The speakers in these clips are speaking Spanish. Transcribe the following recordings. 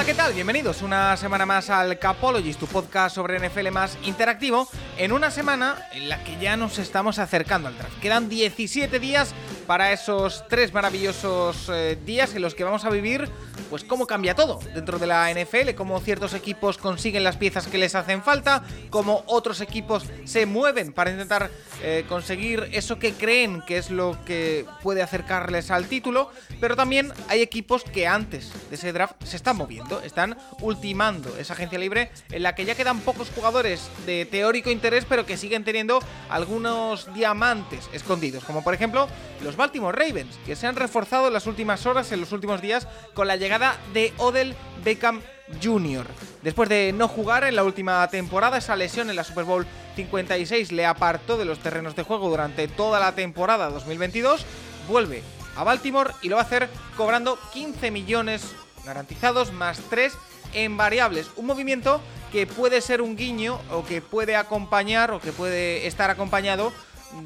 Hola, ¿qué tal? Bienvenidos una semana más al Capologist, tu podcast sobre NFL más interactivo, en una semana en la que ya nos estamos acercando al draft. Quedan 17 días para esos tres maravillosos eh, días en los que vamos a vivir, pues cómo cambia todo dentro de la NFL, cómo ciertos equipos consiguen las piezas que les hacen falta, cómo otros equipos se mueven para intentar eh, conseguir eso que creen que es lo que puede acercarles al título, pero también hay equipos que antes de ese draft se están moviendo, están ultimando esa agencia libre en la que ya quedan pocos jugadores de teórico interés, pero que siguen teniendo algunos diamantes escondidos, como por ejemplo los Baltimore Ravens, que se han reforzado en las últimas horas, en los últimos días, con la llegada de Odell Beckham Jr. Después de no jugar en la última temporada, esa lesión en la Super Bowl 56 le apartó de los terrenos de juego durante toda la temporada 2022, vuelve a Baltimore y lo va a hacer cobrando 15 millones garantizados más 3 en variables. Un movimiento que puede ser un guiño o que puede acompañar o que puede estar acompañado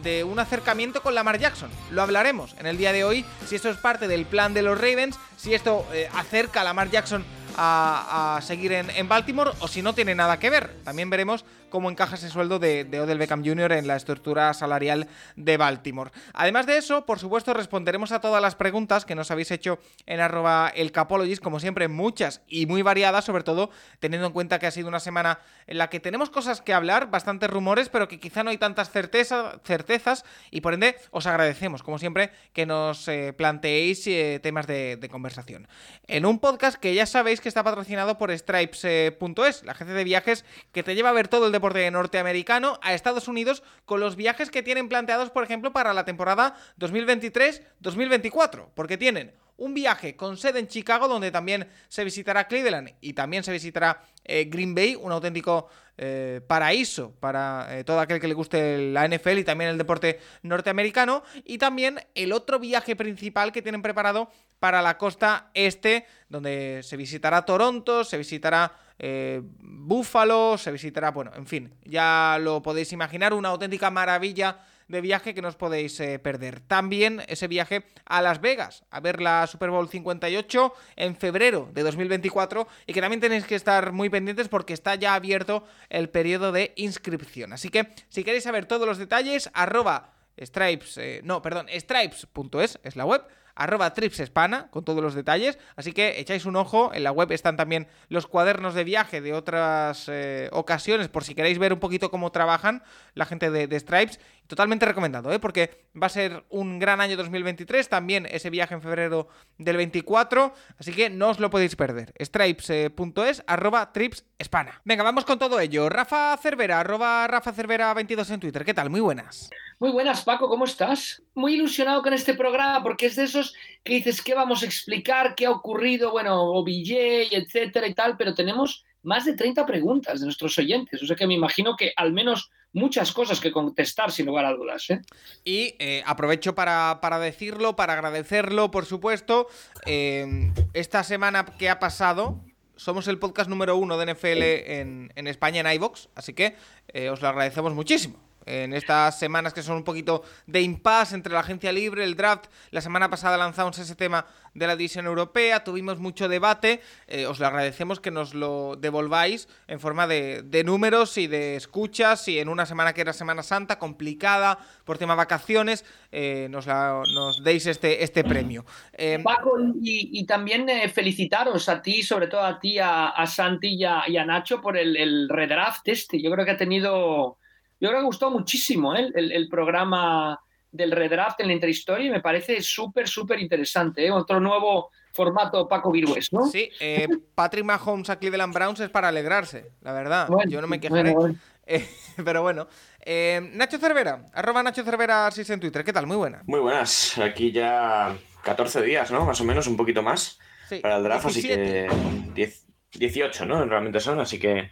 de un acercamiento con Lamar Jackson. Lo hablaremos en el día de hoy, si esto es parte del plan de los Ravens, si esto eh, acerca a Lamar Jackson a, a seguir en, en, Baltimore o si no tiene nada que ver. También veremos cómo encaja ese sueldo de, de, Odell Beckham Jr. en la estructura salarial de Baltimore. Además de eso, por supuesto, responderemos a todas las preguntas que nos habéis hecho en arroba el Capologist, como siempre, muchas y muy variadas, sobre todo teniendo en cuenta que ha sido una semana en la que tenemos cosas que hablar, bastantes rumores, pero que quizá no hay tantas certeza, certezas y por ende os agradecemos, como siempre, que nos eh, planteéis eh, temas de, de, conversación. En un podcast que ya sabéis que está patrocinado por Stripes.es, eh, la agencia de viajes que te lleva a ver todo el deporte norteamericano a Estados Unidos con los viajes que tienen planteados, por ejemplo, para la temporada 2023-2024, porque tienen un viaje con sede en Chicago, donde también se visitará Cleveland y también se visitará eh, Green Bay, un auténtico eh, paraíso para eh, todo aquel que le guste la NFL y también el deporte norteamericano. Y también el otro viaje principal que tienen preparado para la costa este, donde se visitará Toronto, se visitará eh, Buffalo, se visitará, bueno, en fin, ya lo podéis imaginar, una auténtica maravilla de viaje que no os podéis eh, perder. También ese viaje a Las Vegas, a ver la Super Bowl 58 en febrero de 2024 y que también tenéis que estar muy pendientes porque está ya abierto el periodo de inscripción. Así que si queréis saber todos los detalles, arroba stripes, eh, no, perdón, stripes.es es la web arroba tripsespana con todos los detalles. Así que echáis un ojo. En la web están también los cuadernos de viaje de otras eh, ocasiones por si queréis ver un poquito cómo trabajan la gente de, de Stripes. Totalmente recomendado, ¿eh? porque va a ser un gran año 2023. También ese viaje en febrero del 24. Así que no os lo podéis perder. Stripes.es arroba tripsespana. Venga, vamos con todo ello. Rafa Cervera, arroba Rafa Cervera 22 en Twitter. ¿Qué tal? Muy buenas. Muy buenas, Paco, ¿cómo estás? Muy ilusionado con este programa porque es de esos que dices que vamos a explicar qué ha ocurrido, bueno, OBJ, etcétera y tal, pero tenemos más de 30 preguntas de nuestros oyentes, o sea que me imagino que al menos muchas cosas que contestar sin lugar a dudas. ¿eh? Y eh, aprovecho para, para, decirlo, para agradecerlo, por supuesto, eh, esta semana que ha pasado, somos el podcast número uno de NFL en, en España en iVox, así que eh, os lo agradecemos muchísimo en estas semanas que son un poquito de impasse entre la agencia libre, el draft. La semana pasada lanzamos ese tema de la división europea, tuvimos mucho debate. Eh, os lo agradecemos que nos lo devolváis en forma de, números y de escuchas. Y en una semana que era Semana Santa, complicada por tema vacaciones, eh, nos, la, nos, deis este, este premio. Eh, Paco, y, también eh, felicitaros a ti, sobre todo a ti, a, a Santi y a, a Nacho por el, el redraft este. Yo creo que ha tenido yo creo que gustó muchísimo ¿eh? el, el, programa del redraft en la intrahistoria y me parece súper, súper interesante. ¿eh? Otro nuevo formato Paco Virués, ¿no? Sí, eh, Patrick Mahomes a Cleveland Browns es para alegrarse, la verdad. Bueno, Yo no me quejaré. Bueno, bueno. Eh, pero bueno. Eh, Nacho Cervera, arroba Nacho Cervera 6 en Twitter. ¿Qué tal? Muy buena. Muy buenas. Aquí ya 14 días, ¿no? Más o menos, un poquito más Sí, para el draft, 17. así que 10 18, ¿no? Realmente son, así que,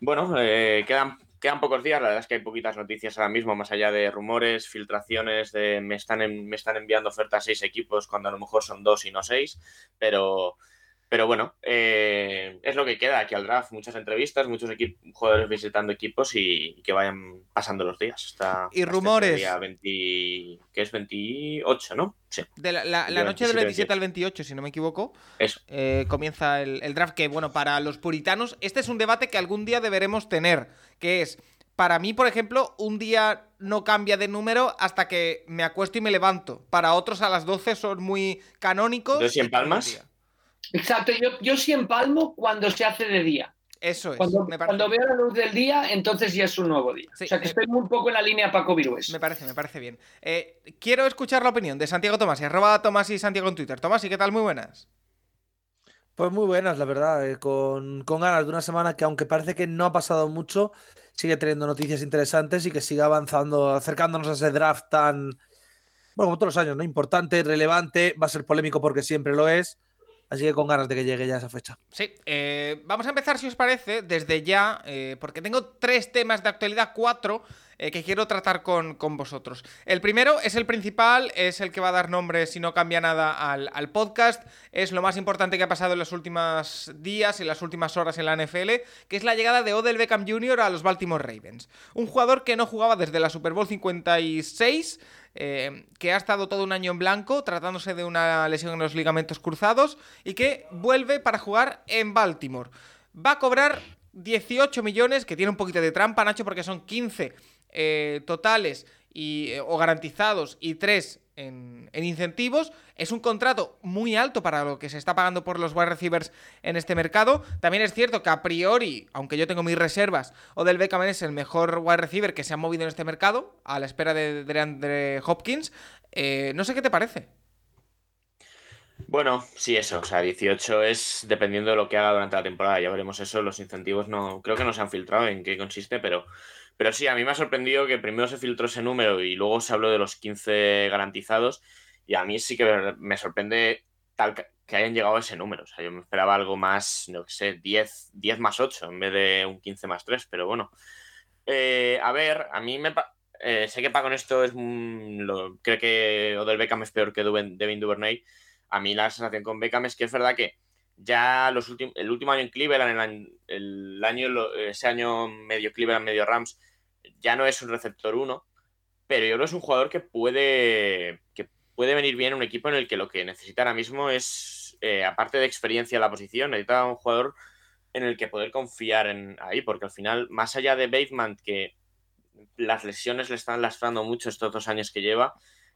bueno, eh, quedan, quedan pocos días, la verdad es que hay poquitas noticias ahora mismo, más allá de rumores, filtraciones, de me están, en- me están enviando ofertas seis equipos cuando a lo mejor son dos y no seis, pero, pero bueno, eh, es lo que queda aquí al draft, muchas entrevistas, muchos jugadores visitando equipos y, y que vayan pasando los días. Hasta, Y hasta rumores. este día 20, que es 28, ¿no? Sí, De la, la- la noche del 27 27 al 28, si no me equivoco, eso. eh, comienza el, el draft. Que, bueno, para los puritanos, este es un debate que algún día deberemos tener. Que es, para mí, por ejemplo, un día no cambia de número hasta que me acuesto y me levanto. Para otros, a las 12 son muy canónicos. Entonces, ¿y en el Palmas? Exacto, yo, yo sí empalmo cuando se hace de día. Eso es. Cuando, me, parece, cuando veo la luz del día, entonces ya es un nuevo día. Sí, o sea que eh, estoy muy poco en la línea Paco Virués. me parece, me parece bien. Eh, quiero escuchar la opinión de Santiago Tomás y arroba Tomás y Santiago en Twitter. Tomás, ¿y qué tal? Muy buenas. Pues muy buenas, la verdad, eh, con, con ganas de una semana que aunque parece que no ha pasado mucho, sigue teniendo noticias interesantes y que siga avanzando, acercándonos a ese draft tan, bueno, como todos los años, ¿no? Importante, relevante, va a ser polémico porque siempre lo es, así que con ganas de que llegue ya esa fecha. Sí, eh, vamos a empezar, si os parece, desde ya, eh, porque tengo tres temas de actualidad, cuatro, eh, que quiero tratar con, con vosotros. El primero es el principal, es el que va a dar nombre, si no cambia nada, al, al podcast. Es lo más importante que ha pasado en los últimos días, en las últimas horas en la NFL, que es la llegada de Odell Beckham Jr. a los Baltimore Ravens. Un jugador que no jugaba desde la Super Bowl 56, eh, que ha estado todo un año en blanco, tratándose de una lesión en los ligamentos cruzados, y que vuelve para jugar en Baltimore. Va a cobrar 18 millones, que tiene un poquito de trampa, Nacho, porque son 15 eh, totales y, eh, o garantizados y 3 en, en incentivos. Es un contrato muy alto para lo que se está pagando por los wide receivers en este mercado. También es cierto que a priori, aunque yo tengo mis reservas, Odell Beckham es el mejor wide receiver que se ha movido en este mercado, a la espera de, de Andre Hopkins. Eh, no sé qué te parece. Bueno, sí, eso. O sea, 18 es dependiendo de lo que haga durante la temporada. Ya veremos eso. Los incentivos no. Creo que no se han filtrado en qué consiste, pero. Pero sí, a mí me ha sorprendido que primero se filtró ese número y luego se habló de los 15 garantizados. Y a mí sí que me sorprende tal que hayan llegado a ese número. O sea, yo me esperaba algo más, no sé, 10, 10 más 8 en vez de un 15 más 3, pero bueno. Eh, a ver, a mí me. eh, sé que con esto es. un- lo- creo que Odell Beckham es peor que Duven- Devin Duvernay a mí la sensación con Beckham es que es verdad que ya los el último año en Cleveland, el el año- ese año medio Cleveland, medio Rams, ya no es un receptor uno, pero yo creo que es un jugador que puede, que puede venir bien un equipo en el que lo que necesita ahora mismo es, eh, aparte de experiencia en la posición, necesita un jugador en el que poder confiar en ahí, porque al final, más allá de Bateman, que las lesiones le están lastrando mucho estos dos años que lleva,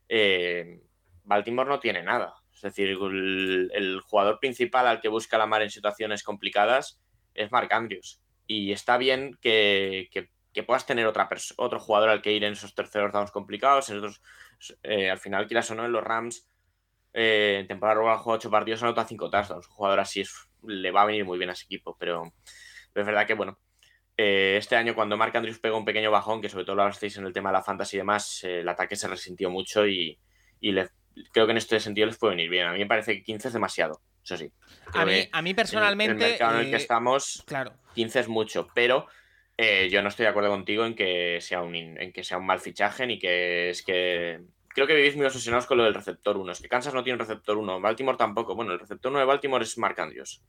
eh, Baltimore no tiene nada. Es decir, el, jugador principal al que busca la mar en situaciones complicadas es Mark Andrews. Y está bien que- que puedas tener otra otro jugador al que ir en esos terceros downs complicados. En eh, al final, quieras o no, en los Rams, eh, en temporada regular juega 8 partidos, anota 5 touchdowns. Un jugador así es, le va a venir muy bien a ese equipo. Pero, pero es verdad que, bueno, eh, este año cuando Mark Andrews pegó un pequeño bajón, que sobre todo lo hablasteis en el tema de la fantasy y demás, eh, el ataque se resintió mucho y, y le- creo que en este sentido les puede venir bien. A mí me parece que 15 es demasiado, eso sí. A mí, a mí en personalmente. el mercado en el que estamos, Claro. 15 es mucho, pero eh, yo no estoy de acuerdo contigo en que sea un en que sea un mal fichaje ni que es que creo que vivís muy obsesionados con lo del receptor 1. Es que Kansas no tiene un receptor 1, Baltimore tampoco. Bueno, el receptor 1 de Baltimore es Mark Andrews.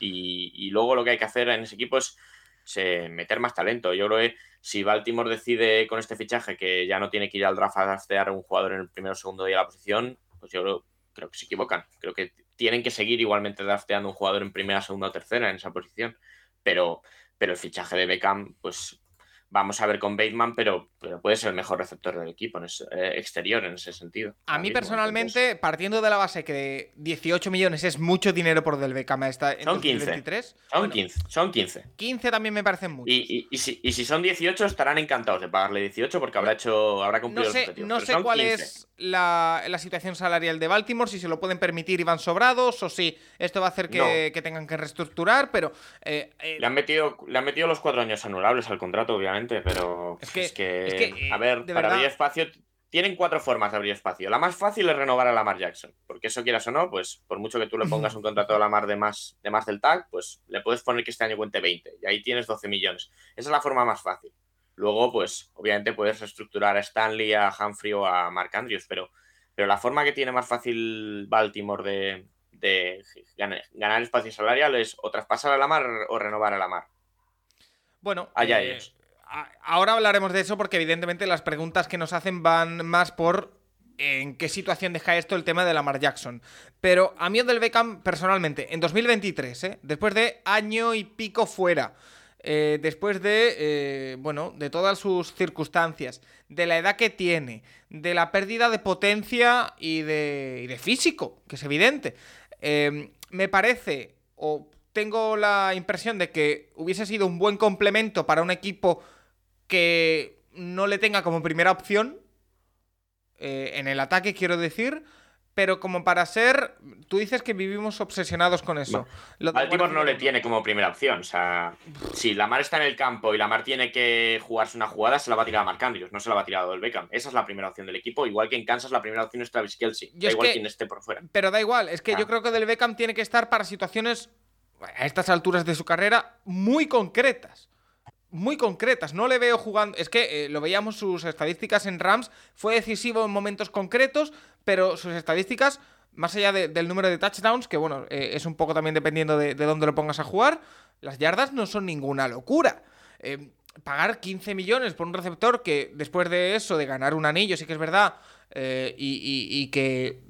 Y, y luego lo que hay que hacer en ese equipo es meter más talento. Yo creo que si Baltimore decide con este fichaje que ya no tiene que ir al draft a draftear a un jugador en el primero o segundo día de la posición, pues yo creo, creo que se equivocan. Creo que tienen que seguir igualmente drafteando un jugador en primera, segunda o tercera en esa posición. Pero, pero el fichaje de Beckham, pues vamos a ver con Bateman, pero, pero puede ser el mejor receptor del equipo en ese- eh, exterior en ese sentido. A mí mismo. personalmente, Entonces, partiendo de la base que 18 millones es mucho dinero por Del Beckham esta, en Son 15. 2023, son bueno, 15, son 15. 15 también me parecen mucho. Y, y- y si, y si son 18, estarán encantados de pagarle 18 porque habrá hecho, habrá cumplido No los sé, objetivos. no sé cuál 15. es la, la situación salarial de Baltimore, si se lo pueden permitir y van sobrados, o si esto va a hacer que, No. que tengan que reestructurar, pero eh, eh, Le han, metido, le han metido los cuatro años anulables al contrato, obviamente. Pero Es que- es que, es que, eh, a ver, para verdad- abrir espacio tienen cuatro formas de abrir espacio. La más fácil es renovar a Lamar Jackson, porque eso quieras o no, pues por mucho que tú le pongas un contrato a Lamar de más, de más del tag, pues le puedes poner que este año cuente 20 y ahí tienes 12 millones. Esa es la forma más fácil. Luego, pues obviamente puedes reestructurar a Stanley, a Humphrey o a Mark Andrews, pero, pero la forma que tiene más fácil Baltimore de, de ganar, ganar espacio salarial es o traspasar a Lamar o renovar a Lamar. Bueno, Allá eh, ellos. Ahora hablaremos de eso porque evidentemente las preguntas que nos hacen van más por en qué situación deja esto el tema de Lamar Jackson. Pero a mí del Beckham, personalmente, en 2023, ¿eh? después de año y pico fuera, eh, después de, eh, bueno, de todas sus circunstancias, de la edad que tiene, de la pérdida de potencia y de, y de físico, que es evidente, eh, me parece, o tengo la impresión de que hubiese sido un buen complemento para un equipo que no le tenga como primera opción eh, en el ataque, quiero decir. Pero como para ser, tú dices que vivimos obsesionados con eso. Lo Baltimore no le tiene como primera opción. O sea, si Lamar está en el campo y Lamar tiene que jugarse una jugada, se la va a tirar a Mark Andrews, no se la va a tirar a Odell Beckham. Esa es la primera opción del equipo. Igual que en Kansas la primera opción es Travis Kelsey. Yo Da igual que- quien esté por fuera. Pero da igual, es que Ah. yo creo que Del Beckham tiene que estar para situaciones a estas alturas de su carrera muy concretas. Muy concretas, no le veo jugando. Es que eh, lo veíamos sus estadísticas en Rams, fue decisivo en momentos concretos, pero sus estadísticas, más allá de- del número de touchdowns, que bueno, eh, es un poco también dependiendo de, de dónde lo pongas a jugar, las yardas no son ninguna locura. Eh, pagar 15 millones por un receptor que después de eso, de ganar un anillo, sí que es verdad, y, y- que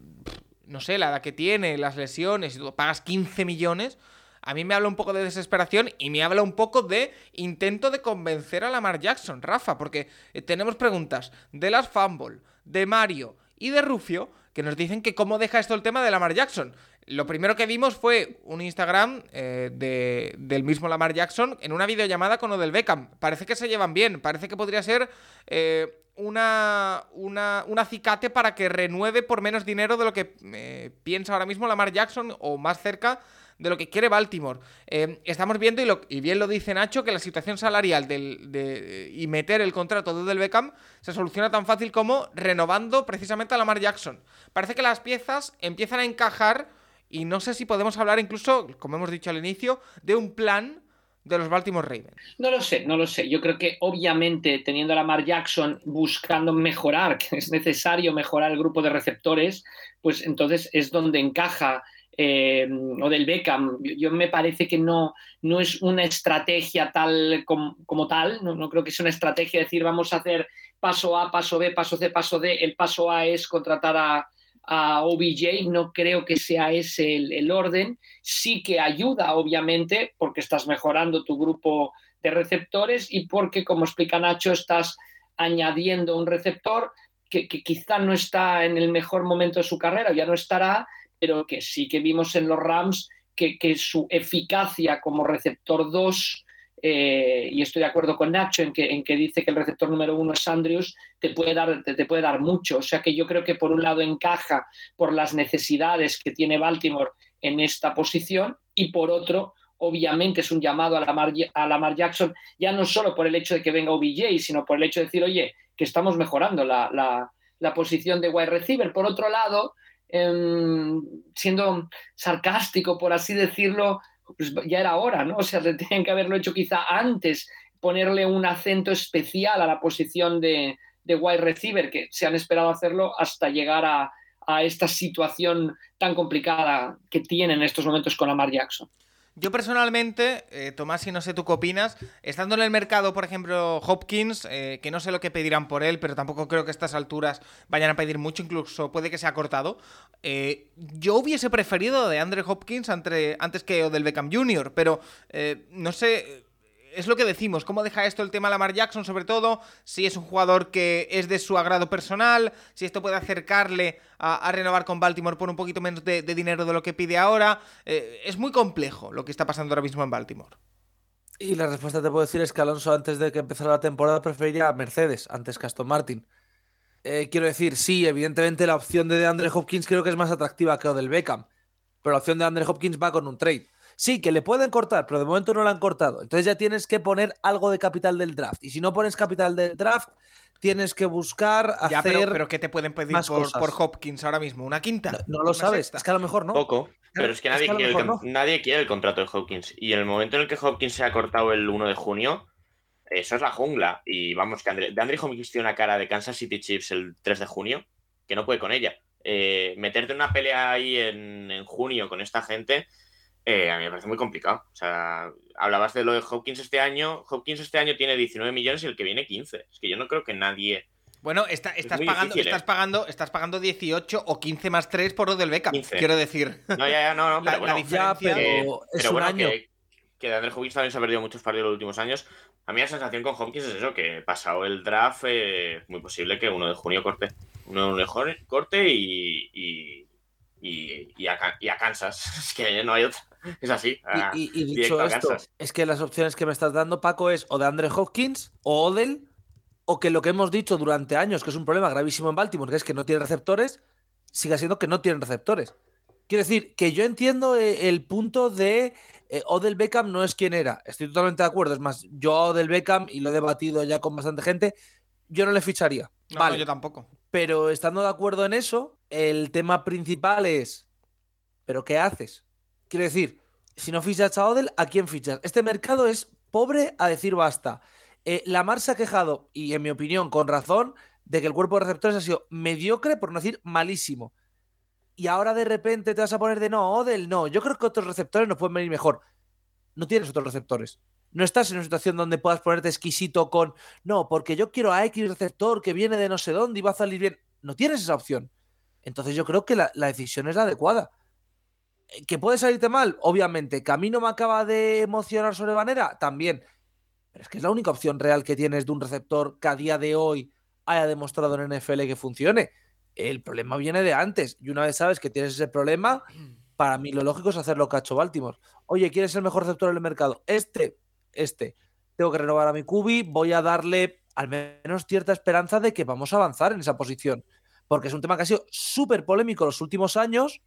no sé, la edad que tiene, las lesiones, y tú pagas 15 millones, a mí me habla un poco de desesperación y me habla un poco de intento de convencer a Lamar Jackson, Rafa, porque eh, tenemos preguntas de las Fumble, de Mario y de Rufio que nos dicen que cómo deja esto el tema de Lamar Jackson. Lo primero que vimos fue un Instagram eh, de- del mismo Lamar Jackson en una videollamada con Odell Beckham. Parece que se llevan bien, parece que podría ser eh, una, una, un acicate para que renueve por menos dinero de lo que eh, piensa ahora mismo Lamar Jackson o más cerca de lo que quiere Baltimore. Eh, estamos viendo, y, bien lo dice Nacho, que la situación salarial del, de- y meter el contrato de Odell Beckham se soluciona tan fácil como renovando precisamente a Lamar Jackson. Parece que las piezas empiezan a encajar y no sé si podemos hablar incluso, como hemos dicho al inicio, de un plan de los Baltimore Ravens. No lo sé, no lo sé. Yo creo que obviamente teniendo a Lamar Jackson buscando mejorar, que es necesario mejorar el grupo de receptores, pues entonces es donde encaja eh, o del Beckham. Yo, me parece que no, no es una estrategia tal como, tal, no, creo que sea una estrategia de decir vamos a hacer paso A, paso B, paso C, paso D. El paso A es contratar a, a OBJ, no creo que sea ese el, el orden. Sí que ayuda, obviamente, porque estás mejorando tu grupo de receptores y porque, como explica Nacho, estás añadiendo un receptor que, que, quizá no está en el mejor momento de su carrera, ya no estará, pero que sí que vimos en los Rams que, su eficacia como receptor 2, eh, y estoy de acuerdo con Nacho en que, en que, dice que el receptor número uno es Andrews, te puede, dar, te puede dar mucho. O sea que yo creo que por un lado encaja por las necesidades que tiene Baltimore en esta posición y por otro obviamente es un llamado a Lamar, a Lamar Jackson, ya no solo por el hecho de que venga OBJ, sino por el hecho de decir, oye, que estamos mejorando la, la, la posición de wide receiver. Por otro lado, eh, siendo sarcástico, por así decirlo, pues ya era hora, ¿no? O sea, tenían que haberlo hecho quizá antes, ponerle un acento especial a la posición de, de wide receiver, que se han esperado hacerlo hasta llegar a, a esta situación tan complicada que tienen en estos momentos con Lamar Jackson. Yo personalmente, eh, Tomás, y no sé tú qué opinas, estando en el mercado, por ejemplo, Hopkins, eh, que no sé lo que pedirán por él, pero tampoco creo que a estas alturas vayan a pedir mucho, incluso puede que sea cortado, eh, yo hubiese preferido de Andre Hopkins antes que del Beckham Jr., pero eh, no sé es lo que decimos, cómo deja esto el tema Lamar Jackson, sobre todo, si es un jugador que es de su agrado personal, si esto puede acercarle a, renovar con Baltimore por un poquito menos de, dinero de lo que pide ahora. Eh, es muy complejo lo que está pasando ahora mismo en Baltimore. Y la respuesta te puedo decir es que Alonso antes de que empezara la temporada preferiría a Mercedes antes que Aston Martin. Eh, quiero decir, sí, evidentemente la opción de Andre Hopkins creo que es más atractiva que la del Beckham, pero la opción de Andre Hopkins va con un trade. Sí, que le pueden cortar, pero de momento no lo han cortado. Entonces ya tienes que poner algo de capital del draft. Y si no pones capital del draft, tienes que buscar hacer. Ya, pero, pero ¿qué te pueden pedir por, por, Hopkins ahora mismo? ¿Una quinta? No, lo sabes. Es que a lo mejor no. Poco. Pero es que, nadie, quiere el, nadie quiere el contrato de Hopkins. Y en el momento en el que Hopkins se ha cortado el 1 de junio, eso es la jungla. Y vamos, que de Andre Hopkins tiene una cara de Kansas City Chiefs el 3 de junio, que no puede con ella. Eh, meterte en una pelea ahí en, junio con esta gente, eh, a mí me parece muy complicado. O sea, hablabas de lo de Hopkins este año. Hopkins este año tiene 19 millones y el que viene 15. Es que yo no creo que nadie. Bueno, estás, pagando, estás, ¿eh? pagando, estás pagando 18 o 15 más 3 por lo del Beckham, quiero decir. No, ya, ya, no, no, pero la, diferencia... es un año. Que, que de Hopkins también se ha perdido muchos partidos en los últimos años. A mí la sensación con Hopkins es eso, que pasado el draft, es muy posible que uno de junio corte. Uno de junio corte y, y, y, a, Kansas. Es que no hay otra. Es así. y, dicho esto, es que las opciones que me estás dando, Paco, es o de Andre Hopkins o Odell, o que lo que hemos dicho durante años, que es un problema gravísimo en Baltimore, que es que no tiene receptores, siga siendo que no tienen receptores. Quiero decir, que yo entiendo eh, el punto de eh, Odell Beckham no es quien era. Estoy totalmente de acuerdo. Es más, yo a Odell Beckham, y lo he debatido ya con bastante gente, yo no le ficharía. vale. yo tampoco. Pero estando de acuerdo en eso, el tema principal es, ¿pero qué haces? Quiero decir, si no fichas a Odell, ¿a quién fichas? Este mercado es pobre a decir basta. Eh, la Mar se ha quejado, y en mi opinión, con razón, de que el cuerpo de receptores ha sido mediocre, por no decir malísimo y ahora de repente te vas a poner de no, Odell, no. Yo creo que otros receptores nos pueden venir mejor. No tienes otros receptores. No estás en una situación donde puedas ponerte exquisito con no, porque yo quiero a X receptor que viene de no sé dónde y va a salir bien. No tienes esa opción. Entonces yo creo que la, decisión es la adecuada. ¿Que puede salirte mal? Obviamente. ¿Que a mí no me acaba de emocionar sobremanera? También. Pero es que es la única opción real que tienes de un receptor que a día de hoy haya demostrado en NFL que funcione. El problema viene de antes. Y una vez sabes que tienes ese problema, para mí lo lógico es hacer lo que ha hecho Baltimore. Oye, ¿quién es el mejor receptor del mercado? Este, este. Tengo que renovar a mi cubi, voy a darle al menos cierta esperanza de que vamos a avanzar en esa posición. Porque es un tema que ha sido súper polémico los últimos años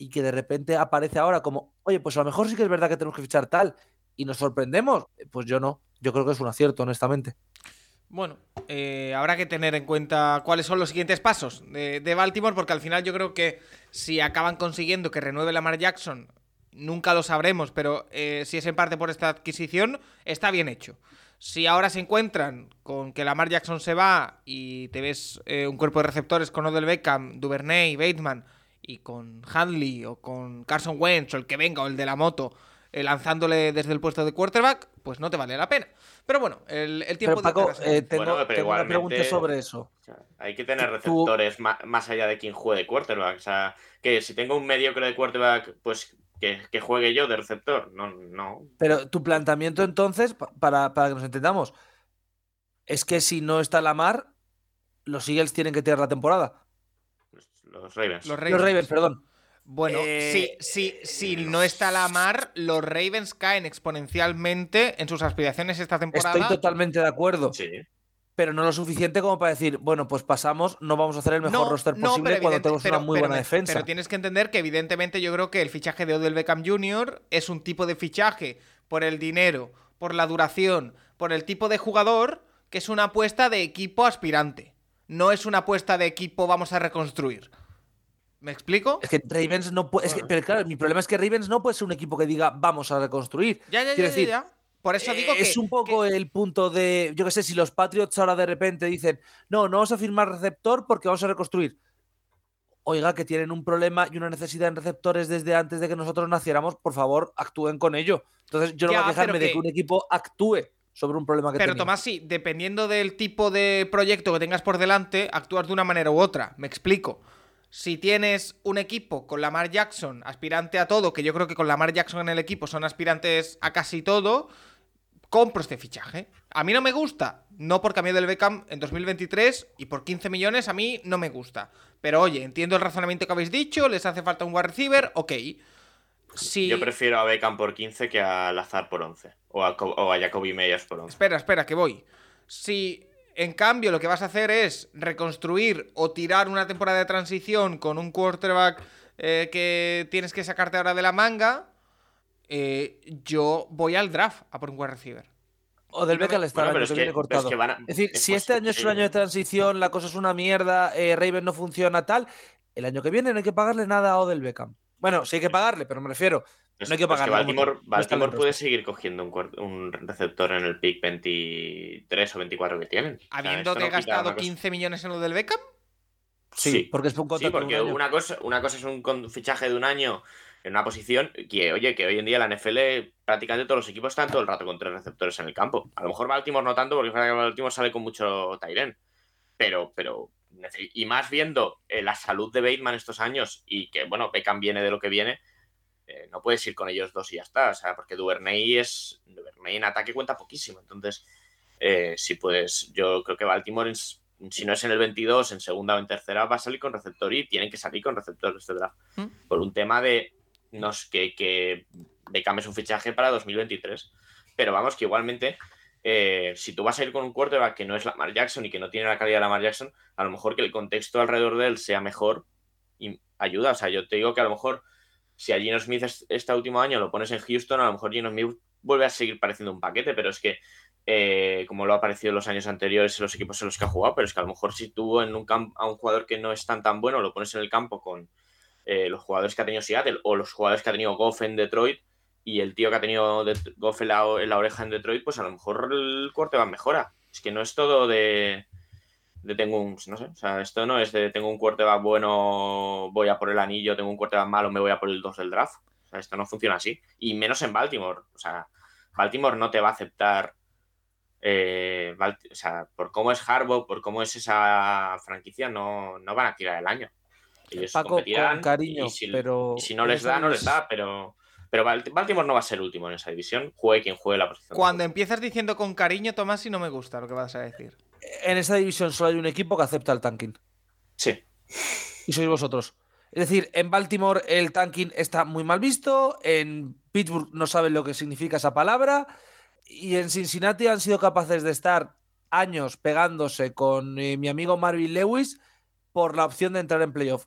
y que de repente aparece ahora como, oye, pues a lo mejor sí que es verdad que tenemos que fichar tal y nos sorprendemos. Pues yo no, yo creo que es un acierto, honestamente. Bueno, eh, habrá que tener en cuenta cuáles son los siguientes pasos de, Baltimore, porque al final yo creo que si acaban consiguiendo que renueve Lamar Jackson, nunca lo sabremos, pero eh, si es en parte por esta adquisición, está bien hecho. Si ahora se encuentran con que Lamar Jackson se va y te ves eh, un cuerpo de receptores con Odell Beckham, Duvernay, Bateman y con Hadley o con Carson Wentz o el que venga o el de la moto lanzándole desde el puesto de quarterback, pues no te vale la pena. Pero bueno, el, tiempo Paco, eh, tengo, una pregunta sobre eso. hay que tener receptores más, allá de quien juegue quarterback. O sea, que si tengo un mediocre de quarterback, pues que, juegue yo de receptor. No, no. Pero tu planteamiento entonces, para, para que nos entendamos, es que si no está la mar, los Eagles tienen que tirar la temporada. Los Ravens. Los Ravens, los Ravens perdón. Bueno, eh, si, no está la mar, los Ravens caen exponencialmente en sus aspiraciones esta temporada. Estoy totalmente de acuerdo. Sí. Pero no lo suficiente como para decir, bueno, pues pasamos, no vamos a hacer el mejor roster posible cuando tenemos una muy buena defensa. Pero tienes que entender que, evidentemente, yo creo que el fichaje de Odell Beckham Jr. es un tipo de fichaje por el dinero, por la duración, por el tipo de jugador, que es una apuesta de equipo aspirante. No es una apuesta de equipo vamos a reconstruir. ¿Me explico? Es que Ravens no puede. pero claro, mi problema es que Ravens no puede ser un equipo que diga vamos a reconstruir. Ya, ya, ya, decir, ya, Por eso digo que. Es un poco el punto de. Yo qué sé, si los Patriots ahora de repente dicen, no, no vamos a firmar receptor porque vamos a reconstruir. Oiga, que tienen un problema y una necesidad en receptores desde antes de que nosotros naciéramos, por favor, actúen con ello. Entonces, yo no voy a quejarme de que un equipo actúe sobre un problema que Pero Tomás, sí, dependiendo del tipo de proyecto que tengas por delante, actúas de una manera u otra. Me explico si tienes un equipo con Lamar Jackson aspirante a todo, que yo creo que con Lamar Jackson en el equipo son aspirantes a casi todo, compro este fichaje. A mí no me gusta, no por cambio del Beckham en 2023 y por 15 millones a mí no me gusta. Pero oye, entiendo el razonamiento que habéis dicho, les hace falta un wide receiver, ok. Si... Yo prefiero a Beckham por 15 que a Lazar por 11. O a, o a Jacoby Meyers por 11. Espera, espera, que voy. Si en cambio, lo que vas a hacer es reconstruir o tirar una temporada de transición con un quarterback eh, que tienes que sacarte ahora de la manga. eh, yo voy al draft a por un wide receiver. O del Beckham está Bueno, pero es que viene es cortado. que van a- Es decir, es si este año es un año de transición, la cosa es una mierda, eh, Raven no funciona, tal, el año que viene no hay que pagarle nada a Odell Beckham. Bueno, sí hay que pagarle, pero me refiero. Es- No hay que es pagarle, Baltimore, no Baltimore puede seguir cogiendo un, un receptor en el pick 23 o 24 que tienen. O sea, Habiéndote no gastado una cosa- 15 millones en lo del Beckham, Sí, porque es un Sí, contrato de porque un año. una cosa, una cosa es un fichaje de un año en una posición que, oye, que hoy en día la NFL prácticamente todos los equipos están todo el rato con tres receptores en el campo. A lo mejor Baltimore no tanto, porque es verdad que Baltimore sale con mucho Tyren. Pero, pero, y más viendo eh, la salud de Bateman estos años y que, bueno, Beckham viene de lo que viene, eh, no puedes ir con ellos dos y ya está. O sea, porque Duvernay es. Duvernay en ataque cuenta poquísimo. Entonces, eh, si puedes, yo creo que Baltimore, si no es en el 22, en segunda o en tercera, va a salir con receptor y tienen que salir con receptor este draft. ¿Mm? Por un tema de. No que, que Beckham es un fichaje para 2023. Pero vamos, que igualmente. eh, si tú vas a ir con un quarterback que no es Lamar Jackson y que no tiene la calidad de Lamar Jackson, a lo mejor que el contexto alrededor de él sea mejor y ayuda. O sea, yo te digo que a lo mejor si a Gino Smith es- este último año lo pones en Houston, a lo mejor Gino Smith vuelve a seguir pareciendo un paquete, pero es que eh, como lo ha parecido en los años anteriores en los equipos en los que ha jugado, pero es que a lo mejor si tú en un a un jugador que no es tan tan bueno lo pones en el campo con eh, los jugadores que ha tenido Seattle o los jugadores que ha tenido Goff en Detroit y el tío que ha tenido Goff en la, en la oreja en Detroit, pues a lo mejor el corte va mejora. Es que no es todo de, de tengo un, no sé, o sea, esto no es de tengo un quarterback bueno, voy a por el anillo, tengo un quarterback malo, me voy a por el 2 del draft. O sea, esto no funciona así. Y menos en Baltimore. O sea, Baltimore no te va a aceptar, eh, o sea, por cómo es Harbaugh, por cómo es esa franquicia, no, no van a tirar el año. Ellos Paco, competirán con cariño, y si, pero y si no les da, no les da, pero... Pero Balt- Baltimore no va a ser último en esa división, juegue quien juegue la posición. cuando empiezas diciendo con cariño, Tomás, y no me gusta lo que vas a decir. En esa división solo hay un equipo que acepta el tanking. Sí, y sois vosotros. Es decir, en Baltimore el tanking está muy mal visto, en Pittsburgh no saben lo que significa esa palabra, y en Cincinnati han sido capaces de estar años pegándose con eh, mi amigo Marvin Lewis por la opción de entrar en playoff.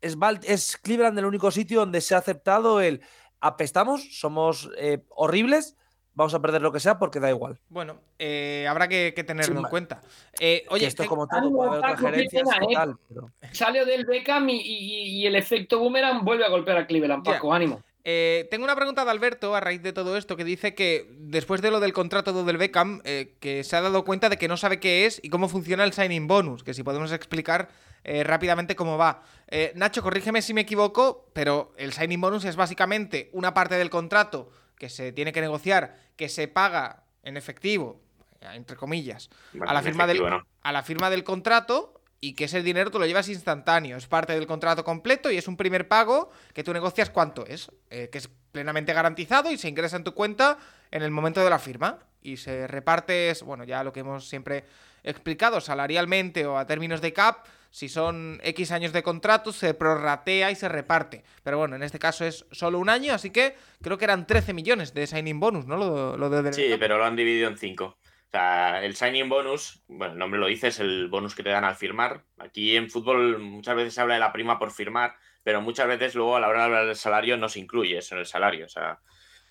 Es, Bal- es Cleveland el único sitio donde se ha aceptado el apestamos, somos eh, horribles, vamos a perder lo que sea porque da igual. Bueno, eh, habrá que, que tenerlo Sin en cuenta. Eh, Oye, esto te- como todo, puede haber otras gerencias pena, y ¿eh? tal, pero- Salió del Beckham y, y- y el efecto boomerang vuelve a golpear a Cleveland. Paco, ánimo. Eh, tengo una pregunta de Alberto a raíz de todo esto que dice que después de lo del contrato de del Beckham, eh, que se ha dado cuenta de que no sabe qué es y cómo funciona el signing bonus, que si podemos explicar eh, rápidamente cómo va. Eh, Nacho, corrígeme si me equivoco, pero el signing bonus es básicamente una parte del contrato que se tiene que negociar, que se paga en efectivo, entre comillas, Bueno, a la firma del a la firma del contrato y que ese dinero tú lo llevas instantáneo. Es parte del contrato completo y es un primer pago que tú negocias cuánto es, eh, que es plenamente garantizado y se ingresa en tu cuenta en el momento de la firma. Y se reparte, bueno, ya lo que hemos siempre explicado, salarialmente o a términos de cap, si son X años de contrato, se prorratea y se reparte. Pero bueno, en este caso es solo un año, así que creo que eran 13 millones de signing bonus, ¿no? Lo, lo de Sí, pero lo han dividido en cinco. O sea, el signing bonus, bueno, el nombre lo dice, es el bonus que te dan al firmar. Aquí en fútbol muchas veces se habla de la prima por firmar, pero muchas veces luego a la hora de hablar del salario no se incluye eso en el salario. O sea,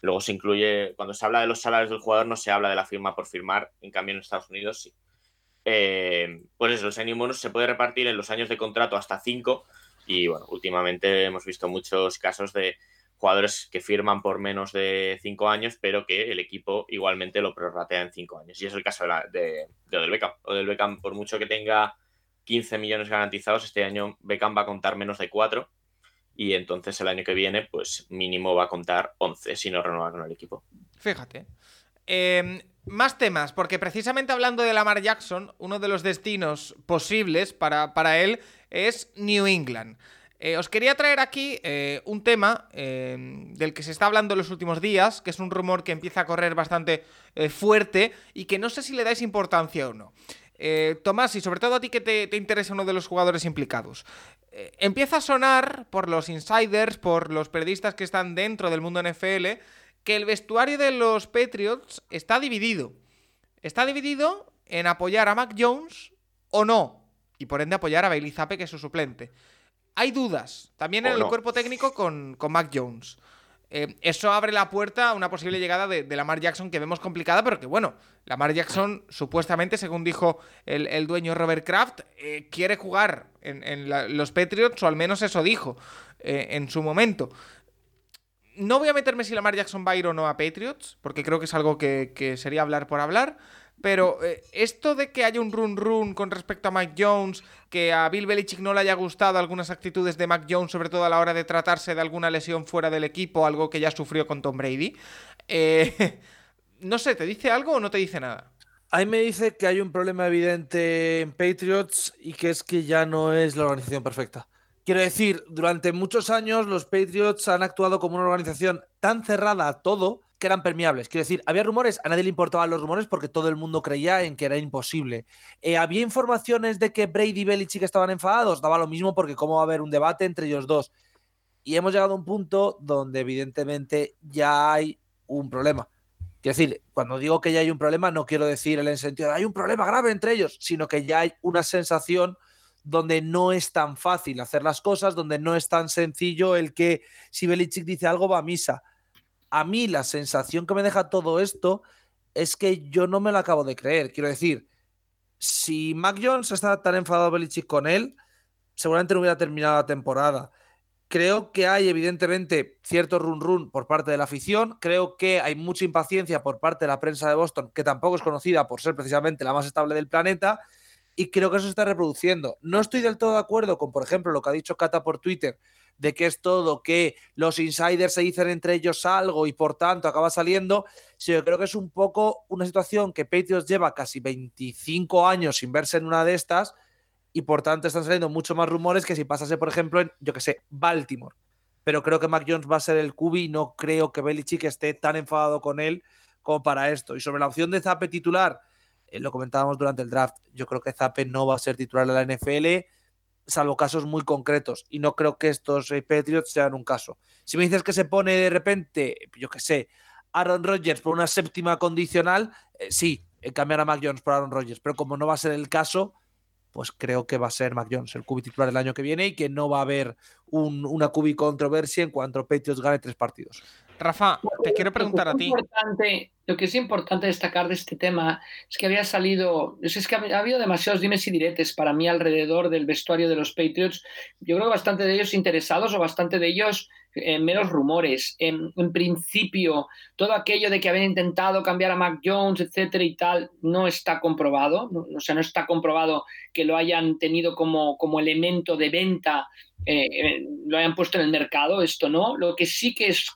luego se incluye, cuando se habla de los salarios del jugador no se habla de la firma por firmar, en cambio en Estados Unidos sí. Eh, pues eso, el se puede repartir en los años de contrato hasta cinco y bueno, últimamente hemos visto muchos casos de jugadores que firman por menos de cinco años, pero que el equipo igualmente lo prorratea en cinco años. Y es el caso de, la, de, de Odell Beckham. Odell Beckham, por mucho que tenga 15 millones garantizados, este año Beckham va a contar menos de 4 y entonces el año que viene, pues mínimo va a contar 11 si no renueva con el equipo. Fíjate. Eh, más temas, porque precisamente hablando de Lamar Jackson, uno de los destinos posibles para, para él es New England. Eh, os quería traer aquí eh, un tema eh, del que se está hablando en los últimos días, que es un rumor que empieza a correr bastante fuerte y que no sé si le dais importancia o no. Tomás, y sobre todo a ti que te, te interesa uno de los jugadores implicados. Empieza a sonar por los insiders, por los periodistas que están dentro del mundo NFL, que el vestuario de los Patriots está dividido. Está dividido en apoyar a Mac Jones o no. Y por ende apoyar a Bailey Zappe, que es su suplente. Hay dudas. También en el no. cuerpo técnico con, con Mac Jones. Eh, eso abre la puerta a una posible llegada de, Lamar Jackson que vemos complicada, pero que bueno, Lamar Jackson supuestamente, según dijo el, dueño Robert Kraft, eh, quiere jugar en, los Patriots, o al menos eso dijo eh, en su momento. No voy a meterme si Lamar Jackson va ir o no a Patriots, porque creo que es algo que sería hablar por hablar. Pero eh, esto de que haya un run run con respecto a Mac Jones, que a Bill Belichick no le haya gustado algunas actitudes de Mac Jones, sobre todo a la hora de tratarse de alguna lesión fuera del equipo, algo que ya sufrió con Tom Brady, eh, no sé, ¿te dice algo o no te dice nada? Ahí me dice que hay un problema evidente en Patriots y que es que ya no es la organización perfecta. Quiero decir, durante muchos años los Patriots han actuado como una organización tan cerrada a todo que eran permeables. Quiero decir, había rumores, a nadie le importaban los rumores porque todo el mundo creía en que era imposible. Eh, había informaciones de que Brady y Belichick estaban enfadados, daba lo mismo porque cómo va a haber un debate entre ellos dos. Y hemos llegado a un punto donde evidentemente ya hay un problema. Quiero decir, cuando digo que ya hay un problema, no quiero decir en el sentido de hay un problema grave entre ellos, sino que ya hay una sensación donde no es tan fácil hacer las cosas, donde no es tan sencillo el que si Belichick dice algo va a misa a mí la sensación que me deja todo esto es que yo no me lo acabo de creer. Quiero decir, si Mac Jones está tan enfadado Belichick con él, seguramente no hubiera terminado la temporada. Creo que hay evidentemente cierto run run por parte de la afición. Creo que hay mucha impaciencia por parte de la prensa de Boston, que tampoco es conocida por ser precisamente la más estable del planeta. Y creo que eso se está reproduciendo. No estoy del todo de acuerdo con, por ejemplo, lo que ha dicho Cata por Twitter de que es todo, que los insiders se dicen entre ellos algo y por tanto acaba saliendo, sí, yo creo que es un poco una situación que Patriots lleva casi 25 años sin verse en una de estas y por tanto están saliendo mucho más rumores que si pasase, por ejemplo, en, yo que sé, Baltimore. Pero creo que Mac Jones va a ser el cubi y no creo que Belichick esté tan enfadado con él como para esto. Y sobre la opción de Zape titular, eh, lo comentábamos durante el draft, yo creo que Zape no va a ser titular de la NFL salvo casos muy concretos. Y no creo que estos eh, Patriots sean un caso. Si me dices que se pone de repente, yo qué sé, Aaron Rodgers por una séptima condicional, eh, sí, cambiar a Mac Jones por Aaron Rodgers. Pero como no va a ser el caso, pues creo que va a ser Mac Jones el cubi titular el año que viene y que no va a haber una cubi controversia en cuanto Patriots gane tres partidos. Rafa, te quiero preguntar a ti. lo que es importante destacar de este tema es que había salido, es que ha habido demasiados dimes y diretes para mí alrededor del vestuario de los Patriots. Yo creo que bastante de ellos interesados o bastante de ellos eh, menos rumores. En, principio, todo aquello de que habían intentado cambiar a Mac Jones, etcétera y tal, no está comprobado. o sea, no está comprobado que lo hayan tenido como, como elemento de venta, eh, eh, lo hayan puesto en el mercado. Esto no. Lo que sí que es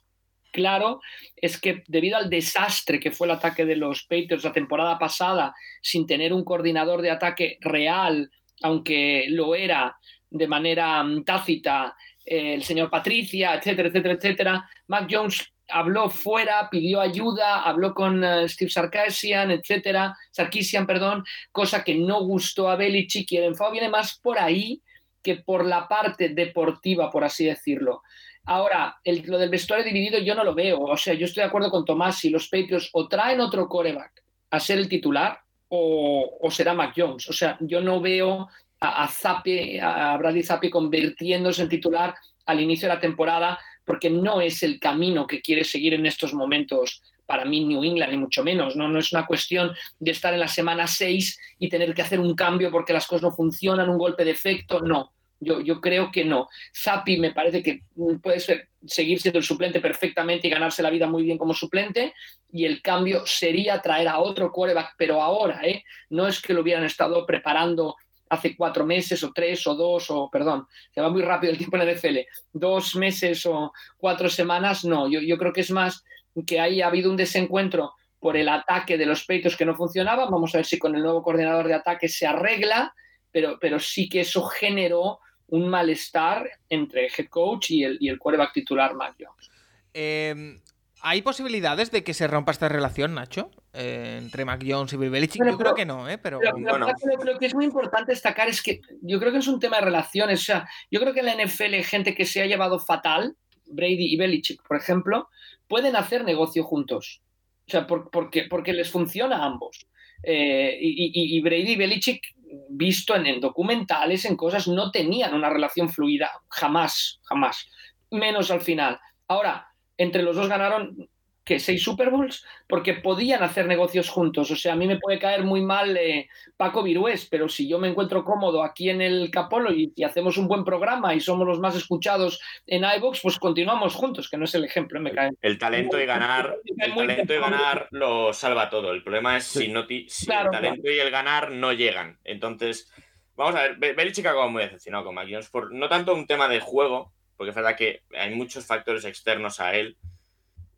claro es que debido al desastre que fue el ataque de los Patriots la temporada pasada, sin tener un coordinador de ataque real, aunque lo era de manera mm, tácita eh, el señor Patricia, etcétera, etcétera, etcétera, Mac Jones habló fuera, pidió ayuda, habló con eh, Steve Sarkisian, etcétera, Sarkisian, perdón, cosa que no gustó a Belichick y el enfado viene más por ahí que por la parte deportiva, por así decirlo. Ahora, lo del vestuario dividido yo no lo veo. O sea, yo estoy de acuerdo con Tomás. Si los Patriots o traen otro coreback a ser el titular o, será Mac Jones. O sea, yo no veo a, a, a Bradley Zappi convirtiéndose en titular al inicio de la temporada porque no es el camino que quiere seguir en estos momentos para mí New England, ni mucho menos. ¿no? no es una cuestión de estar en la semana 6 y tener que hacer un cambio porque las cosas no funcionan, un golpe de efecto. No, yo, creo que no. Zapi me parece que puede ser, seguir siendo el suplente perfectamente y ganarse la vida muy bien como suplente. Y el cambio sería traer a otro quarterback, pero ahora, ¿eh? No es que lo hubieran estado preparando hace cuatro meses o tres o dos o, perdón, se va muy rápido el tiempo en el NFL, dos meses o cuatro semanas, no. Yo, yo creo que es más que ahí ha habido un desencuentro por el ataque de los peitos que no funcionaba. Vamos a ver si con el nuevo coordinador de ataque se arregla, pero, pero sí que eso generó un malestar entre el head coach y el, y el quarterback titular Mac Jones. Em, ¿Hay posibilidades de que se rompa esta relación, Nacho? Eh, entre Mac Jones y Bill Belichick. yo creo que no, ¿eh? Pero, bueno. lo, que es muy importante destacar es que yo creo que es un tema de relaciones. O sea, yo creo que en la NFL hay gente que se ha llevado fatal, Brady y Belichick, por ejemplo, pueden hacer negocio juntos. O sea, porque, porque les funciona a ambos. Eh, y, y, Brady y Belichick visto en, documentales, en cosas, no tenían una relación fluida, jamás, jamás, menos al final. Ahora, entre los dos ganaron que seis Super Bowls porque podían hacer negocios juntos. O sea, a mí me puede caer muy mal eh, Paco Virués, pero si yo me encuentro cómodo aquí en el Capolo y, hacemos un buen programa y somos los más escuchados en iBox, pues continuamos juntos, que no es el ejemplo. Me cae. El talento y ganar, el talento y ganar lo salva todo. El problema es si, no si el talento y el ganar no llegan. Entonces, vamos a ver, Belichick acaba muy decepcionado con McJones por no tanto un tema de juego, porque es verdad que hay muchos factores externos a él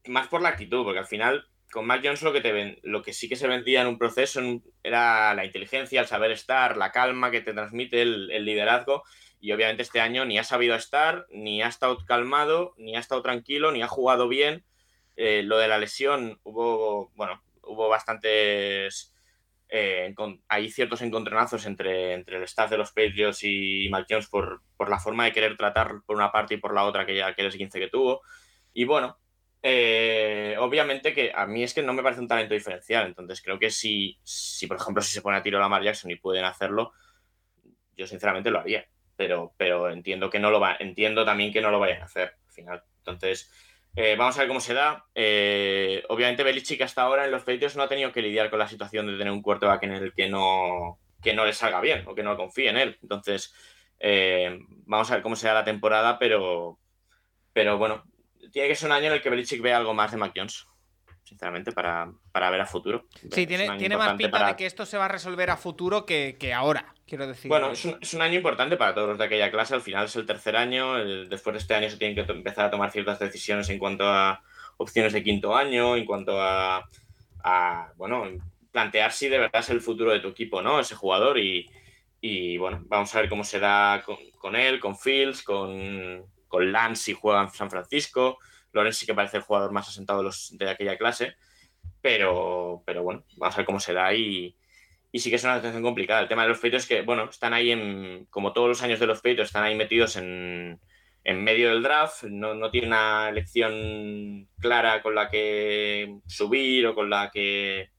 más por la actitud, porque al final con Mac Jones lo que, te ven, lo que sí que se vendía en un proceso era la inteligencia, el saber estar, la calma que te transmite el, liderazgo. Y obviamente este año ni ha sabido estar, ni ha estado calmado, ni ha estado tranquilo, ni ha jugado bien. Eh, lo de la lesión hubo, bueno, hubo bastantes. Eh, hay ciertos encontronazos entre, entre el staff de los Patriots y Mac Jones por, por la forma de querer tratar por una parte y por la otra aquella, aquel 15 que tuvo. Y bueno, eh, obviamente que a mí es que no me parece un talento diferencial, entonces creo que si, si por ejemplo, si se pone a tiro Lamar Jackson y pueden hacerlo, yo sinceramente lo haría, pero, pero entiendo que no lo va, entiendo también que no lo vayan a hacer al final. Entonces, eh, vamos a ver cómo se da. Eh, obviamente Belichick hasta ahora en los Patriots no ha tenido que lidiar con la situación de tener un quarterback en el que no, que no le salga bien o que no confíe en él. Entonces, vamos a ver cómo se da la temporada, pero, pero bueno, tiene que ser un año en el que Belichick vea algo más de Mac Jones, sinceramente, para, ver a futuro. Sí, tiene, tiene más pinta de que esto se va a resolver a futuro que, ahora, quiero decir. Bueno, es un, año importante para todos los de aquella clase. Al final es el tercer año. después de este año se tienen que empezar a tomar ciertas decisiones en cuanto a opciones de quinto año, en cuanto a, bueno, plantear si de verdad es el futuro de tu equipo, ¿no? Ese jugador y, bueno, vamos a ver cómo se da con él, con Fields, con, con Lance si juega en San Francisco. Lorenz sí que parece el jugador más asentado de, los, de aquella clase. Pero, pero bueno, vamos a ver cómo se da y, y sí que es una situación complicada. El tema de los Patriots es que, bueno, están ahí en, como todos los años de los Patriots, están ahí metidos en, en medio del draft, no, no tiene una elección clara con la que subir o con la que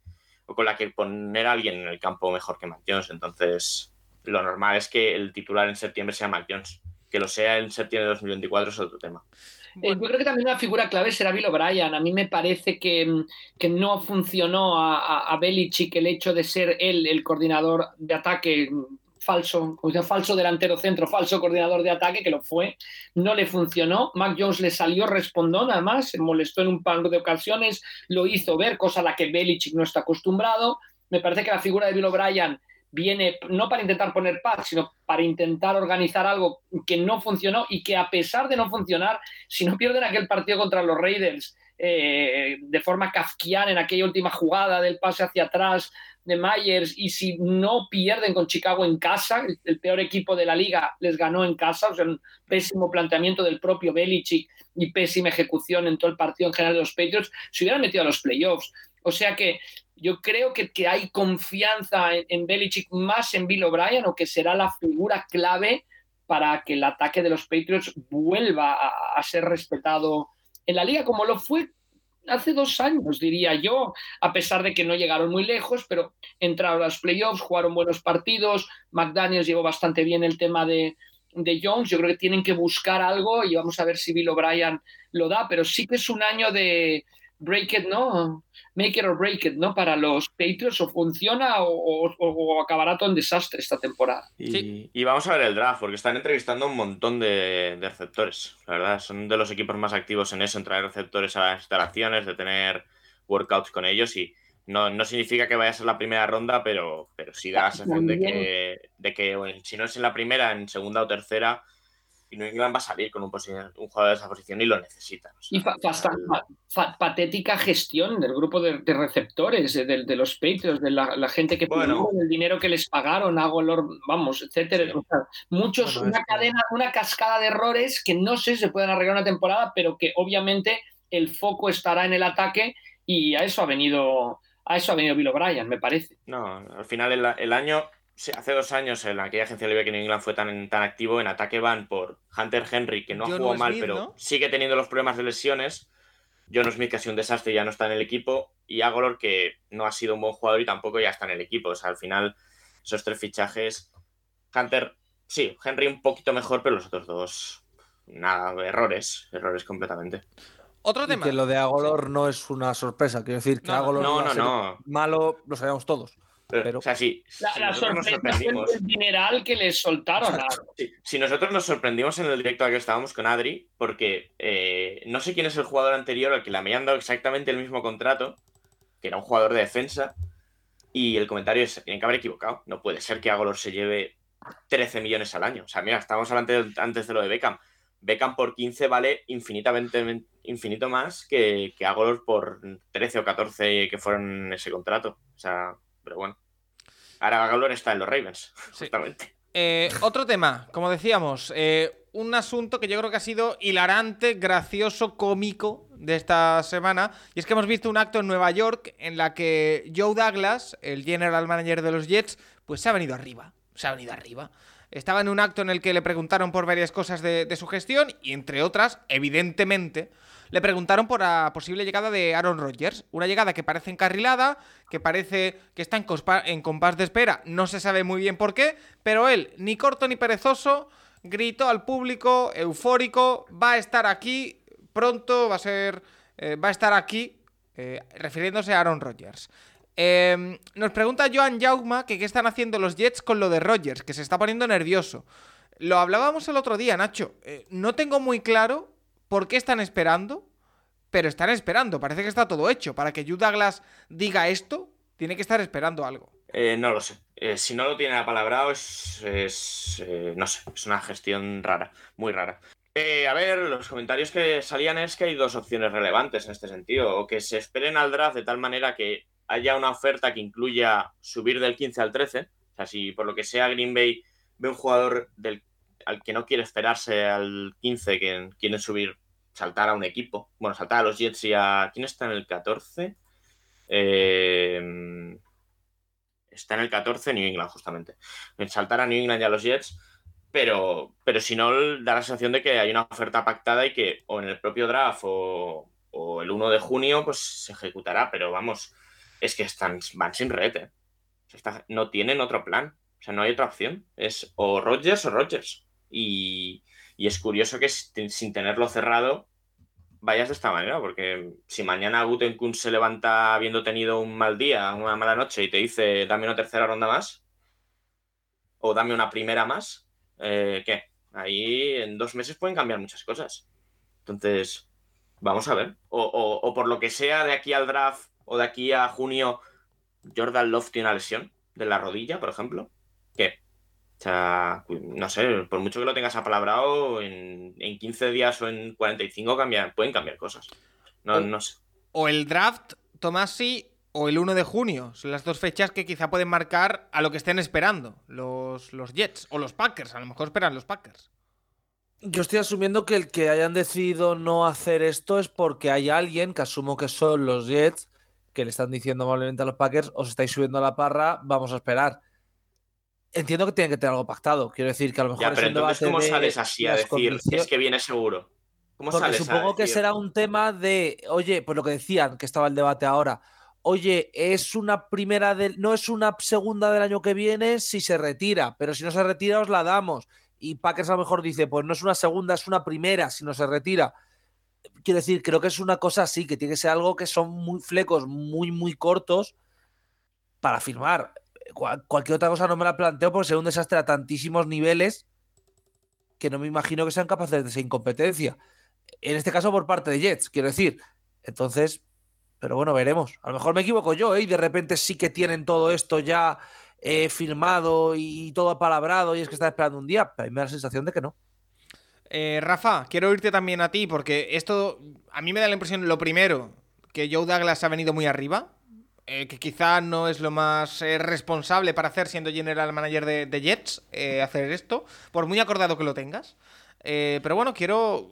o con la que poner a alguien en el campo mejor que Mac Jones. Entonces, lo normal es que el titular en septiembre sea Mac Jones que lo sea en septiembre de 2024 es otro tema. Eh, yo creo que también una figura clave será Bill O'Brien. A mí me parece que, no funcionó a, a, Belichick el hecho de ser él el coordinador de ataque falso, falso delantero centro, falso coordinador de ataque, que lo fue, no le funcionó. Mac Jones le salió respondón, además, se molestó en un par de ocasiones, lo hizo ver, cosa a la que Belichick no está acostumbrado. Me parece que la figura de Bill O'Brien viene no para intentar poner paz, sino para intentar organizar algo que no funcionó y que a pesar de no funcionar, si no pierden aquel partido contra los Raiders eh, de forma kafkiana en aquella última jugada del pase hacia atrás de Myers y si no pierden con Chicago en casa, el, peor equipo de la liga les ganó en casa, o sea, un pésimo planteamiento del propio Belichick y pésima ejecución en todo el partido en general de los Patriots, se hubieran metido a los playoffs. O sea que yo creo que, que hay confianza en, en, Belichick más en Bill O'Brien o que será la figura clave para que el ataque de los Patriots vuelva a, ser respetado en la liga, como lo fue hace dos años, diría yo, a pesar de que no llegaron muy lejos, pero entraron a los playoffs, jugaron buenos partidos, McDaniels llevó bastante bien el tema de, de Jones, yo creo que tienen que buscar algo y vamos a ver si Bill O'Brien lo da, pero sí que es un año de, break it, ¿no? Make it or break it, ¿no? Para los Patriots o funciona o, acabará todo en desastre esta temporada. Y, vamos a ver el draft, porque están entrevistando un montón de, receptores, la verdad. Son de los equipos más activos en eso, en traer receptores a las instalaciones, de tener workouts con ellos y no, no significa que vaya a ser la primera ronda, pero, pero sí da la sensación de que, de que si no es en la primera, en segunda o tercera, y New England va a salir con un, un jugador de esa posición y lo necesita. y patética gestión del grupo de, receptores, de, los Patriots, de la, gente que bueno. el dinero que les pagaron, a vamos, etcétera. muchos, una cadena, una cascada de errores que no sé si se pueden arreglar una temporada, pero que obviamente el foco estará en el ataque y a eso ha venido a eso ha venido Bill O'Brien, me parece. No, al final el año hace dos años en aquella agencia libre que New England fue tan, tan activo, en ataque van por Hunter Henry, que no jugó mal, pero sigue teniendo los problemas de lesiones. John Smith, que ha sido un desastre, ya no está en el equipo. Y Agolor, que no ha sido un buen jugador y tampoco ya está en el equipo. O sea, al final, esos tres fichajes. Hunter, sí, Henry un poquito mejor, pero los otros dos, nada, errores, errores completamente. Otro Y tema. que lo de Agolor no es una sorpresa. Quiero decir que No, Agolor no. malo, lo sabíamos todos. Pero, o sea, sí, La, si la sorpresa fue sorprendimos. el dineral que les soltaron. a- Sí, si nosotros nos sorprendimos en el directo al que estábamos con Adri, porque eh, no sé quién es el jugador anterior al que le habían dado exactamente el mismo contrato, que era un jugador de defensa, y el comentario es, tienen que haber equivocado. No puede ser que Agolor se lleve 13 millones al año. O sea, mira, estábamos hablando antes de lo de Beckham. Beckham por 15 vale infinitamente infinito más que, que Agolor por 13 o 14 que fueron ese contrato. O sea, pero bueno. Ahora está en los Ravens, Sí. justamente. Eh, otro tema, como decíamos, eh, un asunto que yo creo que ha sido hilarante, gracioso, cómico de esta semana. Y es que hemos visto un acto en Nueva York en la que Joe Douglas, el general manager de los Jets, pues se ha venido arriba. Se ha venido arriba. Estaba en un acto en el que le preguntaron por varias cosas de, de su gestión y, entre otras, evidentemente, le preguntaron por la posible llegada de Aaron Rodgers. Una llegada que parece encarrilada, que parece que está en, compás de espera, no se sabe muy bien por qué, pero él, ni corto ni perezoso, gritó al público, eufórico, va a estar aquí pronto, va a ser, eh, va a estar aquí, eh, refiriéndose a Aaron Rodgers. Eh, nos pregunta Joan Jaugma que qué están haciendo los Jets con lo de Rodgers, que se está poniendo nervioso. Lo hablábamos el otro día, Nacho. Eh, no tengo muy claro por qué están esperando, pero están esperando. Parece que está todo hecho. Para que Hugh Douglas diga esto, tiene que estar esperando algo. Eh, no lo sé. Eh, si no lo tiene apalabrado, es. es, eh, no sé, es una gestión rara, muy rara. A ver, los comentarios que salían es que hay dos opciones relevantes en este sentido. O que se esperen al draft de tal manera que haya una oferta que incluya subir del 15 al 13. O sea, si por lo que sea Green Bay ve un jugador al que no quiere esperarse al 15, que quieren subir, saltar a un equipo. Bueno, saltar a los Jets y a. ¿Quién está en el 14? Eh, está en el 14 New England, justamente. Saltar a New England y a los Jets, pero, pero si no, da la sensación de que hay una oferta pactada y que o en el propio draft o, el 1 de junio, pues se ejecutará, pero vamos, es que están, van sin red, ¿eh? No tienen otro plan, o sea, no hay otra opción. Es o Rodgers o Rodgers. Y, y es curioso que sin tenerlo cerrado vayas de esta manera, porque si mañana Gutenkun se levanta habiendo tenido un mal día, una mala noche y te dice dame una tercera ronda más o dame una primera más, eh, ¿qué? Ahí en dos meses pueden cambiar muchas cosas. Entonces, vamos a ver. O, o- por lo que sea de aquí al draft o de aquí a junio, Jordan Love tiene una lesión de la rodilla, por ejemplo. ¿Qué? O sea, no sé, por mucho que lo tengas apalabrado, en, en 15 días o en 45 cambian, pueden cambiar cosas. No, O- no sé. O el draft, Tomasi, o el 1 de junio. Son las dos fechas que quizá pueden marcar a lo que estén esperando los, los Jets o los Packers. A lo mejor esperan los Packers. Yo estoy asumiendo que el que hayan decidido no hacer esto es porque hay alguien, que asumo que son los Jets, que le están diciendo amablemente a los Packers, os estáis subiendo a la parra, vamos a esperar. Entiendo que tienen que tener algo pactado. Quiero decir que a lo mejor Ya, es pero un entonces, ¿cómo sales así a decir es que viene seguro? ¿Cómo Porque sales a supongo que será un tema de, oye, pues lo que decían, que estaba el debate ahora. Oye, es una primera del, no es una segunda del año que viene si se retira, pero si no se retira os la damos. Y Packers a lo mejor dice, pues no es una segunda, es una primera si no se retira. Quiero decir, creo que es una cosa así, que tiene que ser algo que son muy flecos, muy, muy cortos para firmar. Cual- cualquier otra cosa no me la planteo porque sería un desastre a tantísimos niveles que no me imagino que sean capaces de esa incompetencia. En este caso por parte de Jets, quiero decir. Entonces, pero bueno, veremos. A lo mejor me equivoco yo, ¿eh? Y de repente sí que tienen todo esto ya eh, firmado y todo apalabrado y es que están esperando un día. Pero a mí me da la sensación de que no. Eh, Rafa, quiero irte también a ti porque esto a mí me da la impresión, lo primero, que Joe Douglas ha venido muy arriba, eh, que quizá no es lo más eh, responsable para hacer siendo general manager de, de Jets, eh, hacer esto, por muy acordado que lo tengas. Pero bueno, quiero...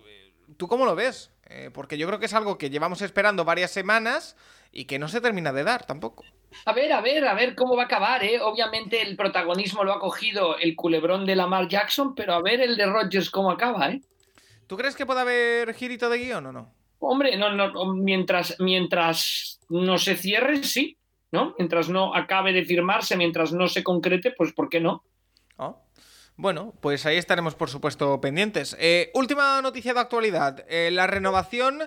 ¿Tú cómo lo ves? Porque yo creo que es algo que llevamos esperando varias semanas y que no se termina de dar tampoco. A ver, a ver, a ver cómo va a acabar, ¿eh? Obviamente el protagonismo lo ha cogido el culebrón de Lamar Jackson, pero a ver el de Rodgers cómo acaba, ¿eh? ¿Tú crees que puede haber girito de guion o no? Hombre, no, no, mientras, mientras no se cierre, sí, ¿no? Mientras no acabe de firmarse, mientras no se concrete, pues ¿por qué no? Oh. Bueno, pues ahí estaremos por supuesto pendientes. Eh, última noticia de actualidad. Eh, la renovación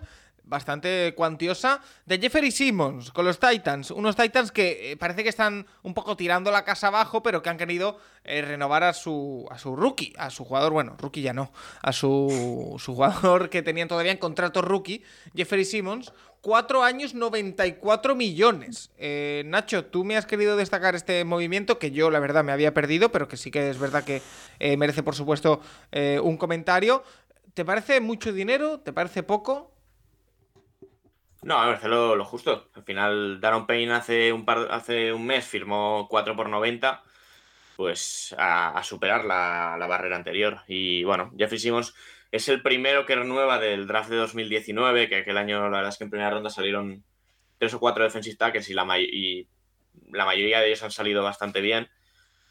bastante cuantiosa de Jeffrey Simmons con los Titans. Unos Titans que eh, parece que están un poco tirando la casa abajo, pero que han querido eh, renovar a su, a su rookie, a su jugador, bueno, rookie ya no, a su, su jugador que tenían todavía en contrato rookie, Jeffrey Simmons. Cuatro años, 94 millones. Eh, Nacho, tú me has querido destacar este movimiento que yo, la verdad, me había perdido, pero que sí que es verdad que merece, por supuesto, un comentario. ¿Te parece mucho dinero? ¿Te parece poco? No, a ver, lo, lo justo. Al final, Daron Payne hace un, par, hace un mes firmó 4 por 90, pues a, superar la, barrera anterior. Y bueno, Jeffrey Simmons es el primero que renueva del draft de 2019, que aquel año, la verdad es que en primera ronda salieron tres o cuatro defensive tackles y la, y la mayoría de ellos han salido bastante bien.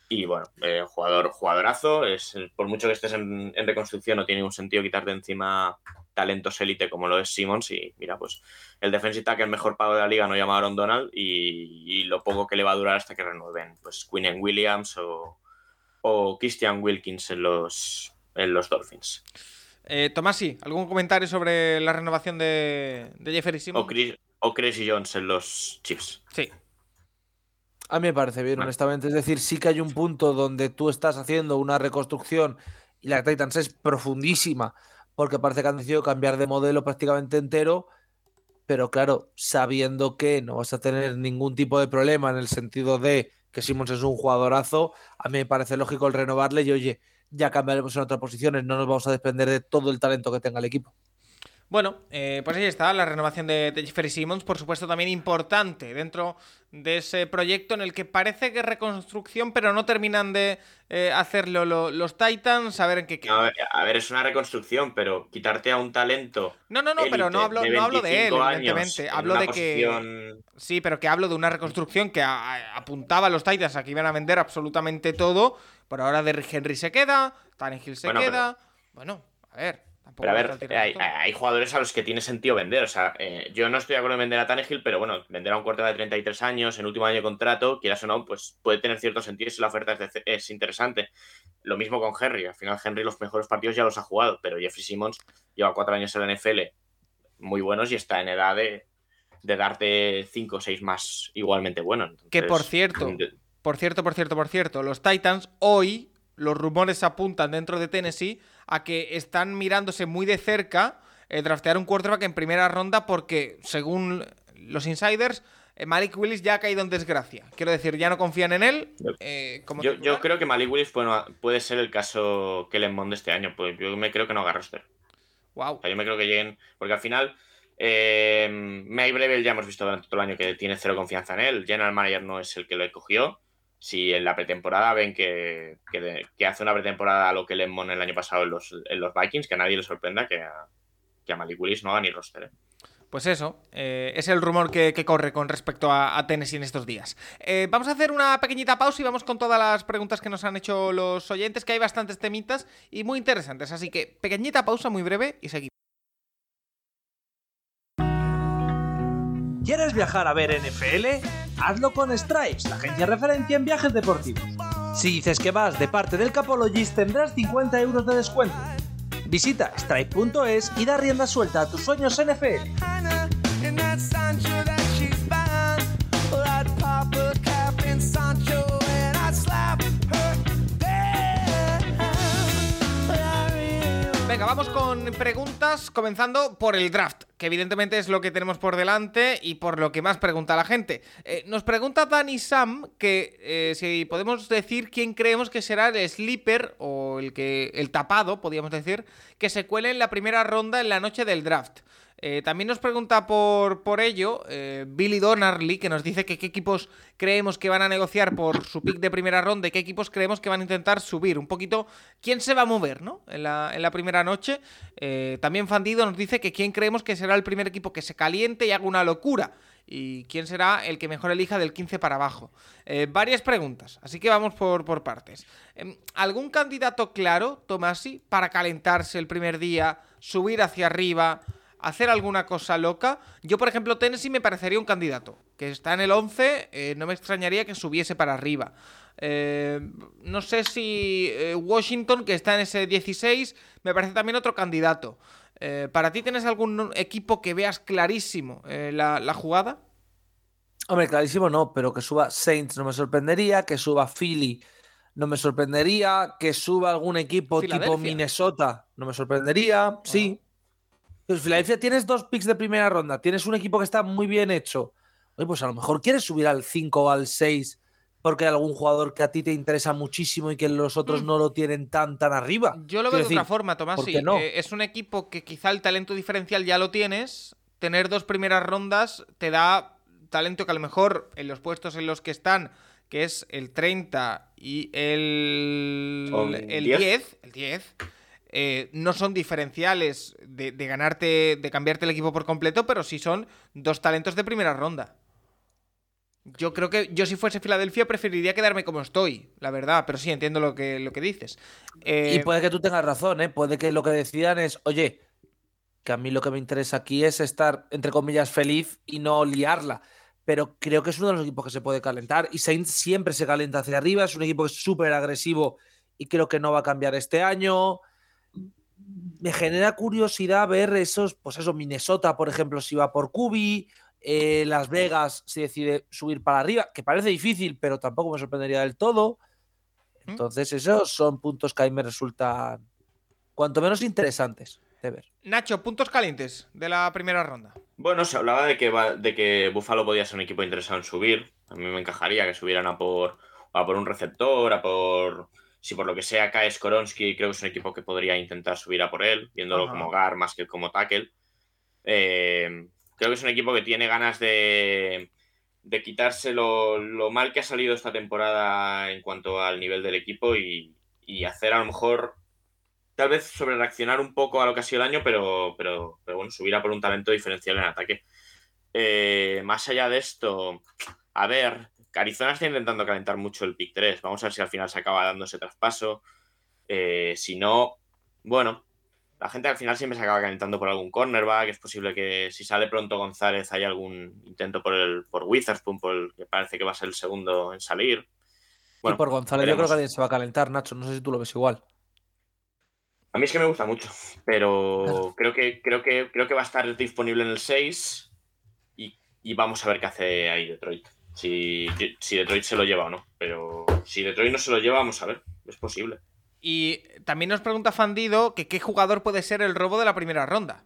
Y bueno, eh, jugador, jugadorazo, es, por mucho que estés en, en, reconstrucción, no tiene ningún sentido quitarte encima talentos élite como lo es Simmons y mira, pues el defensive tackle mejor pago de la liga no llamaron Donald y, lo poco que le va a durar hasta que renueven pues Quinn Williams o, o, Christian Wilkins en los, en los Dolphins. Eh, Tomasi, ¿algún comentario sobre la renovación de, de Jeffrey Simmons? O Chris, o Chris Jones en los Chiefs. Sí. A mí me parece bien, honestamente. Es decir, sí que hay un punto donde tú estás haciendo una reconstrucción y la Titans es profundísima porque parece que han decidido cambiar de modelo prácticamente entero, pero claro, sabiendo que no vas a tener ningún tipo de problema en el sentido de que Simmons es un jugadorazo, a mí me parece lógico el renovarle y oye, ya cambiaremos en otras posiciones, no nos vamos a depender de todo el talento que tenga el equipo. Bueno, eh, pues ahí está la renovación de, Jeffrey Simmons, por supuesto también importante dentro de ese proyecto en el que parece que es reconstrucción, pero no terminan de eh, hacerlo los Titans, a ver en qué queda. a, ver, es una reconstrucción, pero quitarte a un talento. No, no, no, pero no hablo, no hablo de él, evidentemente. Hablo de que. Sí, pero que hablo de una reconstrucción que apuntaba a los Titans a que iban a vender absolutamente todo. Por ahora de Henry se queda, Tannehill se queda. Bueno, a ver. Pero a ver, hay, jugadores a los que tiene sentido vender. O sea, eh, yo no estoy de acuerdo en vender a Tannehill, pero bueno, vender a un cuarto de 33 años en último año de contrato, quieras o no, pues puede tener cierto sentido si la oferta es, interesante. Lo mismo con Henry. Al final, Henry los mejores partidos ya los ha jugado, pero Jeffrey Simmons lleva cuatro años en la NFL muy buenos y está en edad de, darte cinco o seis más igualmente buenos. que por cierto, por cierto, por cierto, por cierto, los Titans hoy los rumores apuntan dentro de Tennessee a que están mirándose muy de cerca eh, draftear un quarterback en primera ronda porque, según los insiders, eh, Malik Willis ya ha caído en desgracia. Quiero decir, ya no confían en él. Eh, yo, creo que Malik Willis puede ser el caso que le de este año. Pues yo me creo que no haga roster. Wow. yo me creo que lleguen. Porque al final, eh, May Brevel ya hemos visto durante todo el año que tiene cero confianza en él. General Manager no es el que lo cogió si en la pretemporada ven que, hace una pretemporada a lo que le en el año pasado en los, Vikings, que a nadie le sorprenda que a, que Malik Willis no haga ni roster. ¿eh? Pues eso, eh, es el rumor que, corre con respecto a, Tennessee en estos días. Eh, vamos a hacer una pequeñita pausa y vamos con todas las preguntas que nos han hecho los oyentes, que hay bastantes temitas y muy interesantes. Así que pequeñita pausa muy breve y seguimos. ¿Quieres viajar a ver NFL? Hazlo con Stripes, la agencia referencia en viajes deportivos. Si dices que vas de parte del Capologist tendrás 50 euros de descuento. Visita stripe.es y da rienda suelta a tus sueños NFL. Venga, vamos con preguntas, comenzando por el draft, que evidentemente es lo que tenemos por delante y por lo que más pregunta la gente. Eh, nos pregunta Dani Sam que eh, si podemos decir quién creemos que será el sleeper o el que el tapado, podríamos decir, que se cuele en la primera ronda en la noche del draft. Eh, también nos pregunta por, por ello eh, Billy Donarly, que nos dice que qué equipos creemos que van a negociar por su pick de primera ronda y qué equipos creemos que van a intentar subir. Un poquito quién se va a mover ¿no? en, la, primera noche. Eh, también Fandido nos dice que quién creemos que será el primer equipo que se caliente y haga una locura. Y quién será el que mejor elija del 15 para abajo. varias preguntas, así que vamos por, por partes. Em, ¿Algún candidato claro, Tomasi, para calentarse el primer día, subir hacia arriba? Hacer alguna cosa loca. Yo, por ejemplo, Tennessee me parecería un candidato. Que está en el 11, eh, no me extrañaría que subiese para arriba. Eh, no sé si eh, Washington, que está en ese 16, me parece también otro candidato. ¿Para ti tienes algún equipo que veas clarísimo la, la jugada? Hombre, clarísimo no, pero que suba Saints no me sorprendería, que suba Philly no me sorprendería, que suba algún equipo tipo. Minnesota no me sorprendería, sí. Pues Filadelfia tienes dos picks de primera ronda, tienes un equipo que está muy bien hecho. Oye, pues a lo mejor quieres subir al 5 o al 6 porque hay algún jugador que a ti te interesa muchísimo y que los otros Mm. no lo tienen tan tan arriba. Yo lo veo de decir, otra forma, Tomás. ¿por sí. qué no? Eh, es un equipo que quizá el talento diferencial ya lo tienes. Tener dos primeras rondas te da talento que a lo mejor en los puestos en los que están, que es el 30 y el, el 10. 10, el 10 eh, no son diferenciales de, de ganarte, de cambiarte el equipo por completo, pero sí son dos talentos de primera ronda. Yo creo que yo si fuese Filadelfia preferiría quedarme como estoy, la verdad, pero sí entiendo lo que, lo que dices. Eh, Y puede que tú tengas razón, ¿eh? Puede que lo que decidan es, oye, que a mí lo que me interesa aquí es estar, entre comillas, feliz y no liarla. Pero creo que es uno de los equipos que se puede calentar. Y Saints siempre se calienta hacia arriba. Es un equipo que es súper agresivo y creo que no va a cambiar este año. Me genera curiosidad ver esos, pues eso, Minnesota, por ejemplo, si va por Kubi, eh, Las Vegas si decide subir para arriba, que parece difícil, pero tampoco me sorprendería del todo. ¿Mm? Entonces, esos son puntos que a mí me resultan cuanto menos interesantes de ver. Nacho, puntos calientes de la primera ronda. Bueno, se hablaba de que, va- de que Buffalo podía ser un equipo interesado en subir. A mí me encajaría que subieran a por, a por un receptor, a por. Si por lo que sea cae Skoronsky, creo que es un equipo que podría intentar subir a por él, viéndolo Ajá. como guard más que como tackle. Eh, creo que es un equipo que tiene ganas de, de quitarse lo, lo mal que ha salido esta temporada en cuanto al nivel del equipo y, y hacer a lo mejor tal vez sobre reaccionar un poco a lo que ha sido el año, pero, pero, pero bueno, subir a por un talento diferencial en ataque. Eh, más allá de esto, a ver, Arizona está intentando calentar mucho el pick 3. Vamos a ver si al final se acaba dando ese traspaso. Eh, si no, bueno, la gente al final siempre se acaba calentando por algún cornerback. Es posible que si sale pronto González haya algún intento por el por Witherspoon, por el que parece que va a ser el segundo en salir. y por González, yo creo que alguien se va a calentar, Nacho. No sé si tú lo ves igual. A mí es que me gusta mucho, pero creo que, creo que, creo que va a estar disponible en el 6 y, y vamos a ver qué hace ahí Detroit. Si, si Detroit se lo lleva o no. Pero si Detroit no se lo lleva, vamos a ver. Es posible. Y también nos pregunta Fandido que qué jugador puede ser el robo de la primera ronda.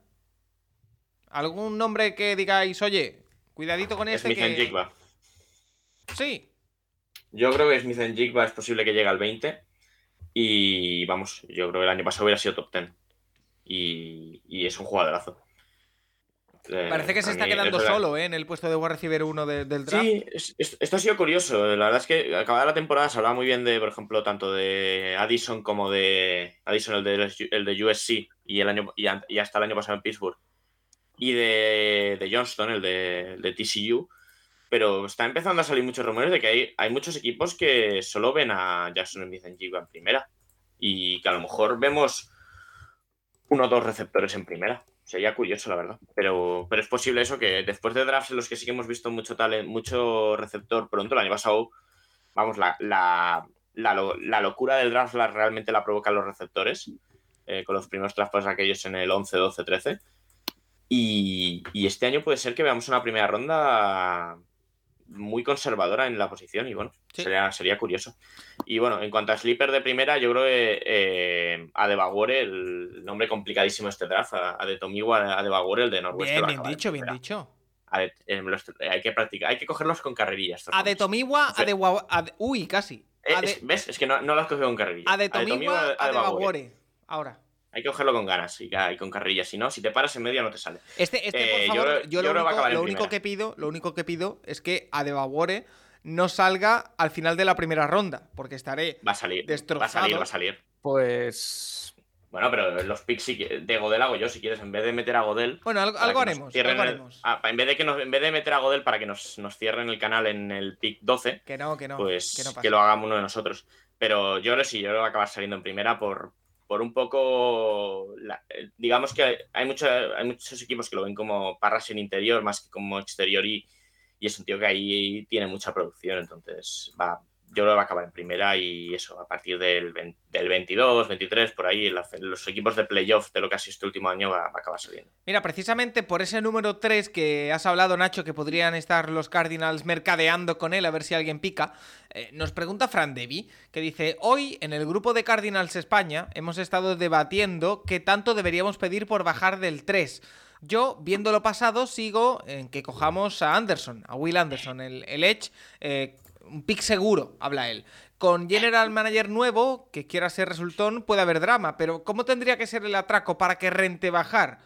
¿Algún nombre que digáis, oye, cuidadito con este Smith que... Jigba. Sí, Yo creo que Smith Jigba es posible que llegue al 20. Y vamos, yo creo que el año pasado hubiera sido top 10. Y, y es un jugadorazo. Parece que se está quedando solo ¿eh? en el puesto de wide receiver 1 de- del draft. Sí, es- es- esto ha sido curioso. La verdad es que acabada la temporada se hablaba muy bien de, por ejemplo, tanto de Addison como de Addison, el de, el de USC y, el año, y, hasta el año pasado en Pittsburgh. Y de, de Johnston, el de, de TCU. Pero está empezando a salir muchos rumores de que hay, hay muchos equipos que solo ven a Jackson en en primera. Y que a lo mejor vemos uno o dos receptores en primera. Sería curioso, la verdad. Pero, pero es posible eso, que después de drafts en los que sí que hemos visto mucho talent, mucho receptor pronto, el año pasado, vamos, la, la, la, la locura del draft la, realmente la provocan los receptores, eh, con los primeros traspasos aquellos en el 11, 12, 13. Y, y este año puede ser que veamos una primera ronda muy conservadora en la posición y bueno, Sí. sería, sería curioso. Y bueno, en cuanto a sleeper de primera, yo creo que eh, Adebayor, el nombre complicadísimo este draft, a de Tomiwa Adebayor, el de Norwestern. bien, bien dicho, bien dicho. Ade- eh, hay que practicar, hay que cogerlos con carrerillas. A de. Tomiwa, a de a Uy, casi. Eh, A es- ¿Ves? Es que no, no lo has cogido con carrillas. a de Tomiwa, a. Ahora. Hay que cogerlo con ganas y, con carrillas. Si no, si te paras en medio no te sale. Este, este Eh, por yo favor, yo, yo lo, único, acabar en lo único que pido, lo único que pido es que Adebayor no salga al final de la primera ronda, porque estaré Va a salir. Va a Destrozado. salir, va a salir. Pues. Bueno, pero los picks de Godel hago yo, si quieres, en vez de meter a Godel. Bueno, algo, haremos, cierren algo el- haremos. ah, en, vez de que nos- en vez de meter a Godel para que nos, nos cierren el canal en el pick 12, Que no, que no. pues que no que, lo hagamos uno de nosotros. Pero yo creo que sí, yo creo que va a acabar saliendo en primera por, por un poco. la- eh, digamos que hay, mucho- hay muchos equipos que lo ven como parras en interior más que como exterior y, y es un tío que ahí tiene mucha producción. Entonces, va. Yo que va a acabar en primera y eso, a partir del, del 22, 23, por ahí, los equipos de playoff de lo que ha sido este último año va, a acabar saliendo. Mira, precisamente por ese número 3 que has hablado, Nacho, que podrían estar los Cardinals mercadeando con él a ver si alguien pica, eh, nos pregunta Fran Devi, que dice, hoy en el grupo de Cardinals España hemos estado debatiendo qué tanto deberíamos pedir por bajar del 3. Yo, viendo lo pasado, sigo en que cojamos a Anderson, a Will Anderson, el, Edge, eh, un pick seguro, habla él. Con General Manager nuevo, que quiera ser resultón, puede haber drama, pero ¿cómo tendría que ser el atraco para que rente bajar?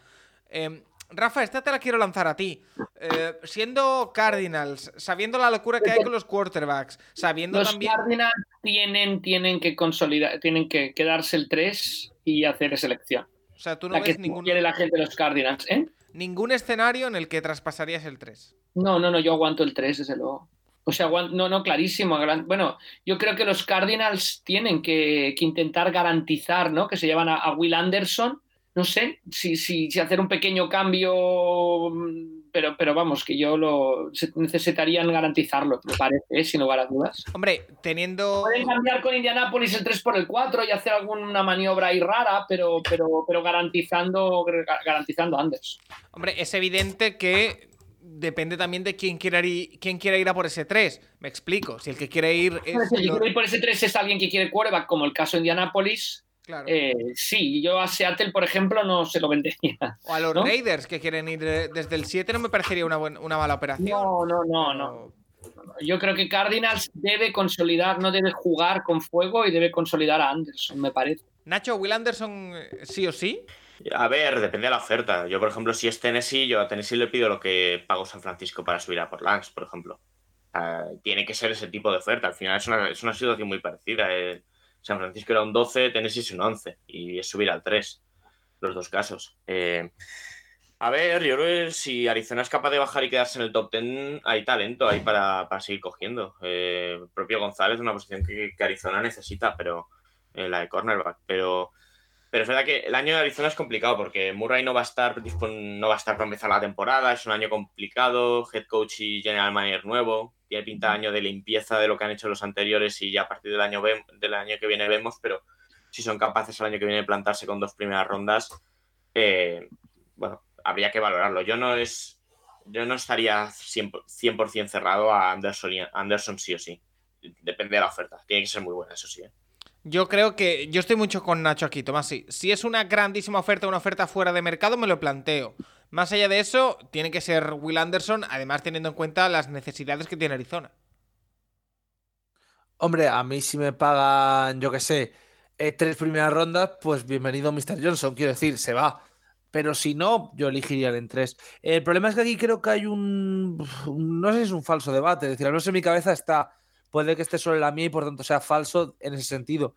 Em, Rafa, esta te la quiero lanzar a ti. Eh, siendo Cardinals, sabiendo la locura que hay con los quarterbacks, sabiendo los también. Los Cardinals tienen, tienen que consolidar, tienen que quedarse el 3 y hacer selección. O sea, tú no ves ningún. quiere la gente de los Cardinals, ¿eh? Ningún escenario en el que traspasarías el 3. No, no, no, yo aguanto el 3, desde luego. O sea, no, no, clarísimo. Bueno, yo creo que los Cardinals tienen que, intentar garantizar, ¿no? Que se llevan a, Will Anderson. No sé si, si, si, hacer un pequeño cambio, pero, pero vamos, que yo lo necesitarían garantizarlo, me parece, ¿eh? sin lugar a dudas. Hombre, teniendo. Pueden cambiar con Indianapolis el 3 por el 4 y hacer alguna maniobra ahí rara, pero, pero, pero garantizando, garantizando a Anderson. Hombre, es evidente que depende también de quién quiera ir, quién quiera ir a por ese 3. Me explico. Si el que quiere ir es. Si quiere ir por ese 3 es alguien que quiere quarterback, como el caso de Indianapolis. Claro. Eh, sí, yo a Seattle, por ejemplo, no se lo vendería. O a los Raiders que quieren ir desde el 7 no me parecería una, una mala operación. No, no, no, no. Yo creo que Cardinals debe consolidar, no debe jugar con fuego y debe consolidar a Anderson, me parece. Nacho, Will Anderson, eh, sí o sí. A ver, depende de la oferta. Yo, por ejemplo, si es Tennessee, yo a Tennessee le pido lo que pago San Francisco para subir a por Lance, por ejemplo. tiene que ser ese tipo de oferta. Al final es una, es una situación muy parecida. Eh. San Francisco era un 12, Tennessee es un 11 y es subir al 3. Los dos casos. Eh, a ver, yo creo que si Arizona es capaz de bajar y quedarse en el top 10, hay talento ahí para, seguir cogiendo. Eh, propio González es una posición que, que Arizona necesita, pero la de cornerback. Pero pero es verdad que el año de Arizona es complicado porque Murray no va a estar no va a estar para empezar la temporada, es un año complicado, head coach y general manager nuevo, tiene pinta de año de limpieza de lo que han hecho los anteriores y ya a partir del año, del año que viene vemos, pero si son capaces el año que viene de plantarse con dos primeras rondas, eh, bueno, habría que valorarlo. Yo no es yo no estaría 100%, cerrado a Anderson, Anderson sí o sí. Depende de la oferta. Tiene que ser muy buena, eso sí. ¿eh? Yo creo que. Yo estoy mucho con Nacho aquí, Tomás. Si es una grandísima oferta, una oferta fuera de mercado, me lo planteo. Más allá de eso, tiene que ser Will Anderson, además teniendo en cuenta las necesidades que tiene Arizona. Hombre, a mí si me pagan, yo qué sé, eh, tres primeras rondas, pues bienvenido Mr. Johnson, quiero decir, se va. Pero si no, yo elegiría el en tres. El problema es que aquí creo que hay un. No sé si es un falso debate. Es decir, al menos en mi cabeza está puede que esté sobre la mía y por tanto sea falso en ese sentido.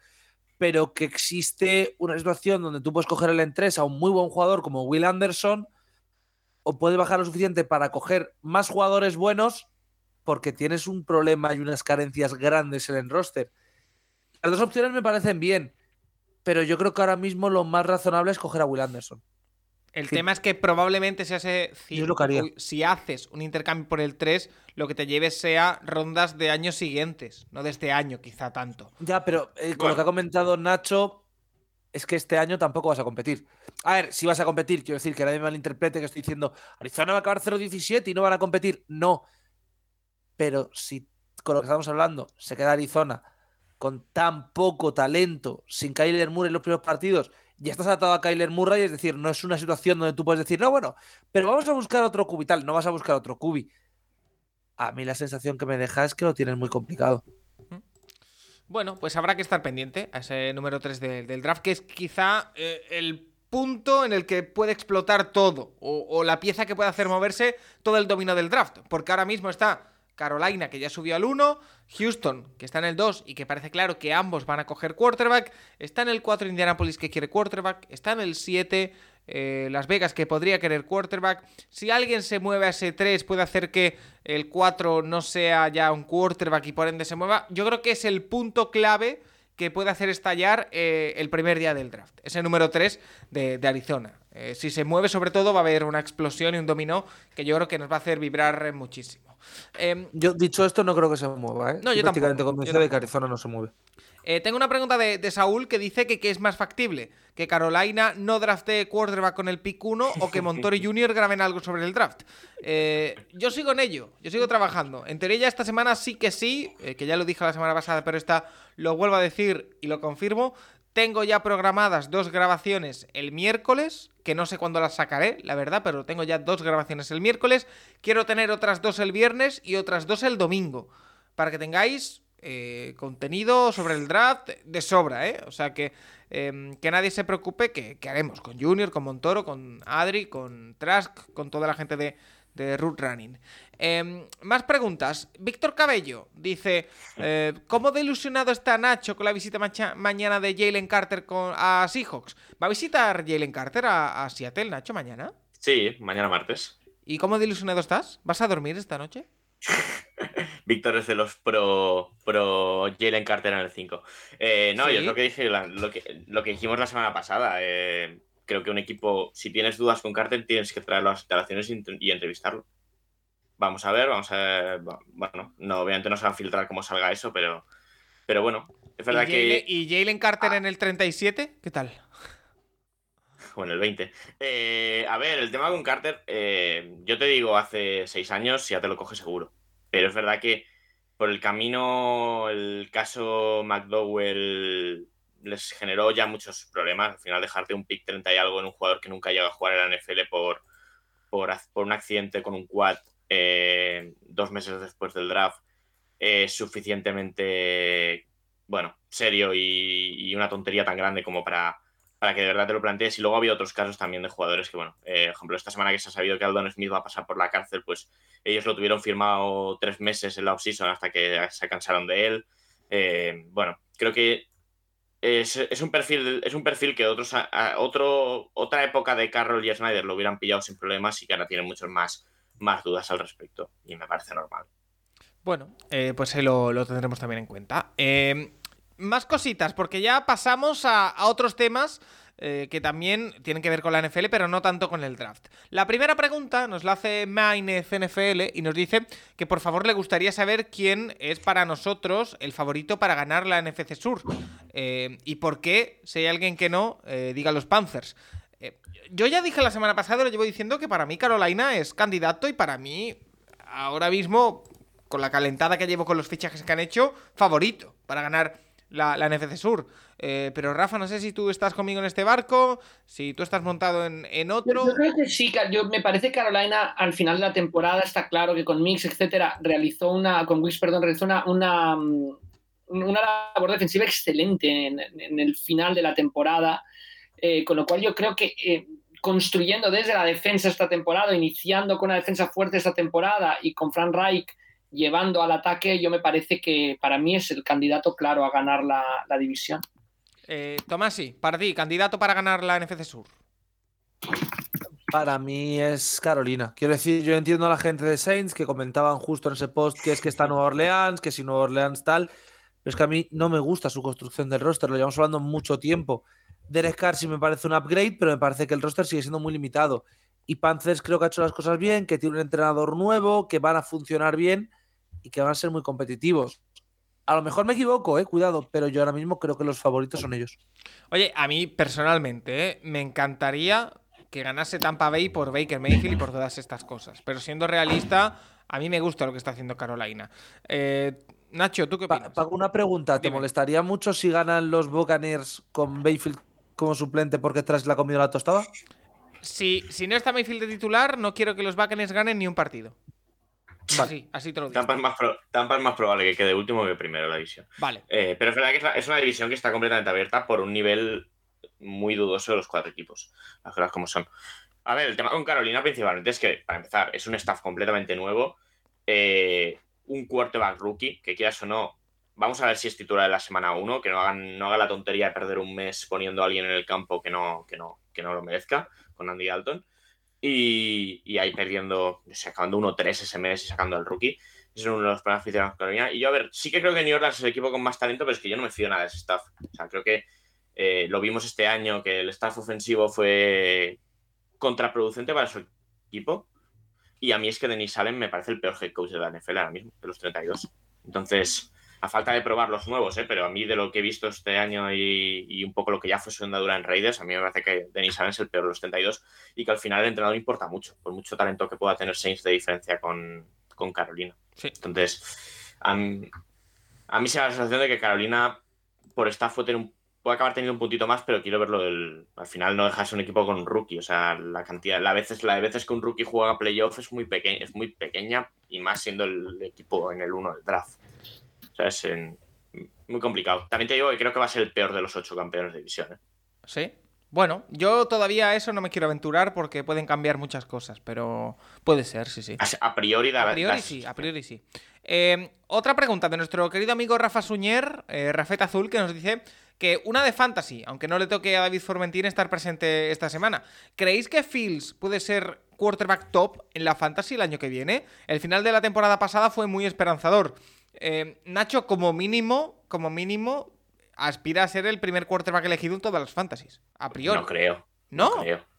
Pero que existe una situación donde tú puedes coger el en 3 a un muy buen jugador como Will Anderson, o puedes bajar lo suficiente para coger más jugadores buenos porque tienes un problema y unas carencias grandes en el roster. Las dos opciones me parecen bien, pero yo creo que ahora mismo lo más razonable es coger a Will Anderson. El tema es que probablemente se hace. Si haces un intercambio por el 3, lo que te lleves sea rondas de años siguientes, no de este año, quizá tanto. Ya, pero eh, con lo que ha comentado Nacho, es que este año tampoco vas a competir. A ver, si vas a competir, quiero decir que nadie me malinterprete que estoy diciendo Arizona va a acabar 0-17 y no van a competir. No. Pero si con lo que estamos hablando se queda Arizona con tan poco talento, sin Kyler Moore en los primeros partidos ya estás atado a Kyler Murray, es decir, no es una situación donde tú puedes decir, no, bueno, pero vamos a buscar otro cubi tal, no vas a buscar otro cubi. A mí la sensación que me deja es que lo tienes muy complicado. Bueno, pues habrá que estar pendiente a ese número 3 del draft, que es quizá eh, el punto en el que puede explotar todo, o, o la pieza que puede hacer moverse todo el dominio del draft, porque ahora mismo está Carolina, que ya subió al 1, Houston, que está en el 2 y que parece claro que ambos van a coger quarterback, está en el 4 Indianapolis, que quiere quarterback, está en el 7 eh, Las Vegas, que podría querer quarterback. Si alguien se mueve a ese 3, puede hacer que el 4 no sea ya un quarterback y por ende se mueva. Yo creo que es el punto clave que puede hacer estallar eh, el primer día del draft. Ese número 3 de, Arizona. Eh, si se mueve sobre todo va a haber una explosión y un dominó que yo creo que nos va a hacer vibrar muchísimo. Em, yo, dicho esto, no creo que se mueva, ¿eh? No, yo prácticamente convencido de que Arizona no se mueve. Eh, tengo una pregunta de, Saúl que dice que, es más factible, que Carolina no drafte quarterback con el pick 1 o que Montori Jr. graben algo sobre el draft. Eh, yo sigo en ello, yo sigo trabajando. En teoría esta semana sí que sí, eh, que ya lo dije la semana pasada, pero esta lo vuelvo a decir y lo confirmo. Tengo ya programadas dos grabaciones el miércoles, que no sé cuándo las sacaré, la verdad, pero tengo ya dos grabaciones el miércoles. Quiero tener otras dos el viernes y otras dos el domingo, para que tengáis eh, contenido sobre el draft de sobra, ¿eh? O sea que, em, que nadie se preocupe que, haremos con Junior, con Montoro, con Adri, con Trask, con toda la gente de, de Root Running. Em, más preguntas. Víctor Cabello dice: eh, ¿Cómo de ilusionado está Nacho con la visita mañana de Jalen Carter con, a Seahawks? ¿Va a visitar Jalen Carter a, a Seattle, Nacho, mañana? Sí, mañana martes. ¿Y cómo de ilusionado estás? ¿Vas a dormir esta noche? Víctor es de los pro, pro Jalen Carter en el 5. Eh, no, yo es lo que dije, lo, que, lo que dijimos la semana pasada. Eh, creo que un equipo, si tienes dudas con Carter, tienes que traerlo a las instalaciones y, entrevistarlo. Vamos a ver, vamos a ver. Bueno, no, obviamente no se va a filtrar cómo salga eso, pero, pero bueno, es verdad que. ¿Y Jalen Carter ah. en el 37? ¿Qué tal? o en el 20. Eh, a ver, el tema con Carter, yo te digo, hace seis años ya te lo coge seguro. Pero es verdad que por el camino, el caso McDowell les generó ya muchos problemas. Al final, dejarte un pick 30 y algo en un jugador que nunca llega a jugar en la NFL por, por, un accidente con un quad eh, dos meses después del draft es suficientemente, bueno, serio y, una tontería tan grande como para, para que de verdad te lo plantees. Y luego había otros casos también de jugadores que, bueno, eh, por ejemplo, esta semana que se ha sabido que Aldon Smith va a pasar por la cárcel, pues ellos lo tuvieron firmado tres meses en la offseason hasta que se cansaron de él. Eh, bueno, creo que es, un perfil, es un perfil que otros, otro, otra época de Carroll y Snyder lo hubieran pillado sin problemas y que ahora tienen muchas más, más dudas al respecto. Y me parece normal. Bueno, eh, pues ahí lo, tendremos también en cuenta más cositas, porque ya pasamos a, otros temas eh, que también tienen que ver con la NFL, pero no tanto con el draft. La primera pregunta nos la hace Mainez NFL y nos dice que por favor le gustaría saber quién es para nosotros el favorito para ganar la NFC Sur. Eh, y por qué, si hay alguien que no, eh, diga los Panthers. yo ya dije la semana pasada, lo llevo diciendo, que para mí Carolina es candidato y para mí, ahora mismo, con la calentada que llevo con los fichajes que han hecho, favorito para ganar la, la NFC Sur. Eh, pero Rafa, no sé si tú estás conmigo en este barco, si tú estás montado en, otro. Yo, creo que sí, yo, me parece que Carolina al final de la temporada está claro que con Mix, etcétera, realizó una, con Wix, perdón, realizó una, una, mm, una labor defensiva excelente en, el final de la temporada, eh, con lo cual yo creo que eh, construyendo desde la defensa esta temporada, iniciando con una defensa fuerte esta temporada y con Frank Reich llevando al ataque, yo me parece que para mí es el candidato claro a ganar la, división. Eh, Tomasi, para ti, candidato para ganar la NFC Sur. Para mí es Carolina. Quiero decir, yo entiendo a la gente de Saints que comentaban justo en ese post que es que está Nueva Orleans, que si Nueva Orleans tal. Pero es que a mí no me gusta su construcción del roster, lo llevamos hablando mucho tiempo. Derek Carr sí me parece un upgrade, pero me parece que el roster sigue siendo muy limitado. Y Panthers creo que ha hecho las cosas bien, que tiene un entrenador nuevo, que van a funcionar bien y que van a ser muy competitivos. A lo mejor me equivoco, eh, cuidado, pero yo ahora mismo creo que los favoritos son ellos. Oye, a mí personalmente eh, me encantaría que ganase Tampa Bay por Baker Mayfield y por todas estas cosas. Pero siendo realista, a mí me gusta lo que está haciendo Carolina. Eh, Nacho, ¿tú qué opinas? Pago una pregunta. ¿Te molestaría mucho si ganan los Buccaneers con Mayfield como suplente porque tras la comida la tostada? Si, si no está Mayfield de titular, no quiero que los Buccaneers ganen ni un partido. Así, así te lo digo. Tampa es, más más probable que quede último que primero la división. Vale. Eh, pero es verdad que es, una división que está completamente abierta por un nivel muy dudoso de los cuatro equipos. Las cosas como son. A ver, el tema con Carolina principalmente es que, para empezar, es un staff completamente nuevo. Eh, un quarterback rookie, que quieras o no, vamos a ver si es titular en la semana 1, que no hagan, no haga la tontería de perder un mes poniendo a alguien en el campo que no, que no, que no lo merezca, con Andy Dalton. Y, ahí perdiendo, sacando 1-3 ese mes y sacando al rookie. Es uno de los problemas de Carolina. Y yo, a ver, sí que creo que New Orleans es el equipo con más talento, pero es que yo no me fío nada de ese staff. O sea, creo que eh, lo vimos este año, que el staff ofensivo fue contraproducente para su equipo. Y a mí es que Denis Allen me parece el peor head coach de la NFL ahora mismo, de los 32. Entonces, a falta de probar los nuevos, ¿eh? pero a mí de lo que he visto este año y, un poco lo que ya fue su andadura en Raiders, a mí me parece que Denis Allen es el peor de los 32 y que al final el entrenador importa mucho, por mucho talento que pueda tener Saints de diferencia con, con Carolina. Entonces, a mí, a mí se da la sensación de que Carolina, por esta fue tener un puede acabar teniendo un puntito más, pero quiero verlo del. Al final no dejas un equipo con un rookie. O sea, la cantidad, la veces, la de veces que un rookie juega playoff es muy pequeña, es muy pequeña y más siendo el equipo en el 1 del draft. O sea, es muy complicado. También te digo que creo que va a ser el peor de los ocho campeones de división. ¿eh? Sí. Bueno, yo todavía a eso no me quiero aventurar porque pueden cambiar muchas cosas, pero puede ser, sí, sí. A, priori, a priori sí, a priori sí. Eh, otra pregunta de nuestro querido amigo Rafa Suñer, eh, Rafet Azul, que nos dice que una de fantasy, aunque no le toque a David Formentín estar presente esta semana. ¿Creéis que Fields puede ser quarterback top en la fantasy el año que viene? El final de la temporada pasada fue muy esperanzador. Eh, Nacho, como mínimo, como mínimo, aspira a ser el primer quarterback elegido en todas las fantasies. A priori. No creo. ¿No?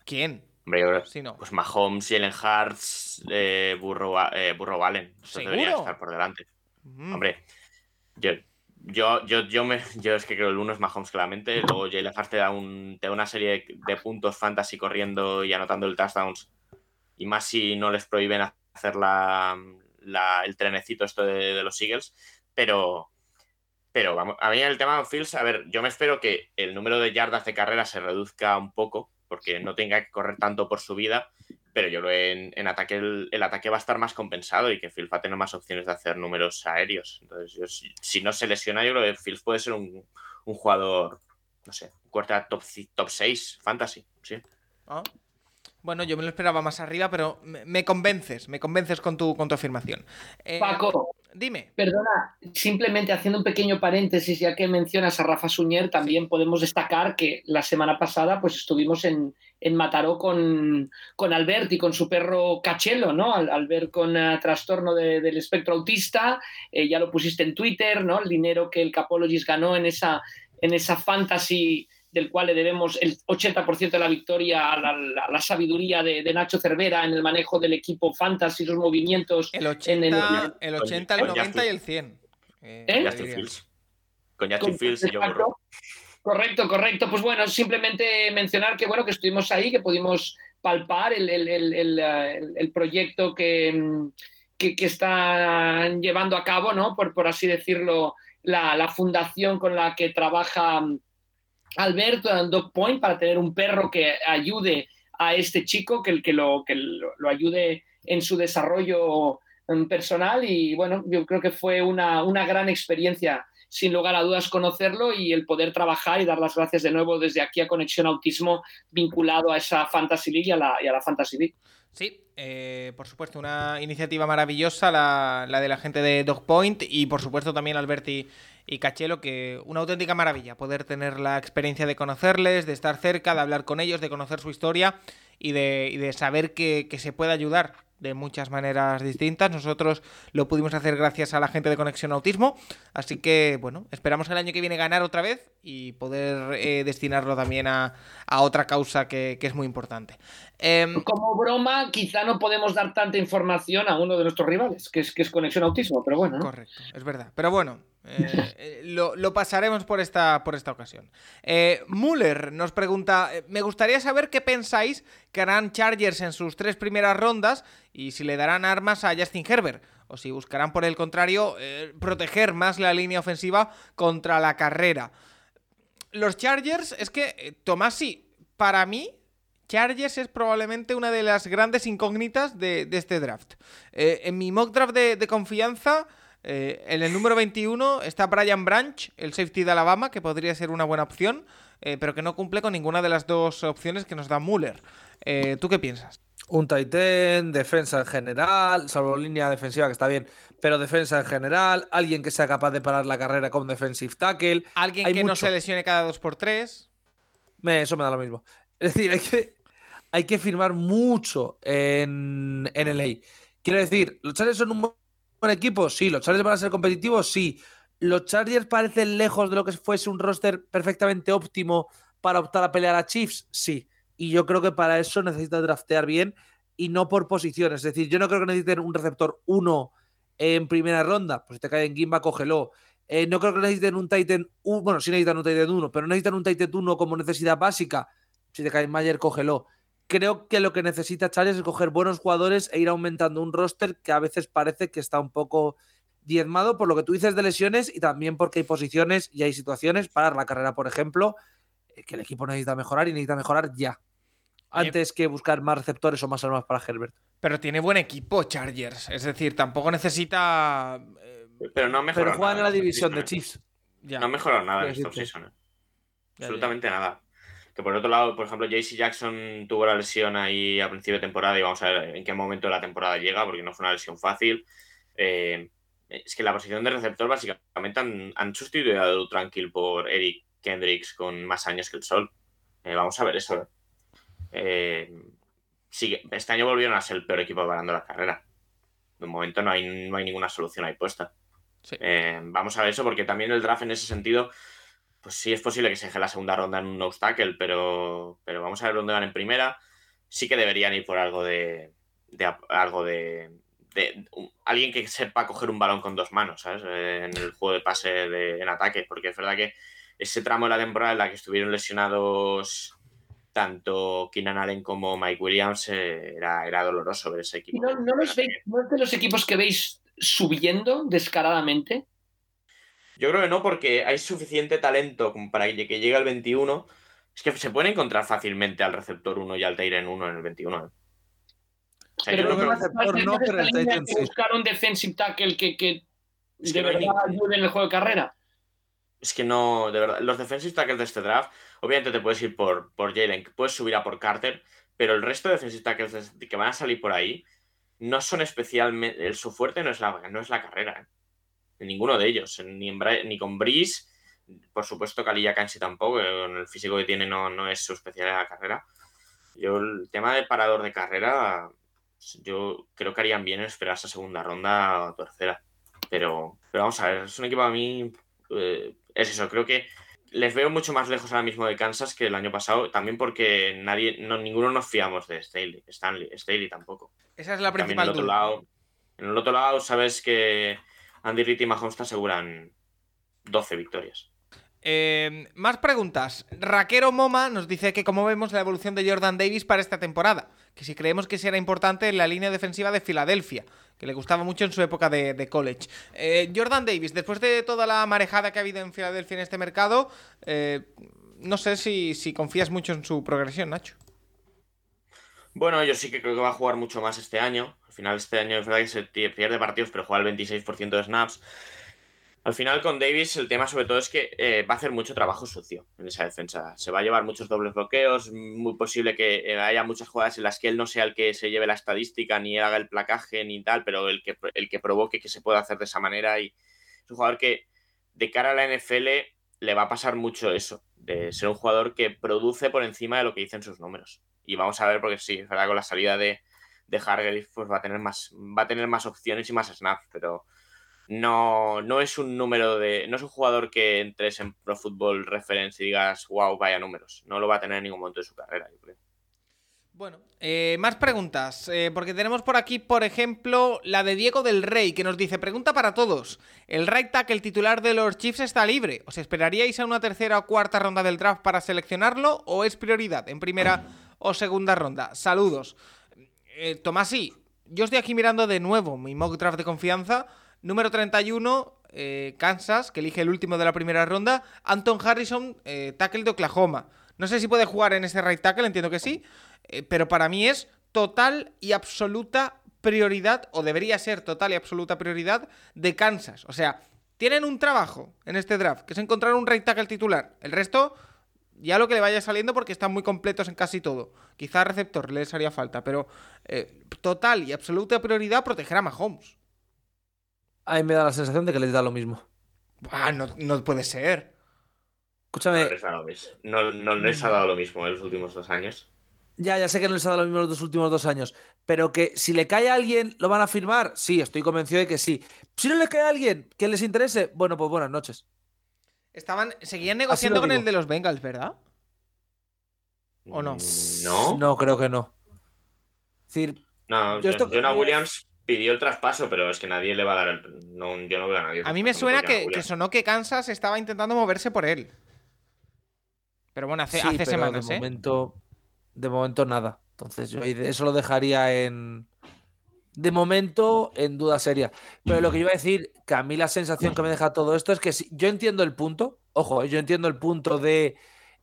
¿Quién? Hombre, no. Pues Mahomes, Jalen Hartz, eh, Burro, eh, Burro Allen. Eso debería estar por delante. Hombre, yo, yo, yo, yo, me, yo es que creo que el uno es Mahomes claramente. Luego Jalen Hurts te da, un, te da una serie de, puntos fantasy corriendo y anotando el touchdowns. Y más si no les prohíben hacer la, el trenecito esto de, los Eagles. Pero, pero vamos, a mí el tema de Fields, a ver, yo me espero que el número de yardas de carrera se reduzca un poco, porque no tenga que correr tanto por su vida pero yo creo que en, ataque el, ataque va a estar más compensado y que Phil va a tener más opciones de hacer números aéreos. Entonces, si, no se lesiona, yo creo que Phil puede ser un, jugador, no sé, un cuarta top, top 6 fantasy, sí. Ah. Bueno, yo me lo esperaba más arriba, pero me, convences, me convences con tu, con tu afirmación. Eh, Paco, dime. Perdona, simplemente haciendo un pequeño paréntesis, ya que mencionas a Rafa Suñer, también podemos destacar que la semana pasada pues estuvimos en, en Mataró con, con Albert y con su perro Cachelo, ¿no? Albert con uh, trastorno del espectro autista, eh, ya lo pusiste en Twitter, ¿no? El dinero que el Capologist ganó en esa, en esa fantasy del cual le debemos el 80% de la victoria a la, sabiduría de, Nacho Cervera en el manejo del equipo fantasy, los movimientos. El 80, el, 80 el 90 y el 100. Eh, ¿Eh? Con Justin Fields y Correcto, correcto. Pues bueno, simplemente mencionar que bueno, que estuvimos ahí, que pudimos palpar el, el, proyecto que, que, están llevando a cabo, ¿no? Por, por así decirlo, la, la fundación con la que trabaja Alberto en Dog Point para tener un perro que ayude a este chico, que, que, lo, que lo, ayude en su desarrollo mm, personal y bueno, yo creo que fue una, una, gran experiencia, sin lugar a dudas, conocerlo y el poder trabajar y dar las gracias de nuevo desde aquí a Conexión Autismo vinculado a esa Fantasy League y a la, y a la Fantasy League. Sí, eh, por supuesto, una iniciativa maravillosa la, la, de la gente de Dog Point y por supuesto también Alberti y Cachelo, que una auténtica maravilla poder tener la experiencia de conocerles, de estar cerca, de hablar con ellos, de conocer su historia y de, y de saber que, que se puede ayudar de muchas maneras distintas. Nosotros lo pudimos hacer gracias a la gente de Conexión Autismo. Así que, bueno, esperamos el año que viene ganar otra vez y poder eh, destinarlo también a, otra causa que, es muy importante. Em, Como broma, quizá no podemos dar tanta información a uno de nuestros rivales, que es, que es Conexión Autismo, pero bueno. Correcto, es verdad. Pero bueno, eh, eh, lo, pasaremos por esta, por esta ocasión. Eh, Muller nos pregunta: Me gustaría saber qué pensáis que harán Chargers en sus tres primeras rondas y si le darán armas a Justin Herbert. O si buscarán, por el contrario, proteger más la línea ofensiva contra la carrera. Los Chargers, es que, Tomasi, para mí, Chargers es probablemente una de las grandes incógnitas de, este draft. en mi mock draft de confianza. Eh, en el número 21 está Brian Branch, el safety de Alabama, que podría ser una buena opción, eh, pero que no cumple con ninguna de las dos opciones que nos da Muller. Eh, ¿Tú qué piensas? Un Titan, defensa en general, salvo línea defensiva que está bien, pero defensa en general, alguien que sea capaz de parar la carrera como defensive tackle. Alguien que no se lesione cada dos por tres. eso me da lo mismo. Es decir, hay que, hay que firmar mucho en, en LA. Quiero decir, los Chargers son un buen equipo? Sí. ¿Los Chargers van a ser competitivos? Sí. ¿Los Chargers parecen lejos de lo que fuese un roster perfectamente óptimo para optar a pelear a Chiefs? Sí. Y yo creo que para eso necesita draftear bien y no por posiciones. Es decir, yo no creo que necesiten un receptor 1 en primera ronda. Pues si te cae en Gimba, cógelo. Eh, no creo que necesiten un Titan 1. Bueno, sí necesitan un Titan 1, pero necesitan un Titan 1 como necesidad básica. Si te cae en Mayer, cógelo. Creo que lo que necesita Charles es coger buenos jugadores e ir aumentando un roster que a veces parece que está un poco diezmado por lo que tú dices de lesiones y también porque hay posiciones y hay situaciones para la carrera, por ejemplo, eh, que el equipo necesita mejorar y necesita mejorar ya. Antes que buscar más receptores o más armas para Herbert. Pero tiene buen equipo Chargers. Es decir, tampoco necesita. eh, Pero no ha mejorado Pero juegan en la división de ¿eh? Chiefs. ya. No ha mejorado nada en esta offseason, ¿eh? Ya, Absolutamente nada. Que por otro lado, por ejemplo, JC Jackson tuvo la lesión ahí a principio de temporada y vamos a ver en qué momento de la temporada llega, porque no fue una lesión fácil. Eh, es que la posición de receptor básicamente han, han sustituido a Drew Tranquil por Eric Kendricks con más años que el sol. Eh, vamos a ver eso. ¿eh? Sí, este año volvieron a ser el peor equipo parando la carrera. De momento no hay, no hay ninguna solución ahí puesta. Sí. Eh, vamos a ver eso, porque también el draft en ese sentido, pues sí es posible que se deje la segunda ronda en un nose tackle, pero, pero vamos a ver dónde van en primera. Sí que deberían ir por algo de, algo de, alguien que sepa coger un balón con dos manos, ¿sabes? En el juego de pase de, en ataque, porque es verdad que ese tramo de la temporada en la que estuvieron lesionados tanto Keenan Allen como Mike Williams eh, era, era doloroso ver ese ¿Y equipo. no, no los veis, no es de los equipos que veis subiendo descaradamente? Yo creo que no, porque hay suficiente talento como para que llegue al 21. Es que se puede encontrar fácilmente al receptor 1 y al Tyren 1 en el 21. ¿eh? O sea, yo Pero no no creo- hace- receptor no, pero el que sí. buscar un defensive tackle que, que Es de que verdad ayude en el juego de carrera. Es que no, de verdad. Los defensive tackles de este draft, obviamente te puedes ir por, por Jalen, que puedes subir a por Carter, pero el resto de defensive tackles que van a salir por ahí no son especialmente. el- Su fuerte no es la, no es la carrera. ¿eh? En ninguno de ellos. Ni, en Bra- ni con Breeze, por supuesto, Kalilla Kansi tampoco, que con el físico que tiene no, no es su especialidad la carrera. Yo, el tema de parador de carrera, yo creo que harían bien en esperar esa segunda ronda o tercera. Pero, pero vamos a ver, es un equipo a mí eh, es eso, creo que les veo mucho más lejos ahora mismo de Kansas que el año pasado, también porque nadie, no, ninguno nos fiamos de Staley, Stanley, Staley tampoco. Esa es la También en principal el otro duda. lado, en el otro lado sabes que Andy Reid y Mahomes te aseguran 12 victorias. Eh, más preguntas. Raquero Moma nos dice que cómo vemos la evolución de Jordan Davis para esta temporada. Que si creemos que será importante en la línea defensiva de Filadelfia, que le gustaba mucho en su época de, de college. Eh, Jordan Davis, después de toda la marejada que ha habido en Filadelfia en este mercado, eh, no sé si, si confías mucho en su progresión, Nacho. Bueno, yo sí que creo que va a jugar mucho más este año. Al final, este año es verdad que se pierde partidos, pero juega el 26% de snaps. Al final, con Davis, el tema sobre todo es que eh, va a hacer mucho trabajo sucio en esa defensa. Se va a llevar muchos dobles bloqueos. Muy posible que eh, haya muchas jugadas en las que él no sea el que se lleve la estadística, ni haga el placaje, ni tal, pero el que, el que provoque que se pueda hacer de esa manera. Y es un jugador que, de cara a la NFL, le va a pasar mucho eso, de ser un jugador que produce por encima de lo que dicen sus números. Y vamos a ver, porque sí, es verdad, con la salida de, de Hargrave, pues va a tener más, va a tener más opciones y más snaps, pero no, no es un número de. No es un jugador que entres en Pro Football Reference y digas, wow, vaya números. No lo va a tener en ningún momento de su carrera, yo creo. Bueno, eh, más preguntas, eh, porque tenemos por aquí, por ejemplo, la de Diego del Rey, que nos dice, pregunta para todos, ¿el right tackle titular de los Chiefs está libre? ¿Os esperaríais a una tercera o cuarta ronda del draft para seleccionarlo o es prioridad en primera o segunda ronda? Saludos. Eh, Tomasi, yo estoy aquí mirando de nuevo mi mock draft de confianza, número 31, eh, Kansas, que elige el último de la primera ronda, Anton Harrison, eh, tackle de Oklahoma. No sé si puede jugar en ese right tackle, entiendo que sí, eh, pero para mí es total y absoluta prioridad, o debería ser total y absoluta prioridad, de Kansas. O sea, tienen un trabajo en este draft, que es encontrar un right tackle titular. El resto, ya lo que le vaya saliendo porque están muy completos en casi todo. Quizá receptor les haría falta, pero eh, total y absoluta prioridad proteger a Mahomes. A mí me da la sensación de que les da lo mismo. Ah, no, no puede ser. No Escúchame, les, ha dado lo mismo. No, no les ha dado lo mismo en los últimos dos años. ya, ya sé que no les ha dado lo mismo los dos últimos dos años, pero que si le cae a alguien, ¿lo van a firmar? Sí, estoy convencido de que sí. Si no le cae a alguien que les interese, bueno, pues buenas noches. Estaban, seguían negociando con el de los Bengals, ¿verdad? ¿O no? No. No, creo que no. Es decir, No, Yo esto- Jonah Williams pidió el traspaso, pero es que nadie le va a dar el. No, yo no veo a nadie. A mí me suena que, que sonó que Kansas estaba intentando moverse por él. Pero bueno, hace, sí, hace pero semanas, de ¿eh? momento, de momento nada. Entonces yo eso lo dejaría en, de momento en duda seria. Pero lo que yo iba a decir, que a mí la sensación que me deja todo esto es que si, yo entiendo el punto, ojo, yo entiendo el punto de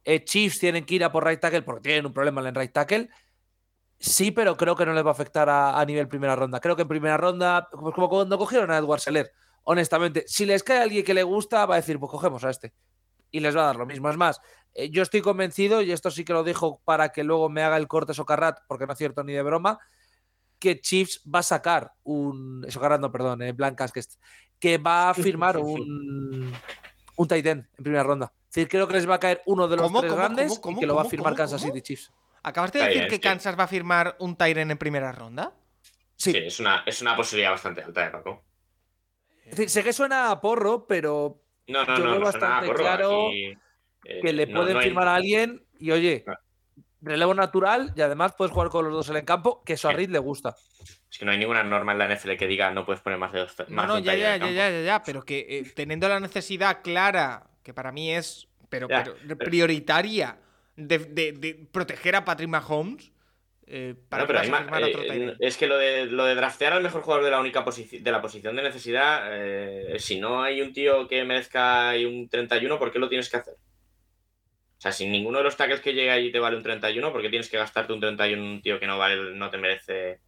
eh, Chiefs tienen que ir a por right tackle porque tienen un problema en right tackle. Sí, pero creo que no les va a afectar a, a nivel primera ronda. Creo que en primera ronda, pues como cuando cogieron a Edward Seller, honestamente, si les cae alguien que le gusta, va a decir, pues cogemos a este. Y les va a dar lo mismo. Es más, eh, yo estoy convencido, y esto sí que lo dijo para que luego me haga el corte Socarrat, porque no es cierto ni de broma, que Chiefs va a sacar un. Socarrat, no, perdón, eh, Blancas, que, es- que va a firmar un, un tight end en primera ronda. Es decir, creo que les va a caer uno de los ¿Cómo, tres cómo, grandes cómo, cómo, y que lo va a firmar cómo, Kansas? City Chiefs. ¿Acabas de decir que. Kansas va a firmar un Tyren en primera ronda? Sí. Sí, es una, es una posibilidad bastante alta, ¿eh, Paco? Es decir, sé que suena a porro, pero No, no, Yo no, veo no suena bastante a porro, claro aquí, eh, que le no- pueden no hay- firmar a alguien y oye. Relevo natural y además puedes jugar con los dos en el campo, que eso a. Reed le gusta. Es que no hay ninguna norma en la NFL que diga no puedes poner más de dos. No, más no, ya, ya, ya, ya, ya, ya, pero que eh, teniendo la necesidad clara, que para mí es pero, Ya, pero pero- prioritaria, de, de- de proteger a Patrick Mahomes, eh, para No, pero otro eh, es que lo de, lo de draftear al mejor jugador de la única posición de la posición de necesidad, eh, si no hay un tío que merezca un 31, ¿por qué lo tienes que hacer? O sea, si ninguno de los tackles que llega allí te vale un 31, ¿por qué tienes que gastarte un 31 en un tío que no vale, no te merece,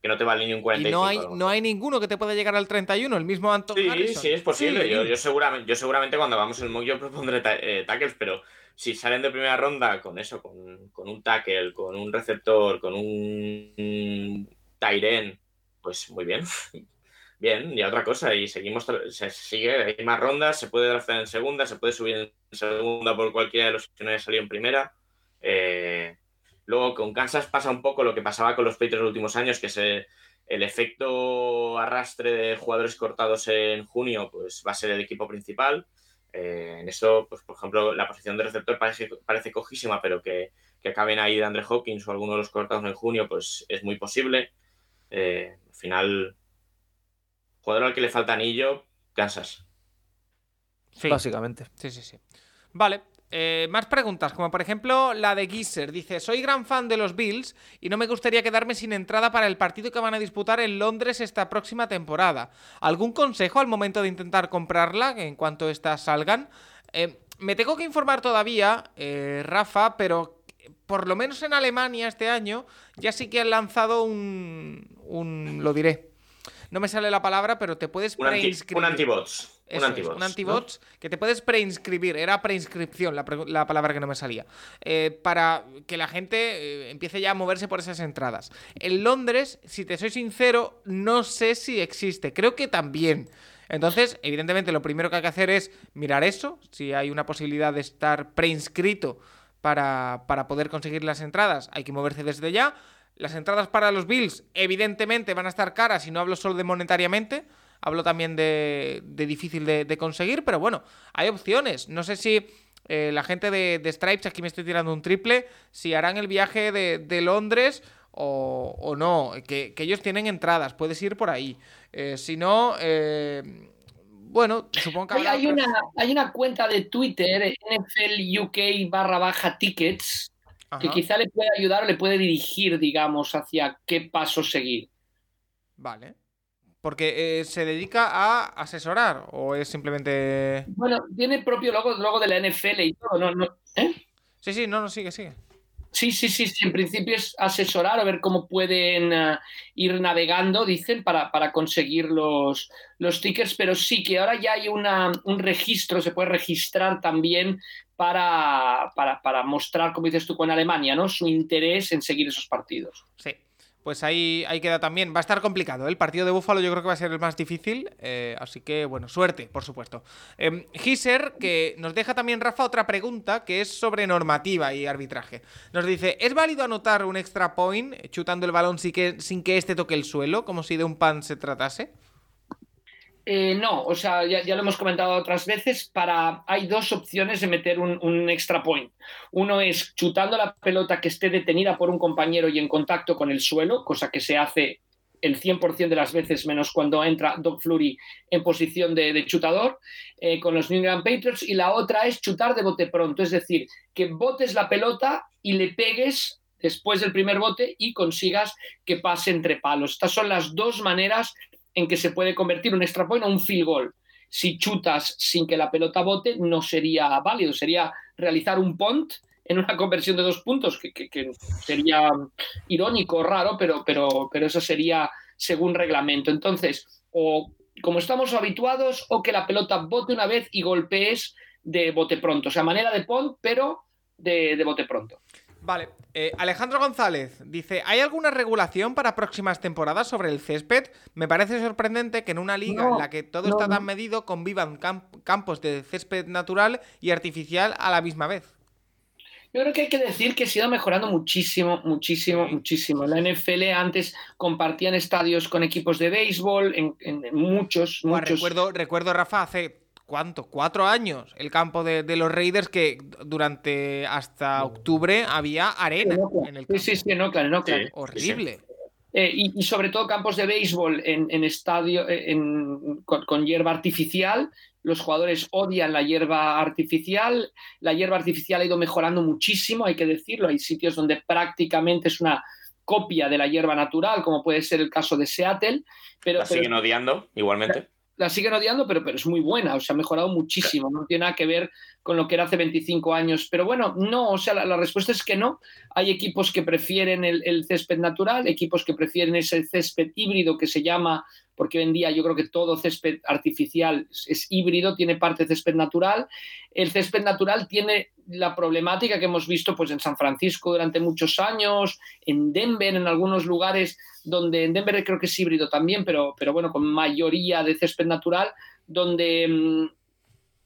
que no te vale ni un Y 45? no hay, no hay ninguno que te pueda llegar al 31, el mismo Anton Sí, Harrison. sí, es posible. Sí. Yo, yo, seguramente, yo seguramente cuando hagamos el mock yo propondré ta- eh, tackles, pero si salen de primera ronda con eso, con, con un tackle, con un receptor, con un, un end, pues muy bien. Bien, y otra cosa, y seguimos, se sigue, hay más rondas, se puede draftear en segunda, se puede subir en segunda por cualquiera de los que no haya salido en primera. Eh, luego con Kansas pasa un poco lo que pasaba con los Patriots los últimos años, que se, el efecto arrastre de jugadores cortados en junio pues va a ser el equipo principal. Eh, en eso, pues por ejemplo, la posición de receptor parece, parece cojísima, pero que, que acaben ahí de Andre Hawkins o alguno de los cortados en junio, pues es muy posible. Eh, al final, jugador al que le falta anillo, Kansas. Sí. Básicamente. Sí, sí, sí. Vale. eh, más preguntas, como por ejemplo la de Geezer. Dice, soy gran fan de los Bills y no me gustaría quedarme sin entrada para el partido que van a disputar en Londres esta próxima temporada. ¿Algún consejo al momento de intentar comprarla en cuanto estas salgan? Eh, me tengo que informar todavía, eh, Rafa, pero por lo menos en Alemania este año ya sí que han lanzado un... un lo diré. No me sale la palabra, pero te puedes Un, anti, preinscribir. un antibots. Eso un es, antibots. un ¿no? antibots que te puedes preinscribir. Era preinscripción la, la palabra que no me salía. Eh, para que la gente eh, empiece ya a moverse por esas entradas. En Londres, si te soy sincero, no sé si existe. Creo que también. Entonces, evidentemente, lo primero que hay que hacer es mirar eso. Si hay una posibilidad de estar preinscrito para, para poder conseguir las entradas, hay que moverse desde ya. Las entradas para los Bills, evidentemente, van a estar caras y no hablo solo de monetariamente. Hablo también de, de difícil de, de conseguir, pero bueno, hay opciones. No sé si eh, la gente de, de Stripes, aquí me estoy tirando un triple, si harán el viaje de, Londres o, o no, que, que ellos tienen entradas, puedes ir por ahí. Eh, si no, eh, bueno, supongo que Hay, habrá hay una, hay una cuenta de Twitter, NFL UK barra baja tickets, que quizá le puede ayudar o le puede dirigir, digamos, hacia qué paso seguir. Vale. Porque eh, se dedica a asesorar o es simplemente... Bueno, tiene propio logo, logo de la NFL y todo, ¿no? no ¿eh? Sí, sí, no, no, sigue, sigue. Sí, sí, sí, sí, en principio es asesorar o ver cómo pueden eh, ir navegando, dicen, para, para conseguir los, los tickets, pero sí que ahora ya hay una, un registro, se puede registrar también para, para, para mostrar, como dices tú, con Alemania, ¿no? Su interés en seguir esos partidos. Sí. Pues ahí, ahí queda también. Va a estar complicado. ¿eh? El partido de Búfalo yo creo que va a ser el más difícil. eh, así que, bueno, suerte, por supuesto. Eh, que nos deja también, Rafa, otra pregunta que es sobre normativa y arbitraje. Nos dice: ¿Es válido anotar un extra point chutando el balón sin que, sin que este toque el suelo, como si de un pan se tratase? Eh, no, o sea, ya, lo hemos comentado otras veces, para, hay dos opciones de meter un, extra point. Uno es chutando la pelota que esté detenida por un compañero y en contacto con el suelo, cosa que se hace el 100% de las veces, menos cuando entra Doc Flurry en posición de, de chutador, eh, con los New England Patriots. Y la otra es chutar de bote pronto, es decir, que botes la pelota y le pegues después del primer bote y consigas que pase entre palos. Estas son las dos maneras en que se puede convertir un extra point a un field goal. Si chutas sin que la pelota bote, no sería válido, sería realizar un punt en una conversión de dos puntos, que, sería irónico, raro, pero, pero, pero eso sería según reglamento. Entonces, o como estamos habituados, o que la pelota bote una vez y golpees de bote pronto, o sea, manera de punt, pero de, de bote pronto. Vale, eh, Alejandro González dice, ¿hay alguna regulación para próximas temporadas sobre el césped? Me parece sorprendente que en una liga no, en la que todo no, está tan medido convivan camp campos de césped natural y artificial a la misma vez. Yo creo que hay que decir que se ha ido mejorando muchísimo, muchísimo, muchísimo. La NFL antes compartían estadios con equipos de béisbol, en, en, en muchos, bueno, muchos. Recuerdo, recuerdo, Rafa, hace ¿cuánto? Cuatro años el campo de, de, los Raiders que durante hasta octubre había arena en, en el campo. Sí, sí, sí, en Oakland, en Oakland. Sí, Horrible. Sí. Eh, y, y, sobre todo campos de béisbol en, en estadio en, con, con, hierba artificial. Los jugadores odian la hierba artificial. La hierba artificial ha ido mejorando muchísimo, hay que decirlo. Hay sitios donde prácticamente es una copia de la hierba natural, como puede ser el caso de Seattle. Pero, la siguen pero, odiando igualmente la siguen odiando, pero, pero es muy buena, o sea, ha mejorado muchísimo, no tiene nada que ver con lo que era hace 25 años. Pero bueno, no, o sea, la, respuesta es que no. Hay equipos que prefieren el, el, césped natural, equipos que prefieren ese césped híbrido que se llama, porque hoy en día yo creo que todo césped artificial es, híbrido, tiene parte césped natural. El césped natural tiene la problemática que hemos visto pues, en San Francisco durante muchos años, en Denver, en algunos lugares donde en Denver creo que es híbrido también, pero, pero bueno, con mayoría de césped natural, donde mmm,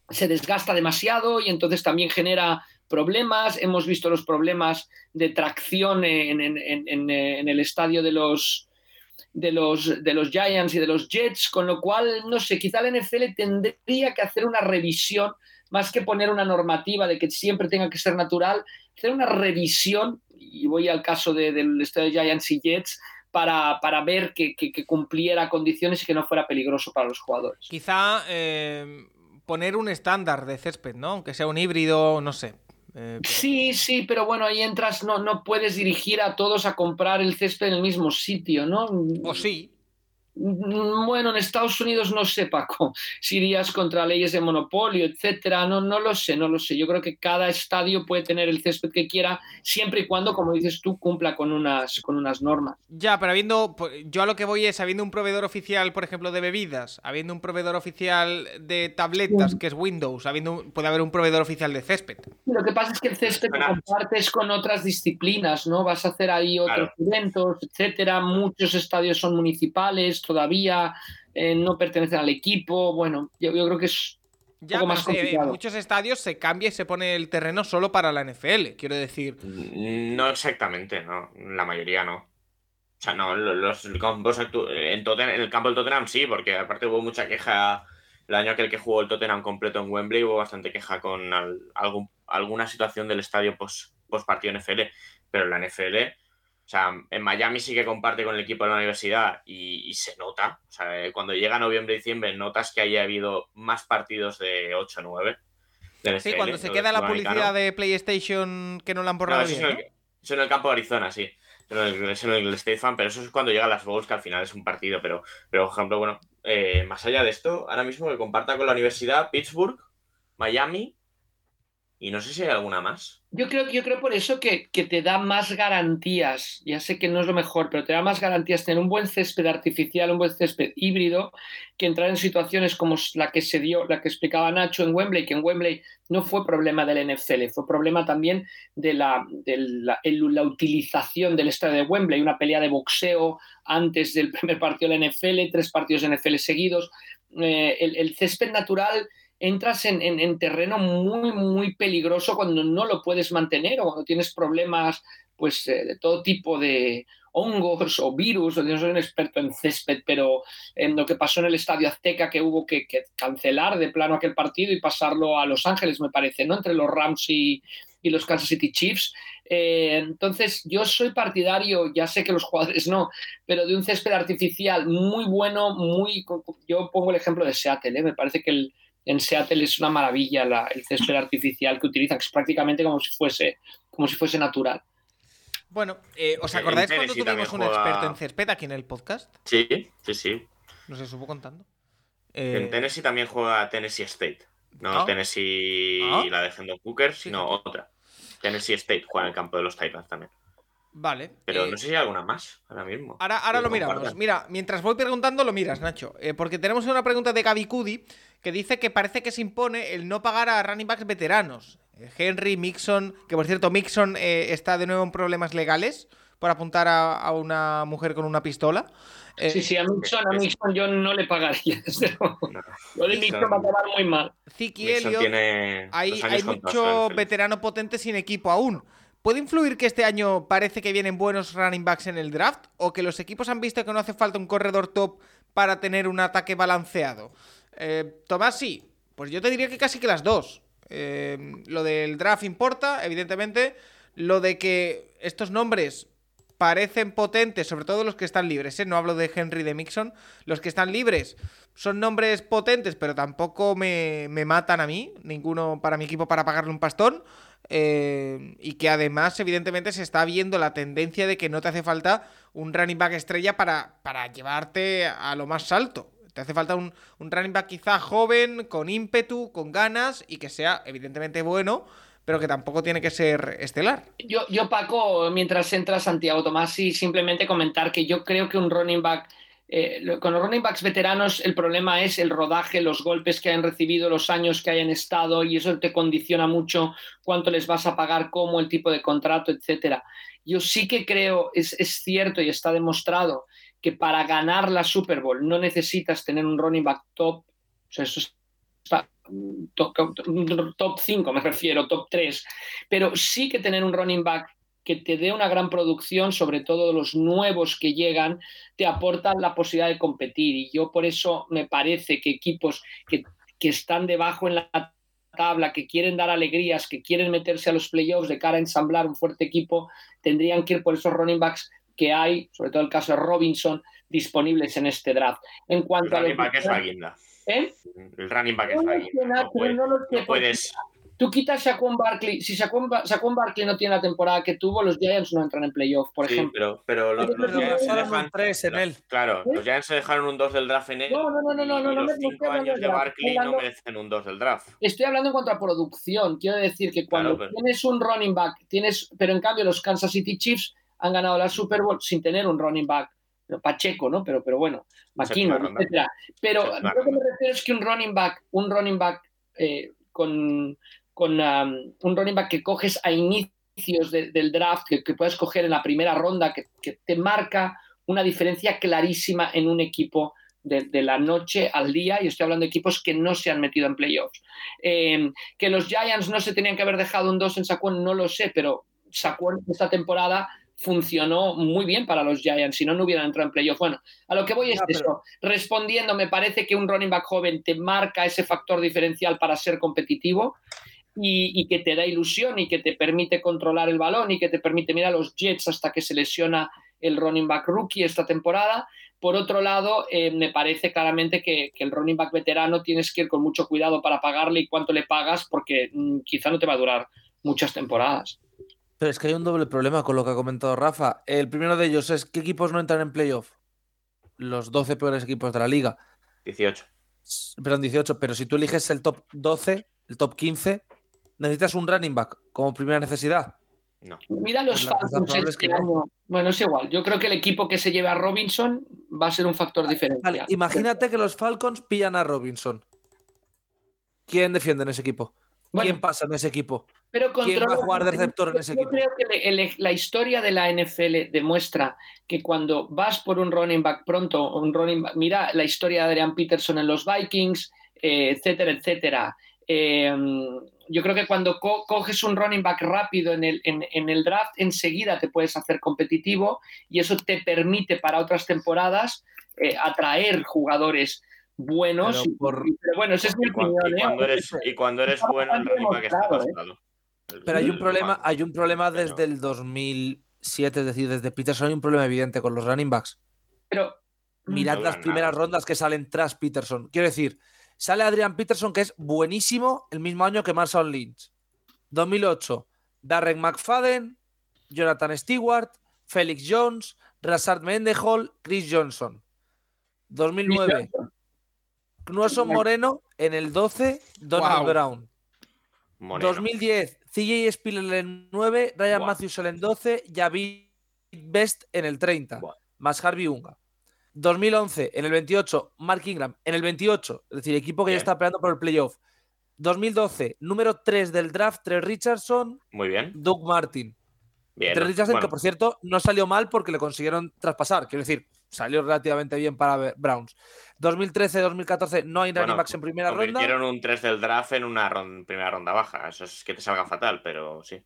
se desgasta demasiado y entonces también genera problemas. Hemos visto los problemas de tracción en, en el estadio de los, de los, de los Giants y de los Jets, con lo cual, no sé, quizá la NFL tendría que hacer una revisión, más que poner una normativa de que siempre tenga que ser natural, hacer una revisión, y voy al caso de, del estadio de Giants y Jets, para, para ver que, cumpliera condiciones y que no fuera peligroso para los jugadores. Quizá eh, poner un estándar de césped, ¿no? Aunque sea un híbrido, no sé. Eh, pero... Sí, sí, pero bueno, ahí entras, no, no puedes dirigir a todos a comprar el césped en el mismo sitio, ¿no? O sí. Bueno, en Estados Unidos no sé, Paco, si irías contra leyes de monopolio, etcétera. No, no lo sé, no lo sé. Yo creo que cada estadio puede tener el césped que quiera, siempre y cuando, como dices tú, cumpla con unas, con unas normas. Ya, pero habiendo, yo a lo que voy es, habiendo un proveedor oficial, por ejemplo, de bebidas, habiendo un proveedor oficial de tabletas, sí. que es Windows, habiendo, puede haber un proveedor oficial de césped. Lo que pasa es que el césped lo compartes con otras disciplinas, ¿no? Vas a hacer ahí otros claro. eventos, etcétera. Muchos estadios son municipales todavía eh, no pertenecen al equipo. Bueno, yo, yo creo que es ya, poco más complicado. en muchos estadios se cambia y se pone el terreno solo para la NFL, quiero decir. No exactamente, no. La mayoría no. O sea, no, los, campos en, Tottenham, en el campo del Tottenham sí, porque aparte hubo mucha queja el año aquel que jugó el Tottenham completo en Wembley, hubo bastante queja con al, algún, alguna situación del estadio post, post partido NFL, pero la NFL sea, en Miami sí que comparte con el equipo de la universidad y, y se nota. O sea, eh, cuando llega noviembre y diciembre notas que haya habido más partidos de 8 o 9. Sí, cuando se queda la publicidad de PlayStation que no la han borrado no, eso bien. Es en el, eso en el campo de Arizona, sí. Es en el State Fan, pero eso es cuando llegan las Bowls, que al final es un partido. Pero, pero por ejemplo, bueno, eh, más allá de esto, ahora mismo que comparta con la universidad Pittsburgh, Miami y no sé si hay alguna más. Yo creo, yo creo por eso que, que, te da más garantías, ya sé que no es lo mejor, pero te da más garantías tener un buen césped artificial, un buen césped híbrido, que entrar en situaciones como la que se dio, la que explicaba Nacho en Wembley, que en Wembley no fue problema del NFL, fue problema también de la, de la, la utilización del estadio de Wembley, una pelea de boxeo antes del primer partido de la NFL, tres partidos de NFL seguidos. Eh, el césped natural entras en, en, en, terreno muy, muy peligroso cuando no lo puedes mantener o cuando tienes problemas pues, eh, de todo tipo de hongos o virus, yo no soy un experto en césped, pero en lo que pasó en el Estadio Azteca, que hubo que, que cancelar de plano aquel partido y pasarlo a Los Ángeles, me parece, ¿no? Entre los Rams y, y los Kansas City Chiefs. Eh, entonces, yo soy partidario, ya sé que los jugadores no, pero de un césped artificial muy bueno, muy. Yo pongo el ejemplo de Seattle, ¿eh? me parece que el, en Seattle es una maravilla la, el césped artificial que utilizan, que es prácticamente como si fuese, como si fuese natural. Bueno, eh, ¿os acordáis En cuando tuvimos un juega- experto en césped aquí en el podcast? Sí, sí, sí. Nos estuvo contando. En Eh, Tennessee también juega Tennessee State. No Ah. Tennessee Ah. la de Hendon Cooker, Sí, sino otra. Tennessee State juega en el campo de los Titans también. Vale. Pero eh, no sé si hay alguna más ahora mismo. Ahora, ahora lo miramos. compartan. Mira, mientras voy preguntando, lo miras, Nacho. Eh, porque tenemos una pregunta de Gaby Cudi que dice que parece que se impone el no pagar a running backs veteranos. Eh, Henry, Mixon, que por cierto, Mixon eh, está de nuevo en problemas legales por apuntar a, a una mujer con una pistola. Eh, Sí, sí, a Mixon, a Mixon yo no le pagaría. No. Lo de Mixon va a acabar muy mal. Elliott, tiene hay, hay mucho veterano potente sin equipo aún. ¿Puede influir que este año parece que vienen buenos running backs en el draft? ¿O que los equipos han visto que no hace falta un corredor top para tener un ataque balanceado? Eh, Tomás, sí. Pues yo te diría que casi que las dos. Eh, lo del draft importa, evidentemente. Lo de que estos nombres parecen potentes, sobre todo los que están libres, ¿eh? no hablo de Henry de Mixon, los que están libres son nombres potentes, pero tampoco me, me matan a mí, ninguno para mi equipo para pagarle un pastón, eh, y que además evidentemente se está viendo la tendencia de que no te hace falta un running back estrella para, para llevarte a lo más alto. Te hace falta un, un running back quizá joven, con ímpetu, con ganas y que sea evidentemente bueno, pero que tampoco tiene que ser estelar. Yo, yo, Paco, mientras entra Santiago Tomás, y simplemente comentar que yo creo que un running back, eh, con los running backs veteranos, el problema es el rodaje, los golpes que hayan recibido, los años que hayan estado, y eso te condiciona mucho cuánto les vas a pagar, cómo, el tipo de contrato, etcétera. Yo sí que creo, es, es cierto y está demostrado, que para ganar la Super Bowl no necesitas tener un running back top, o sea, eso está top, top 5 me refiero, top 3, pero sí que tener un running back que te dé una gran producción, sobre todo los nuevos que llegan, te aportan la posibilidad de competir. Y yo por eso me parece que equipos que, que están debajo en la tabla, que quieren dar alegrías, que quieren meterse a los playoffs de cara a ensamblar un fuerte equipo, tendrían que ir por esos running backs que hay, sobre todo el caso de Robinson, disponibles en este draft. En El cuanto a running back es la guinda. ¿Eh? El running back es la guinda. No, puede- no puedes. Tú quitas Saquon Barkley, si Saquon, Ba- Saquon Barkley no tiene la temporada que tuvo, los Giants no entran en playoff, por Sí, ejemplo. pero, pero los, Giants se un tres en él. Claro, ¿Eh? los Giants se dejaron un 2 del draft en él. No, no, no, no, no, no, no los me- no 5 estoy hablando años de Barkley no merecen un 2 del draft. Estoy hablando en cuanto a producción. Quiero decir que cuando Claro, pero- tienes un running back, tienes, pero en cambio los Kansas City Chiefs han ganado la Super Bowl sin tener un running back. Pacheco, ¿no? Pero, pero bueno, ronda. etcétera. Pero lo que me refiero es que un running back, un running back eh, con, con um, un running back que coges a inicios de- del draft, que, que puedes coger en la primera ronda, que, que te marca una diferencia clarísima en un equipo de, de la noche al día, y estoy hablando de equipos que no se han metido en playoffs. Eh, que los Giants no se tenían que haber dejado un 2 en Saquon, no lo sé, pero Saquon esta temporada funcionó muy bien para los Giants, si no, no hubieran entrado en playoff. Bueno, a lo que voy es pero- eso. Respondiendo, me parece que un running back joven te marca ese factor diferencial para ser competitivo y, y que te da ilusión y que te permite controlar el balón y que te permite, mira, los Jets hasta que se lesiona el running back rookie esta temporada. Por otro lado, eh, me parece claramente que, que el running back veterano tienes que ir con mucho cuidado para pagarle y cuánto le pagas porque mm, quizá no te va a durar muchas temporadas. Pero es que hay un doble problema con lo que ha comentado Rafa. El primero de ellos es ¿qué equipos no entran en playoff? Los 12 peores equipos de la liga. 18. Perdón, 18. Pero si tú eliges el top 12, el top 15, necesitas un running back como primera necesidad. No. Mira los Falcons este que año. Bueno, es igual. Yo creo que el equipo que se lleve a Robinson va a ser un factor diferencial. Vale, imagínate que los Falcons pillan a Robinson. ¿Quién defiende en ese equipo? Bueno, ¿Quién pasa en ese equipo? pero quién va a controla- jugar de receptor en ese Yo equipo? creo que el- la historia de la NFL demuestra que cuando vas por un running back pronto, un running back- mira la historia de Adrian Peterson en los Vikings, eh, etcétera, etcétera. Eh, yo creo que cuando co coges un running back rápido en el, en, en el, draft, enseguida te puedes hacer competitivo y eso te permite para otras temporadas eh, atraer jugadores buenos. Pero por- y- pero bueno, es mi Y cuando, ¿eh? cuando eres, y cuando eres bueno, el running back está ¿eh? pasado. Pero hay un problema, hay un problema Pero- desde el 2007, es decir, desde Peterson hay un problema evidente con los running backs. Pero Mirad No las primeras nada. rondas que salen tras Peterson. Quiero decir, sale Adrian Peterson, que es buenísimo el mismo año que Marshall Lynch. 2008, Darren McFadden, Jonathan Stewart, Felix Jones, Razard Mendehall, Chris Johnson. 2009, Knuson Moreno en el 12, Donald. Brown. Moreno. 2010, CJ Spiller en 9, Ryan Buah. Matthews en el 12, Javid Best en el 30, Buah. más Harvey Unga. 2011, en el 28, Mark Ingram en el 28, es decir, equipo que ya está peleando por el playoff. 2012, número 3 del draft, Trey Richardson, Muy bien. Doug Martin. bien Trey Richardson, Bueno, que por cierto no salió mal porque le consiguieron traspasar, quiero decir, salió relativamente bien para Browns. 2013-2014 no hay running Bueno, backs en primera ronda. Convirtieron un 3 del draft en una ron- primera ronda baja. Eso es que te salga fatal, pero sí.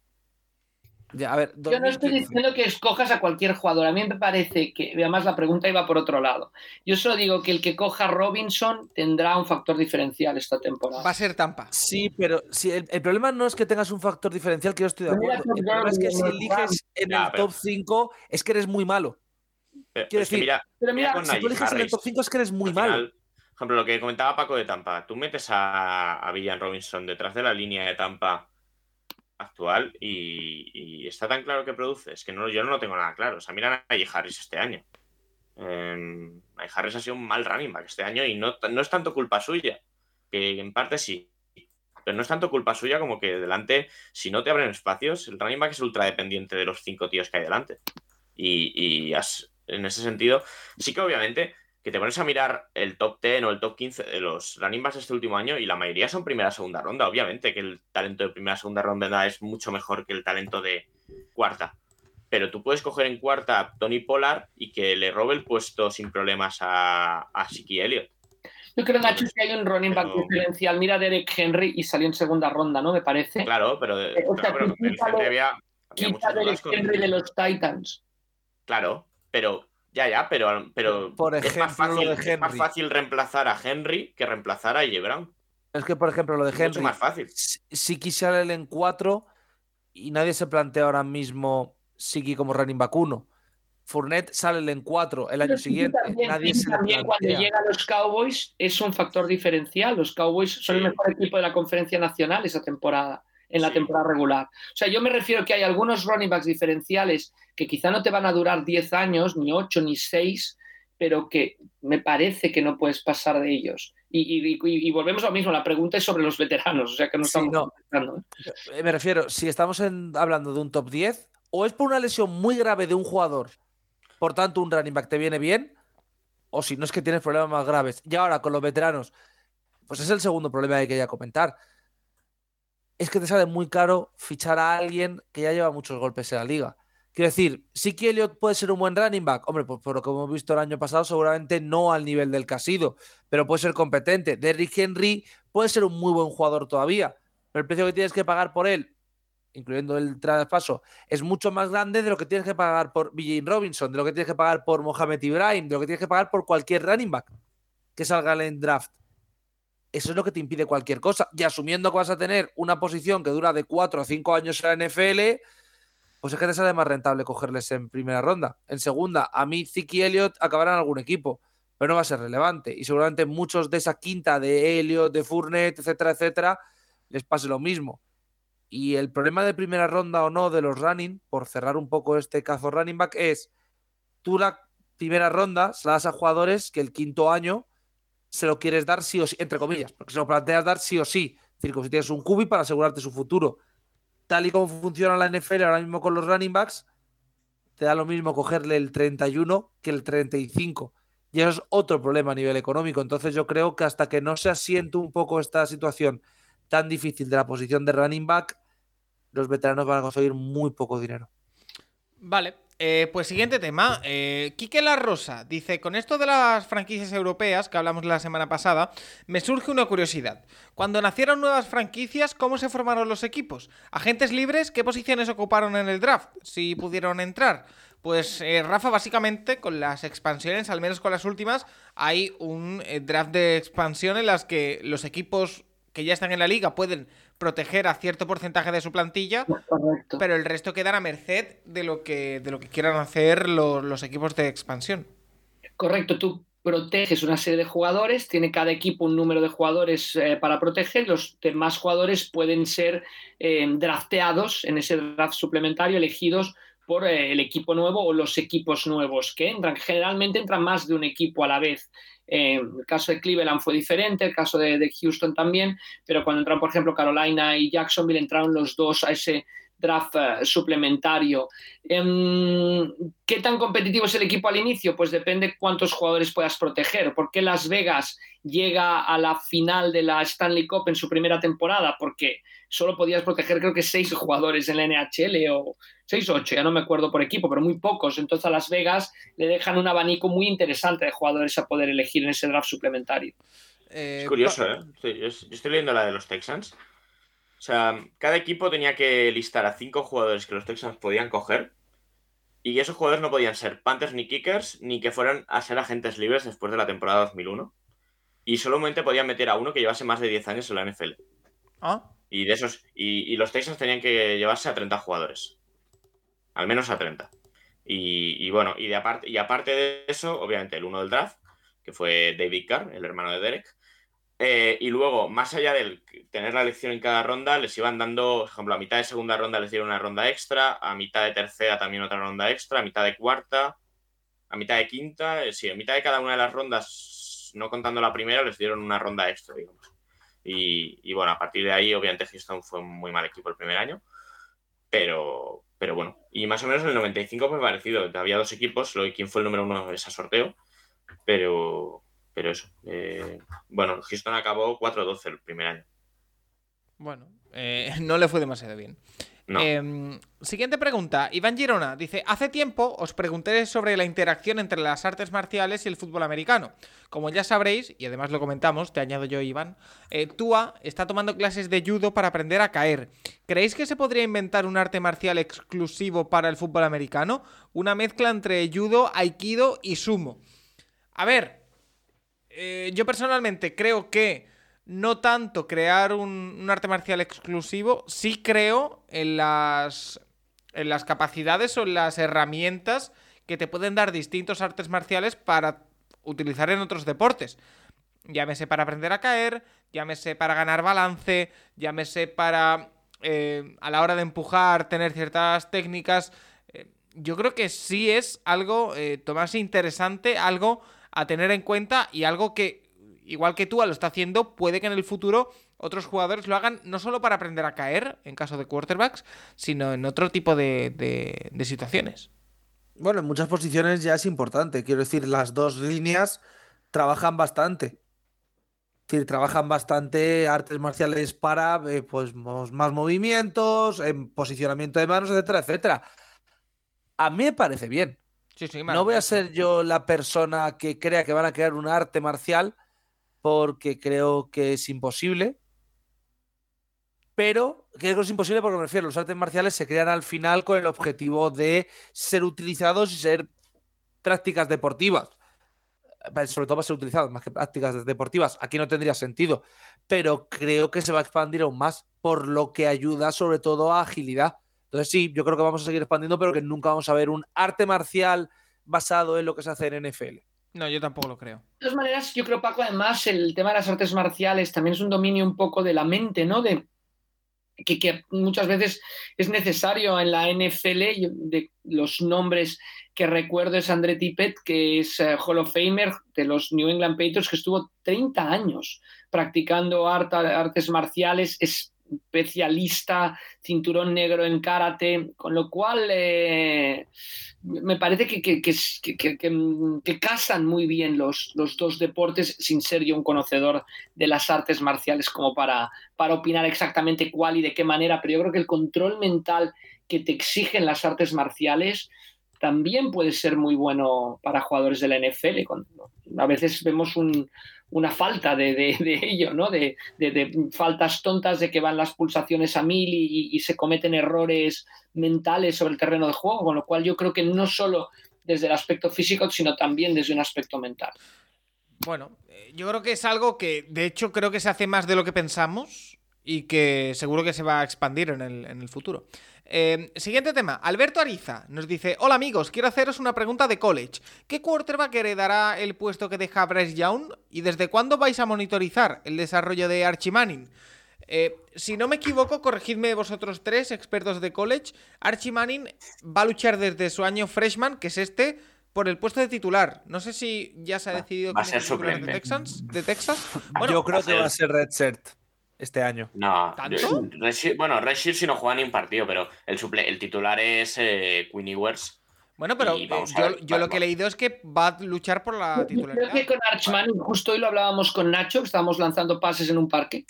Ya, a ver, Yo no estoy 2015. diciendo que escojas a cualquier jugador. A mí me parece que, además la pregunta iba por otro lado. Yo solo digo que el que coja a Robinson tendrá un factor diferencial esta temporada. Va a ser Tampa. Sí, pero si el, el problema no es que tengas un factor diferencial, que yo estoy de acuerdo. El problema es que si eliges en el top 5, es que eres muy malo. Pero, Quiero decir, mira, Pero mira Si tú eliges en el top 5 es que eres muy al malo. Por ejemplo, lo que comentaba Paco de Tampa. Tú metes a, a Villan Robinson detrás de la línea de Tampa actual y, está tan claro que produce. Es que no, yo no lo tengo nada claro. O sea, mira a Harris este año. Eh, Harris ha sido un mal running back este año y no, no es tanto culpa suya, que en parte sí. Pero no es tanto culpa suya como que delante, si no te abren espacios, el running back es ultra dependiente de los cinco tíos que hay delante. Y, en ese sentido, sí que obviamente que te pones a mirar el top 10 o el top 15 de los running backs este último año y la mayoría son primera segunda ronda. Obviamente que el talento de primera segunda ronda es mucho mejor que el talento de cuarta. Pero tú puedes coger en cuarta a Tony Pollard y que le robe el puesto sin problemas a, a Siki Elliott. Yo creo, Nacho, que hay un running back Pero- diferencial. Mira Derek Henry y salió en segunda ronda, ¿no? Me parece. Claro, pero, Eh, o sea, claro, pero había, había Quita Derek con- Henry de los Titans. Claro, pero ya, ya, pero, pero Por es, más ejemplo, fácil, es más Henry. fácil reemplazar a Henry que reemplazar a Brown. Es que, por ejemplo, lo de Es mucho Henry, más fácil. si, si quisiera él en 4 y nadie se plantea ahora mismo Siki como running back 1. Fournette sale en 4 el año Pero siguiente. también, nadie se también cuando llega a los Cowboys es un factor diferencial. Los Cowboys son el mejor equipo de la conferencia nacional esa temporada, en la Sí. temporada regular. O sea, yo me refiero que hay algunos running backs diferenciales que quizá no te van a durar 10 años, ni 8, ni 6, pero que me parece que no puedes pasar de ellos. Y, y- y- y volvemos a lo mismo, la pregunta es sobre los veteranos, o sea que no Sí, estamos no. contestando, ¿eh? Eh, Me refiero, si estamos en- hablando de un top 10, o es por una lesión muy grave de un jugador, por tanto un running back te viene bien, o si no es que tienes problemas más graves. Y ahora con los veteranos, pues es el segundo problema que quería comentar. Es que te sale muy caro fichar a alguien que ya lleva muchos golpes en la liga. Quiero decir, sí que Elliot puede ser un buen running back. Hombre, pues por lo que hemos visto el año pasado, seguramente no al nivel del que pero puede ser competente. Derrick Henry puede ser un muy buen jugador todavía, pero el precio que tienes que pagar por él, incluyendo el traspaso, es mucho más grande de lo que tienes que pagar por BJ Robinson, de lo que tienes que pagar por Mohamed Ibrahim, de lo que tienes que pagar por cualquier running back que salga en draft. Eso es lo que te impide cualquier cosa. Y asumiendo que vas a tener una posición que dura de 4 a 5 años en la NFL, pues es que te sale más rentable cogerles en primera ronda. En segunda, a mí Ziki Elliott acabará en algún equipo, pero no va a ser relevante. Y seguramente muchos de esa quinta de Elliott, de Fournette, etcétera, etcétera, les pase lo mismo. Y el problema de primera ronda o no de los running, por cerrar un poco este caso running back, es tú la primera ronda se la das a jugadores que el quinto año se lo quieres dar sí o sí, entre comillas, porque se lo planteas dar sí o sí. Es decir, si tienes un cubi para asegurarte su futuro. Tal y como funciona la NFL ahora mismo con los running backs, te da lo mismo cogerle el 31 que el 35. Y eso es otro problema a nivel económico. Entonces yo creo que hasta que no se asiente un poco esta situación tan difícil de la posición de running back, los veteranos van a conseguir muy poco dinero. Vale, eh, pues siguiente tema. Eh, Quique La Rosa dice: Con esto de las franquicias europeas que hablamos la semana pasada, me surge una curiosidad. Cuando nacieron nuevas franquicias, ¿cómo se formaron los equipos? ¿Agentes libres? ¿Qué posiciones ocuparon en el draft? Si pudieron entrar. Pues eh, Rafa, básicamente con las expansiones, al menos con las últimas, hay un eh, draft de expansión en las que los equipos que ya están en la liga pueden proteger a cierto porcentaje de su plantilla, Correcto. pero el resto quedan a merced de lo que, de lo que quieran hacer lo- los equipos de expansión. Correcto, tú proteges una serie de jugadores, tiene cada equipo un número de jugadores eh, para proteger, los demás jugadores pueden ser eh, drafteados en ese draft suplementario, elegidos por eh, el equipo nuevo o los equipos nuevos que entran. Generalmente entran más de un equipo a la vez. Eh, el caso de Cleveland fue diferente, el caso de, de Houston también, pero cuando entraron, por ejemplo, Carolina y Jacksonville, entraron los dos a ese draft eh, suplementario. Em, ¿Qué tan competitivo es el equipo al inicio? Pues depende cuántos jugadores puedas proteger. ¿Por qué Las Vegas llega a la final de la Stanley Cup en su primera temporada? Porque solo podías proteger creo que seis jugadores en la NHL o seis o ocho, ya no me acuerdo por equipo, pero muy pocos. Entonces a Las Vegas le dejan un abanico muy interesante de jugadores a poder elegir en ese draft suplementario. Eh, Es curioso, ¿eh? Yo estoy leyendo la de los Texans. O sea, cada equipo tenía que listar a cinco jugadores que los Texans podían coger. Y esos jugadores no podían ser Panthers ni Kickers, ni que fueran a ser agentes libres después de la temporada 2001. Y solamente podían meter a uno que llevase más de 10 años en la NFL. Ah, Y de esos. Y, y los Texans tenían que llevarse a 30 jugadores. Al menos a 30. Y, y bueno, y, de aparte, y aparte de eso, obviamente, el uno del draft, que fue David Carr, el hermano de Derek. Eh, y luego, más allá de tener la elección en cada ronda, les iban dando, por ejemplo, a mitad de segunda ronda les dieron una ronda extra, a mitad de tercera también otra ronda extra, a mitad de cuarta, a mitad de quinta, eh, sí, a mitad de cada una de las rondas, no contando la primera, les dieron una ronda extra, digamos. Y, bueno, a partir de ahí, obviamente, Houston fue un muy mal equipo el primer año. Pero, pero bueno, y más o menos en el 95 fue parecido. Había dos equipos, lo de quién fue el número uno es a sorteo. Pero, pero eso. eh, bueno, Houston acabó 4-12 el primer año. bueno, eh, no le fue demasiado bien. No. Em, siguiente pregunta. Iván Girona dice: Hace tiempo os pregunté sobre la interacción entre las artes marciales y el fútbol americano. Como ya sabréis, y además lo comentamos, te añado yo, Iván, eh, Tua está tomando clases de judo para aprender a caer. ¿Creéis que se podría inventar un arte marcial exclusivo para el fútbol americano? Una mezcla entre judo, aikido y sumo. A ver, eh, yo personalmente creo que no tanto crear un, arte marcial exclusivo, sí creo en las, en las capacidades o en las herramientas que te pueden dar distintos artes marciales para utilizar en otros deportes. Llámese para aprender a caer, llámese para ganar balance, llámese para eh, a la hora de empujar tener ciertas técnicas. Eh, yo creo que sí es algo, tomarse interesante, algo a tener en cuenta y algo que, igual que tú lo está haciendo, puede que en el futuro otros jugadores lo hagan no solo para aprender a caer, en caso de quarterbacks, sino en otro tipo de, de- situaciones. Bueno, en muchas posiciones ya es importante. Quiero decir, las dos líneas trabajan bastante. Es decir, trabajan bastante artes marciales para eh, pues, más movimientos, en posicionamiento de manos, etcétera, etcétera. A mí me parece bien. Sí, sí, No voy a ser yo la persona que crea que van a crear un arte marcial porque creo que es imposible. Pero creo que es imposible porque me refiero, los artes marciales se crean al final con el objetivo de ser utilizados y ser prácticas deportivas. Eh, Sobre todo para ser utilizados más que prácticas deportivas. Aquí no tendría sentido. Pero creo que se va a expandir aún más, por lo que ayuda sobre todo a agilidad. Entonces sí, yo creo que vamos a seguir expandiendo, pero que nunca vamos a ver un arte marcial basado en lo que se hace en NFL. No, yo tampoco lo creo. De todas maneras, yo creo, Paco, además, el tema de las artes marciales también es un dominio un poco de la mente, ¿no? De, que, que muchas veces es necesario en la NFL, de los nombres que recuerdo es André Tippett, que es eh, Hall of Famer de los New England Patriots, que estuvo 30 años practicando arte- artes marciales, especialista, cinturón negro en karate, con lo cual eh, me parece que, que, que, que- casan muy bien los, los dos deportes sin ser yo un conocedor de las artes marciales como para, para opinar exactamente cuál y de qué manera, pero yo creo que el control mental que te exigen las artes marciales también puede ser muy bueno para jugadores de la NFL. A veces vemos una falta de, ello, ¿no? De, faltas tontas de que van las pulsaciones a mil y, se cometen errores mentales sobre el terreno de juego, con lo cual yo creo que no solo desde el aspecto físico, sino también desde un aspecto mental. Bueno, eh, yo creo que es algo que de hecho creo que se hace más de lo que pensamos y que seguro que se va a expandir en el, futuro. Eh, siguiente tema. Alberto Ariza nos dice: Hola amigos, quiero haceros una pregunta de college. ¿Qué quarterback heredará el puesto que deja Bryce Young? ¿Y desde cuándo vais a monitorizar el desarrollo de Archie Manning? Eh, si no me equivoco, corregidme vosotros tres, expertos de college. Archie Manning va a luchar desde su año freshman, que es este, por el puesto de titular. No sé si ya se ha decidido va a ser de Texas. De Texas. Yo creo que va a ser Redshirt este año. No, bueno, Redshirt si no juega ni un partido, pero el, el titular es eh, Queen Ewers. Bueno, pero yo, lo que he leído es que va a luchar por la titularidad. Creo que con Archman, justo hoy lo hablábamos con Nacho, que estábamos lanzando pases en un parque.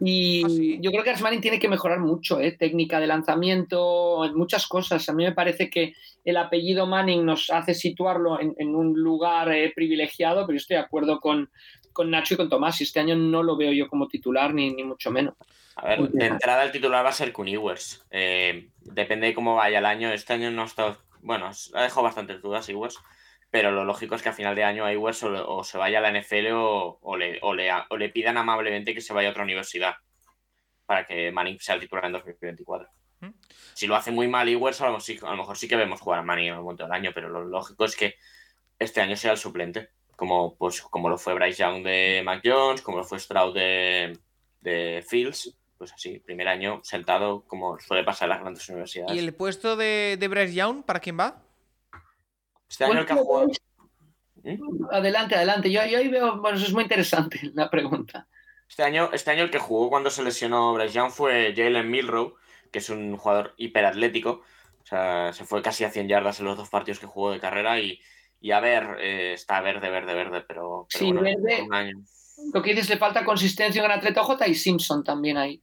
Y ah, yo creo que Archman tiene que mejorar mucho, ¿eh? técnica de lanzamiento, muchas cosas. A mí me parece que el apellido Manning nos hace situarlo en, un lugar eh, privilegiado, pero yo estoy de acuerdo con, con Nacho y con Tomás. Y este año no lo veo yo como titular, ni, ni mucho menos. A ver, de entrada el titular va a ser Cunewers. Eh, depende de cómo vaya el año. Este año no está bueno, ha dejado bastantes dudas Iwers, pero lo lógico es que a final de año Iwers o, se vaya a la NFL o, le, o, le, pidan amablemente que se vaya a otra universidad para que Manning sea el titular en 2024. ¿Mm? Si lo hace muy mal Iwers, a, lo mejor sí que vemos jugar a Manning en algún momento del año, pero lo lógico es que este año sea el suplente, como, pues, como lo fue Bryce Young de Mac Jones, como lo fue Stroud de, de Fields pues así, primer año sentado como suele pasar en las grandes universidades. ¿Y el puesto de, de Bryce Young para quién va? Este año el que ha jugado... ¿Mm? Adelante, adelante. Yo, ahí veo, bueno, eso es muy interesante la pregunta. Este año, este año el que jugó cuando se lesionó Bryce Young fue Jalen Milrow, que es un jugador hiperatlético. O sea, se fue casi a 100 yardas en los dos partidos que jugó de carrera y, y a ver, eh, está verde, verde, verde, pero, sí, verde, un año. Lo que dices, le falta consistencia en el atleta J y Simpson también ahí.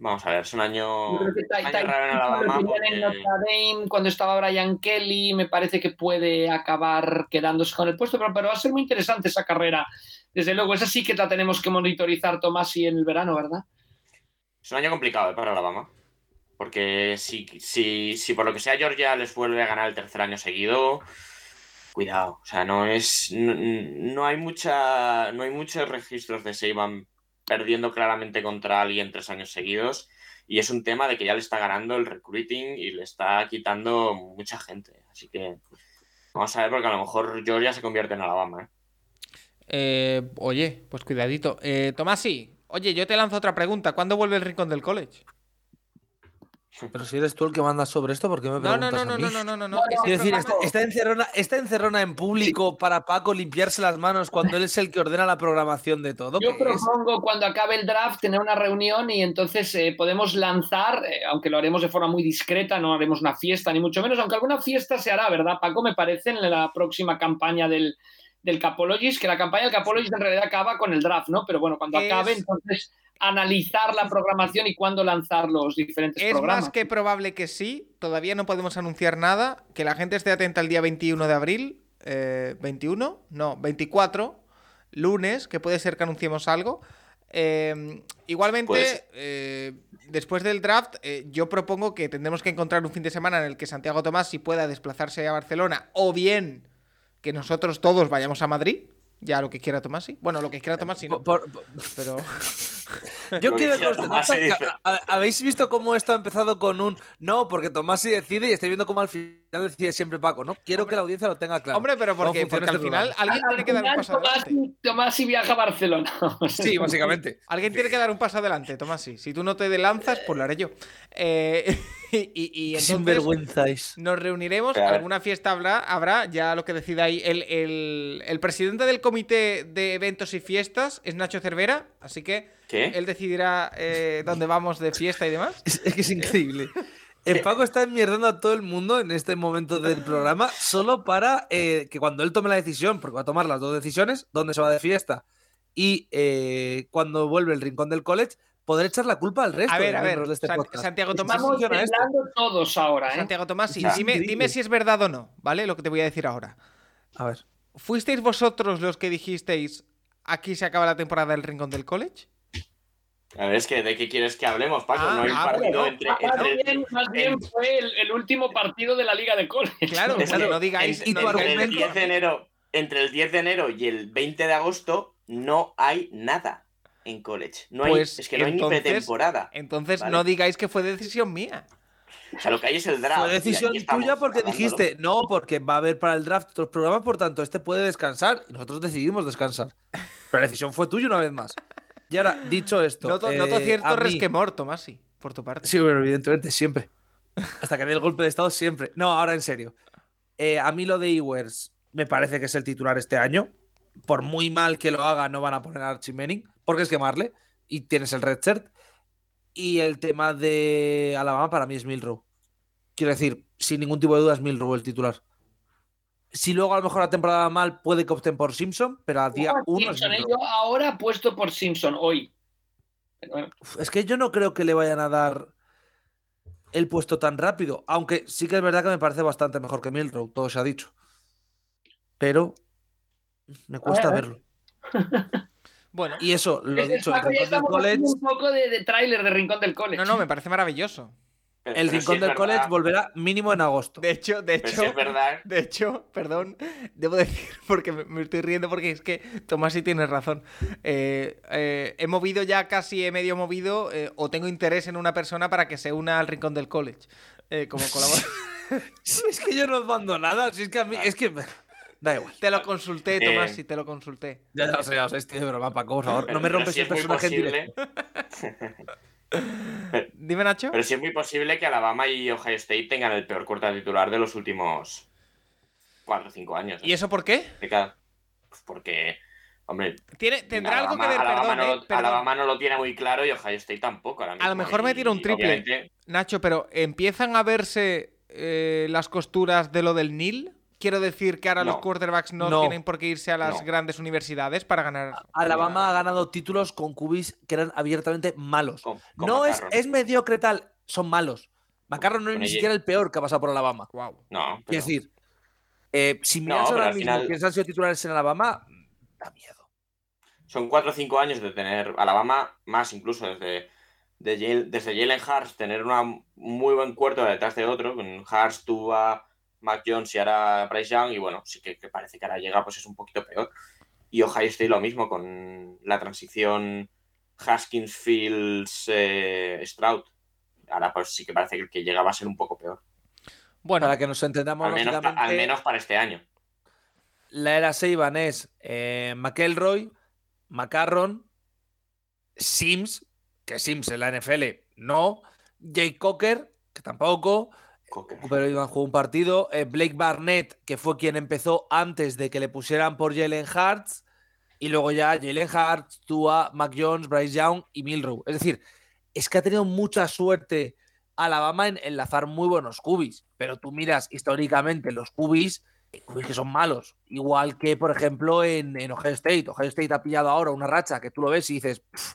Vamos a ver, es un año, cuando estaba Brian Kelly, me parece que puede acabar quedándose con el puesto, pero, va a ser muy interesante esa carrera. Desde luego, esa sí que la tenemos que monitorizar, Tomás, y en el verano, ¿verdad? Es un año complicado ¿eh? para Alabama. Porque si, si, si por lo que sea Georgia les vuelve a ganar el tercer año seguido, cuidado. O sea, no es. No, hay mucha. No hay muchos registros de Seiban perdiendo claramente contra alguien tres años seguidos. Y es un tema de que ya le está ganando el recruiting y le está quitando mucha gente. Así que vamos a ver, porque a lo mejor Georgia se convierte en Alabama. ¿eh? Eh, oye, pues cuidadito. Eh, Tomasi, oye, yo te lanzo otra pregunta. ¿Cuándo vuelve el rincón del college? Pero si eres tú el que manda sobre esto, ¿por qué me preguntas no, no, no, a mí? no, no, no, no, no. Quiero decir, está, encerrona, está encerrona en público para Paco limpiarse las manos cuando él es el que ordena la programación de todo. Yo propongo cuando acabe el draft tener una reunión y entonces eh, podemos lanzar, eh, aunque lo haremos de forma muy discreta, no haremos una fiesta ni mucho menos, aunque alguna fiesta se hará, ¿verdad, Paco? Me parece en la próxima campaña del, del Capologist, que la campaña del Capologist en realidad acaba con el draft, ¿no? Pero bueno, cuando acabe, entonces analizar la programación y cuándo lanzar los diferentes programas. Es más que probable que sí, todavía no podemos anunciar nada, que la gente esté atenta el día 21 de abril, 21, eh, no, 24, lunes, que puede ser que anunciemos algo. Eh, igualmente, pues- eh, después del draft, yo propongo que tendremos que encontrar un fin de semana en el que Santiago Tomás si pueda desplazarse a Barcelona o bien que nosotros todos vayamos a Madrid ya lo que quiera Tomasi. Bueno, lo que quiera Tomasi no. Pero. Yo quiero que ¿Habéis visto cómo esto ha empezado con un no? Porque Tomasi decide y estoy viendo cómo al final decide siempre Paco, ¿no? Quiero que la audiencia lo tenga claro. Hombre, pero porque, porque al este final alguien tiene que dar un paso adelante. Tomasi viaja a Barcelona. sí, básicamente. Alguien tiene que dar un paso adelante, Tomasi. Si tú no te lanzas, pues lo haré yo. Eh, y, entonces nos reuniremos, alguna fiesta habrá, habrá, ya lo que decida ahí. El, el, presidente del comité de eventos y fiestas es Nacho Cervera, así que él decidirá eh, dónde vamos de fiesta y demás. Es, que es increíble. El Paco está enmierdando a todo el mundo en este momento del programa solo para eh, que cuando él tome la decisión, porque va a tomar las dos decisiones, dónde se va de fiesta y eh, cuando vuelve el rincón del college, poder echar la culpa al resto A ver, de a ver, de este San-. Santiago Tomás, Estamos temblando todos ahora, ¿eh? Santiago Tomás, sí, dime, dime si es verdad o no, ¿vale? Lo que te voy a decir ahora. A ver. ¿Fuisteis vosotros los que dijisteis aquí se acaba la temporada del Rincón del College? A ver, es que ¿de qué quieres que hablemos, Paco? Ah, no hay un ah, partido bueno. entre, Más entre- bien, más bien en- fue el, el último partido de la Liga de College. Claro, Es claro, que no digáis. en- y no tu digáis- entre el argumento- 10 de enero, entre el 10 de enero y el 20 de agosto no hay nada en college. No hay, Pues, es que no hay entonces- ni pretemporada. Entonces Vale. no digáis que fue decisión mía. O sea, lo que hay es el draft. Fue decisión tuya porque dijiste, no, porque va a haber para el draft otros programas, por tanto, este puede descansar. Y nosotros decidimos descansar. Pero la decisión fue tuya una vez más. Y ahora, dicho esto. Noto, noto eh, cierto a mí- resquemor, Tomasi, por tu parte. Sí, bueno, evidentemente, siempre. Hasta que dé el golpe de estado, siempre. No, ahora en serio. Eh, a mí lo de Ewers me parece que es el titular este año. Por muy mal que lo haga, no van a poner a Archie Manning, porque es quemarle. Y tienes el red shirt. Y el tema de Alabama para mí es Milrow. Quiero decir, sin ningún tipo de duda es Milrow el titular. Si luego a lo mejor la temporada va mal, puede que opten por Simpson, pero a día uno Simpson, ¿eh? Yo ahora apuesto por Simpson hoy. Bueno, Es que yo no creo que le vayan a dar el puesto tan rápido. Aunque sí que es verdad que me parece bastante mejor que Milrow, todo se ha dicho. Pero me cuesta a ver. verlo. Bueno, Y eso, lo es- dicho, el Paco, Rincón del College, un poco de, de tráiler de Rincón del College. no, no, me parece maravilloso. Pero- el pero sí Rincón del verdad- College volverá mínimo en agosto. De hecho, de hecho, sí es verdad. de hecho, perdón, debo decir, porque me, estoy riendo porque es que Tomasi tiene razón. Eh, eh, he movido ya casi, he medio movido, eh, o tengo interés en una persona para que se una al Rincón del College. eh, como colaborador. Si es que yo no mando nada, si es que a mí, es que da igual. te lo consulté, Eh, Tomasi, te lo consulté. Ya, lo sé, ya lo sé, estoy de broma, Paco, por favor. no me rompes el es muy personaje posible-. Dime, Nacho. Pero sí es muy posible que Alabama y Ohio State tengan el peor cuarto titular de los últimos 4 o 5 años. ¿Y eso por qué? Pues porque, hombre, Tiene, tendrá Alabama, algo que ver, Alabama perdón, no, eh, lo- perdón. Alabama no lo tiene muy claro y Ohio State tampoco. ahora A lo mejor me tira un triple. obviamente- Nacho, pero ¿empiezan a verse eh, las costuras de lo del NIL? Quiero decir que ahora los quarterbacks no, No. tienen por qué irse a las No. grandes universidades para ganar. Alabama ha ganado títulos con cubis que eran abiertamente malos. con- con No es, Macarron. es mediocre tal, son malos. Macarron no es ni ella. siquiera el peor que ha pasado por Alabama. Wow. No, pero- Quiero decir, eh, si miras ahora mismo final- quiénes han sido titulares en Alabama, da miedo. son 4 o 5 años de tener Alabama, más incluso desde, de Jal- desde Jalen Hurts, tener una- un muy buen cuarto detrás de otro, con Hurts, Tua, Mac Jones y ahora Bryce Young, y bueno, sí que, que parece que ahora llega, pues es un poquito peor. Y Ohio State lo mismo, con la transición Haskins, Fields, eh, Stroud. Ahora pues sí que parece que el que llega va a ser un poco peor. Bueno, Para que nos entendamos, Al menos, pa- lógicamente, al menos para este año. la era Seiban es eh, McElroy, McCarron, Sims, que Sims en la NFL no, Jake Cocker, que tampoco, Pero Iban jugó un partido, eh, Blake Barnett, que fue quien empezó antes de que le pusieran por Jalen Hurts, y luego ya Jalen Hurts, Tua, Mac Jones, Bryce Young y Milrow. Es decir, es que ha tenido mucha suerte Alabama en enlazar muy buenos cubis, pero tú miras históricamente los cubis, hay cubis que son malos, igual que por ejemplo en, en Ohio State. Ohio State ha pillado ahora una racha que tú lo ves y dices, "Pff,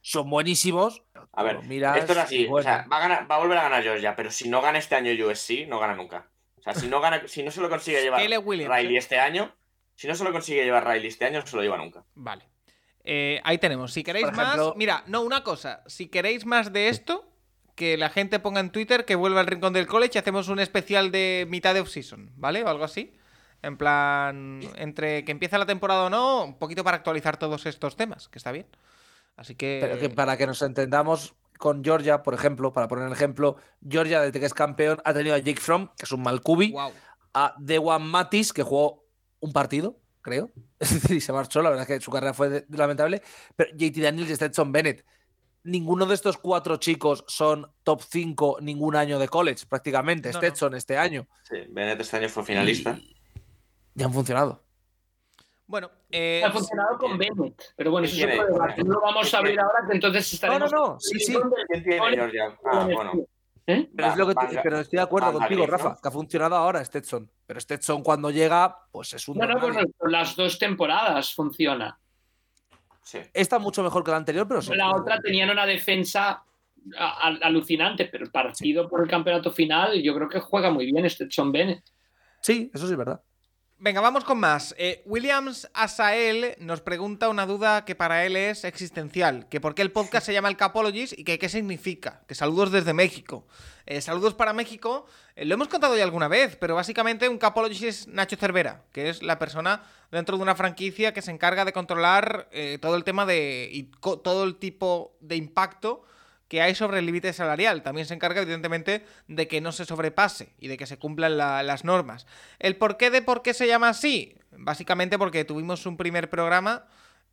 son buenísimos. A ver, miras esto es así. bueno, O sea, va a, ganar- va a volver a ganar Georgia, pero si no gana este año USC, no gana nunca. O sea, si no, gana, si no se lo consigue llevar Riley ¿eh? este año, si no se lo consigue llevar Riley este año, no se lo lleva nunca. vale. Eh, ahí tenemos. Si queréis ejemplo- más. Mira, no, una cosa. Si queréis más de esto, que la gente ponga en Twitter que vuelva al rincón del college y hacemos un especial de mitad de off-season, ¿vale? O algo así. En plan, entre que empieza la temporada o no, un poquito para actualizar todos estos temas, que está bien. Así que. Pero que para que nos entendamos con Georgia, por ejemplo, para poner el ejemplo, Georgia, desde que es campeón, ha tenido a Jake Fromm, que es un mal cubi, Wow. a Dewan Matis, que jugó un partido, creo, y se marchó, la verdad es que su carrera fue lamentable, pero JT Daniels y Stetson Bennett. Ninguno de estos cuatro chicos son top 5 ningún año de college, prácticamente. No, no. Stetson este año. Sí, Bennett este año fue finalista. Y, y han funcionado. Bueno, eh, Ha funcionado con Bennett. Pero bueno, eso se ¿Quién puede es? debate. No lo vamos a abrir ahora, que entonces No, estaremos. no, no, sí, sí. ¿Quién tiene Georgia? Ah, bueno. ¿Eh? Pero, es lo que tú- Van- pero estoy de acuerdo contigo, ¿no? Rafa, que ha funcionado ahora Stetson. Pero Stetson cuando llega, pues es un No, no, las dos temporadas funciona. Sí. Está mucho mejor que la anterior, pero sí. La otra tenían una defensa alucinante, pero el partido por el campeonato final yo creo que juega muy bien John Bennett. Sí, eso sí es verdad. Venga, vamos con más. Eh, Williams Asael nos pregunta una duda que para él es existencial. Que por qué el podcast se llama El Capologist y que qué significa. Que saludos desde México. Eh, saludos para México. Eh, lo hemos contado ya alguna vez, pero básicamente un Capologist es Nacho Cervera, que es la persona dentro de una franquicia que se encarga de controlar eh, todo el tema de... y todo el tipo de impacto que hay sobre el límite salarial. También se encarga, evidentemente, de que no se sobrepase y de que se cumplan la- las normas. ¿El porqué de por qué se llama así? Básicamente porque tuvimos un primer programa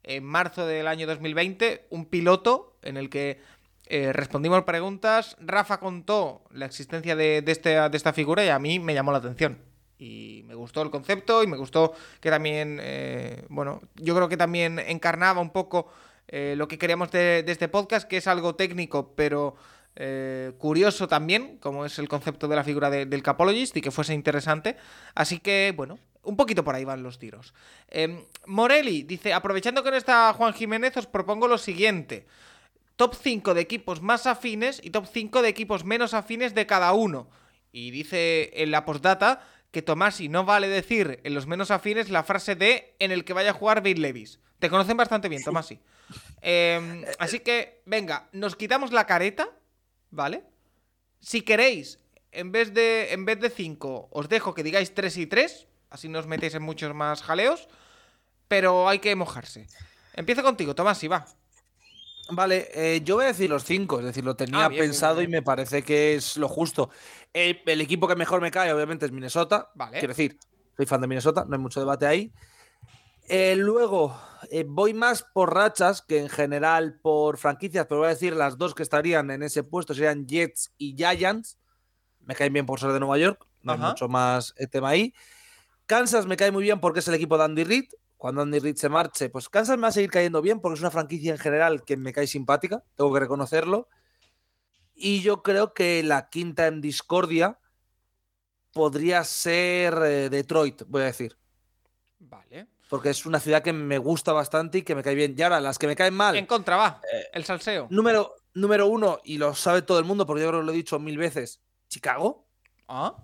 en marzo del año 2020, un piloto en el que eh, respondimos preguntas. Rafa contó la existencia de, de este- de esta figura y a mí me llamó la atención. Y me gustó el concepto y me gustó que también, eh, bueno, yo creo que también encarnaba un poco eh, lo que queríamos de, de este podcast, que es algo técnico, pero eh, curioso también, como es el concepto de la figura de- del capologist y que fuese interesante. Así que, bueno, un poquito por ahí van los tiros. Eh, Morelli dice, aprovechando que no está Juan Jiménez, os propongo lo siguiente. Top 5 de equipos más afines y top 5 de equipos menos afines de cada uno. Y dice en la postdata que Tomasi no vale decir en los menos afines la frase de en el que vaya a jugar Bill Levis. Te conocen bastante bien, Tomasi. Eh, así que, venga, nos quitamos la careta, ¿vale? Si queréis, en vez de en vez de 5, os dejo que digáis 3 y 3, así no os metéis en muchos más jaleos, pero hay que mojarse. Empiezo contigo, Tomasi, va. Vale, eh, yo voy a decir los cinco, es decir, lo tenía Ah, bien, bien, pensado bien. y me parece que es lo justo. El, el equipo que mejor me cae, obviamente, es Minnesota. Vale. Quiero decir, soy fan de Minnesota, no hay mucho debate ahí. Eh, luego, eh, voy más por rachas que en general por franquicias, pero voy a decir las dos que estarían en ese puesto serían Jets y Giants. Me caen bien por ser de Nueva York, no hay Ajá. mucho más eh, tema ahí. Kansas me cae muy bien porque es el equipo de Andy Reid. Cuando Andy Reid se marche, pues Kansas me va a seguir cayendo bien porque es una franquicia en general que me cae simpática, tengo que reconocerlo. Y yo creo que la quinta en discordia podría ser eh, Detroit, voy a decir. Vale. Porque es una ciudad que me gusta bastante y que me cae bien. Y ahora, las que me caen mal. En contra, va. Eh, El salseo. Número, número uno, y lo sabe todo el mundo porque yo creo que lo he dicho mil veces, Chicago. Ah.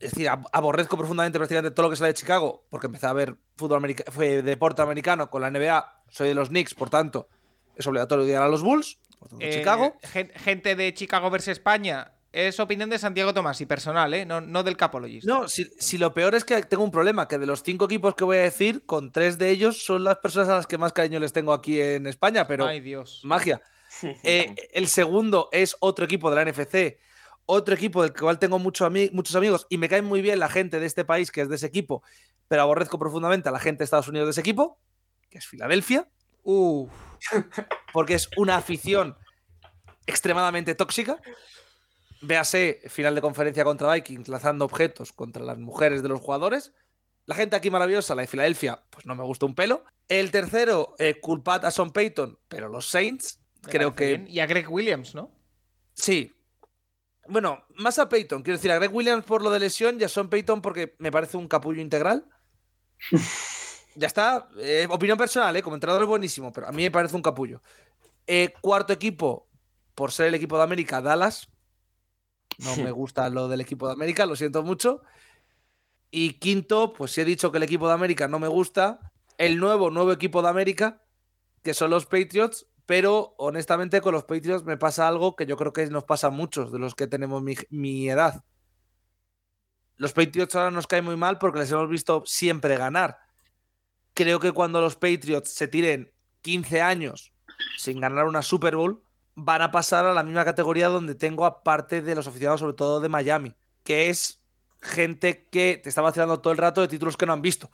Es decir, ab- aborrezco profundamente prácticamente todo lo que sale de Chicago, porque empecé a ver fútbol americano, fue deporte americano con la NBA, soy de los Knicks, por tanto, es obligatorio odiar a los Bulls, por tanto, Eh, Chicago. gen- Gente de Chicago versus España. Es opinión de Santiago Tomás y personal, ¿eh? No, no del Capologist. No, si, si lo peor es que tengo un problema, que de los cinco equipos que voy a decir, con tres de ellos son las personas a las que más cariño les tengo aquí en España, pero Ay, Dios. magia. Eh, el segundo es otro equipo de la NFC, otro equipo del cual tengo mucho ami- muchos amigos y me cae muy bien la gente de este país que es de ese equipo, pero aborrezco profundamente a la gente de Estados Unidos de ese equipo, que es Filadelfia, Uf. porque es una afición extremadamente tóxica. Véase final de conferencia contra Vikings lanzando objetos contra las mujeres de los jugadores. La gente aquí maravillosa, la de Filadelfia, pues no me gusta un pelo. El tercero, eh, culpad a Son Payton, pero los Saints, me creo que bien. Y a Greg Williams, ¿no? Sí. Bueno, más a Peyton. Quiero decir, a Greg Williams por lo de lesión y a Son Peyton porque me parece un capullo integral. ya está. Eh, opinión personal, ¿eh? Como entrenador es buenísimo, pero a mí me parece un capullo. Eh, cuarto equipo, por ser el equipo de América, Dallas. No me gusta lo del equipo de América, lo siento mucho. Y quinto, pues si he dicho que el equipo de América no me gusta, el nuevo, nuevo equipo de América, que son los Patriots, pero honestamente con los Patriots me pasa algo que yo creo que nos pasa a muchos de los que tenemos mi, mi edad. Los Patriots ahora nos caen muy mal porque les hemos visto siempre ganar. Creo que cuando los Patriots se tiren 15 años sin ganar una Super Bowl, van a pasar a la misma categoría donde tengo aparte de los aficionados, sobre todo de Miami, que es gente que te está vacilando todo el rato de títulos que no han visto.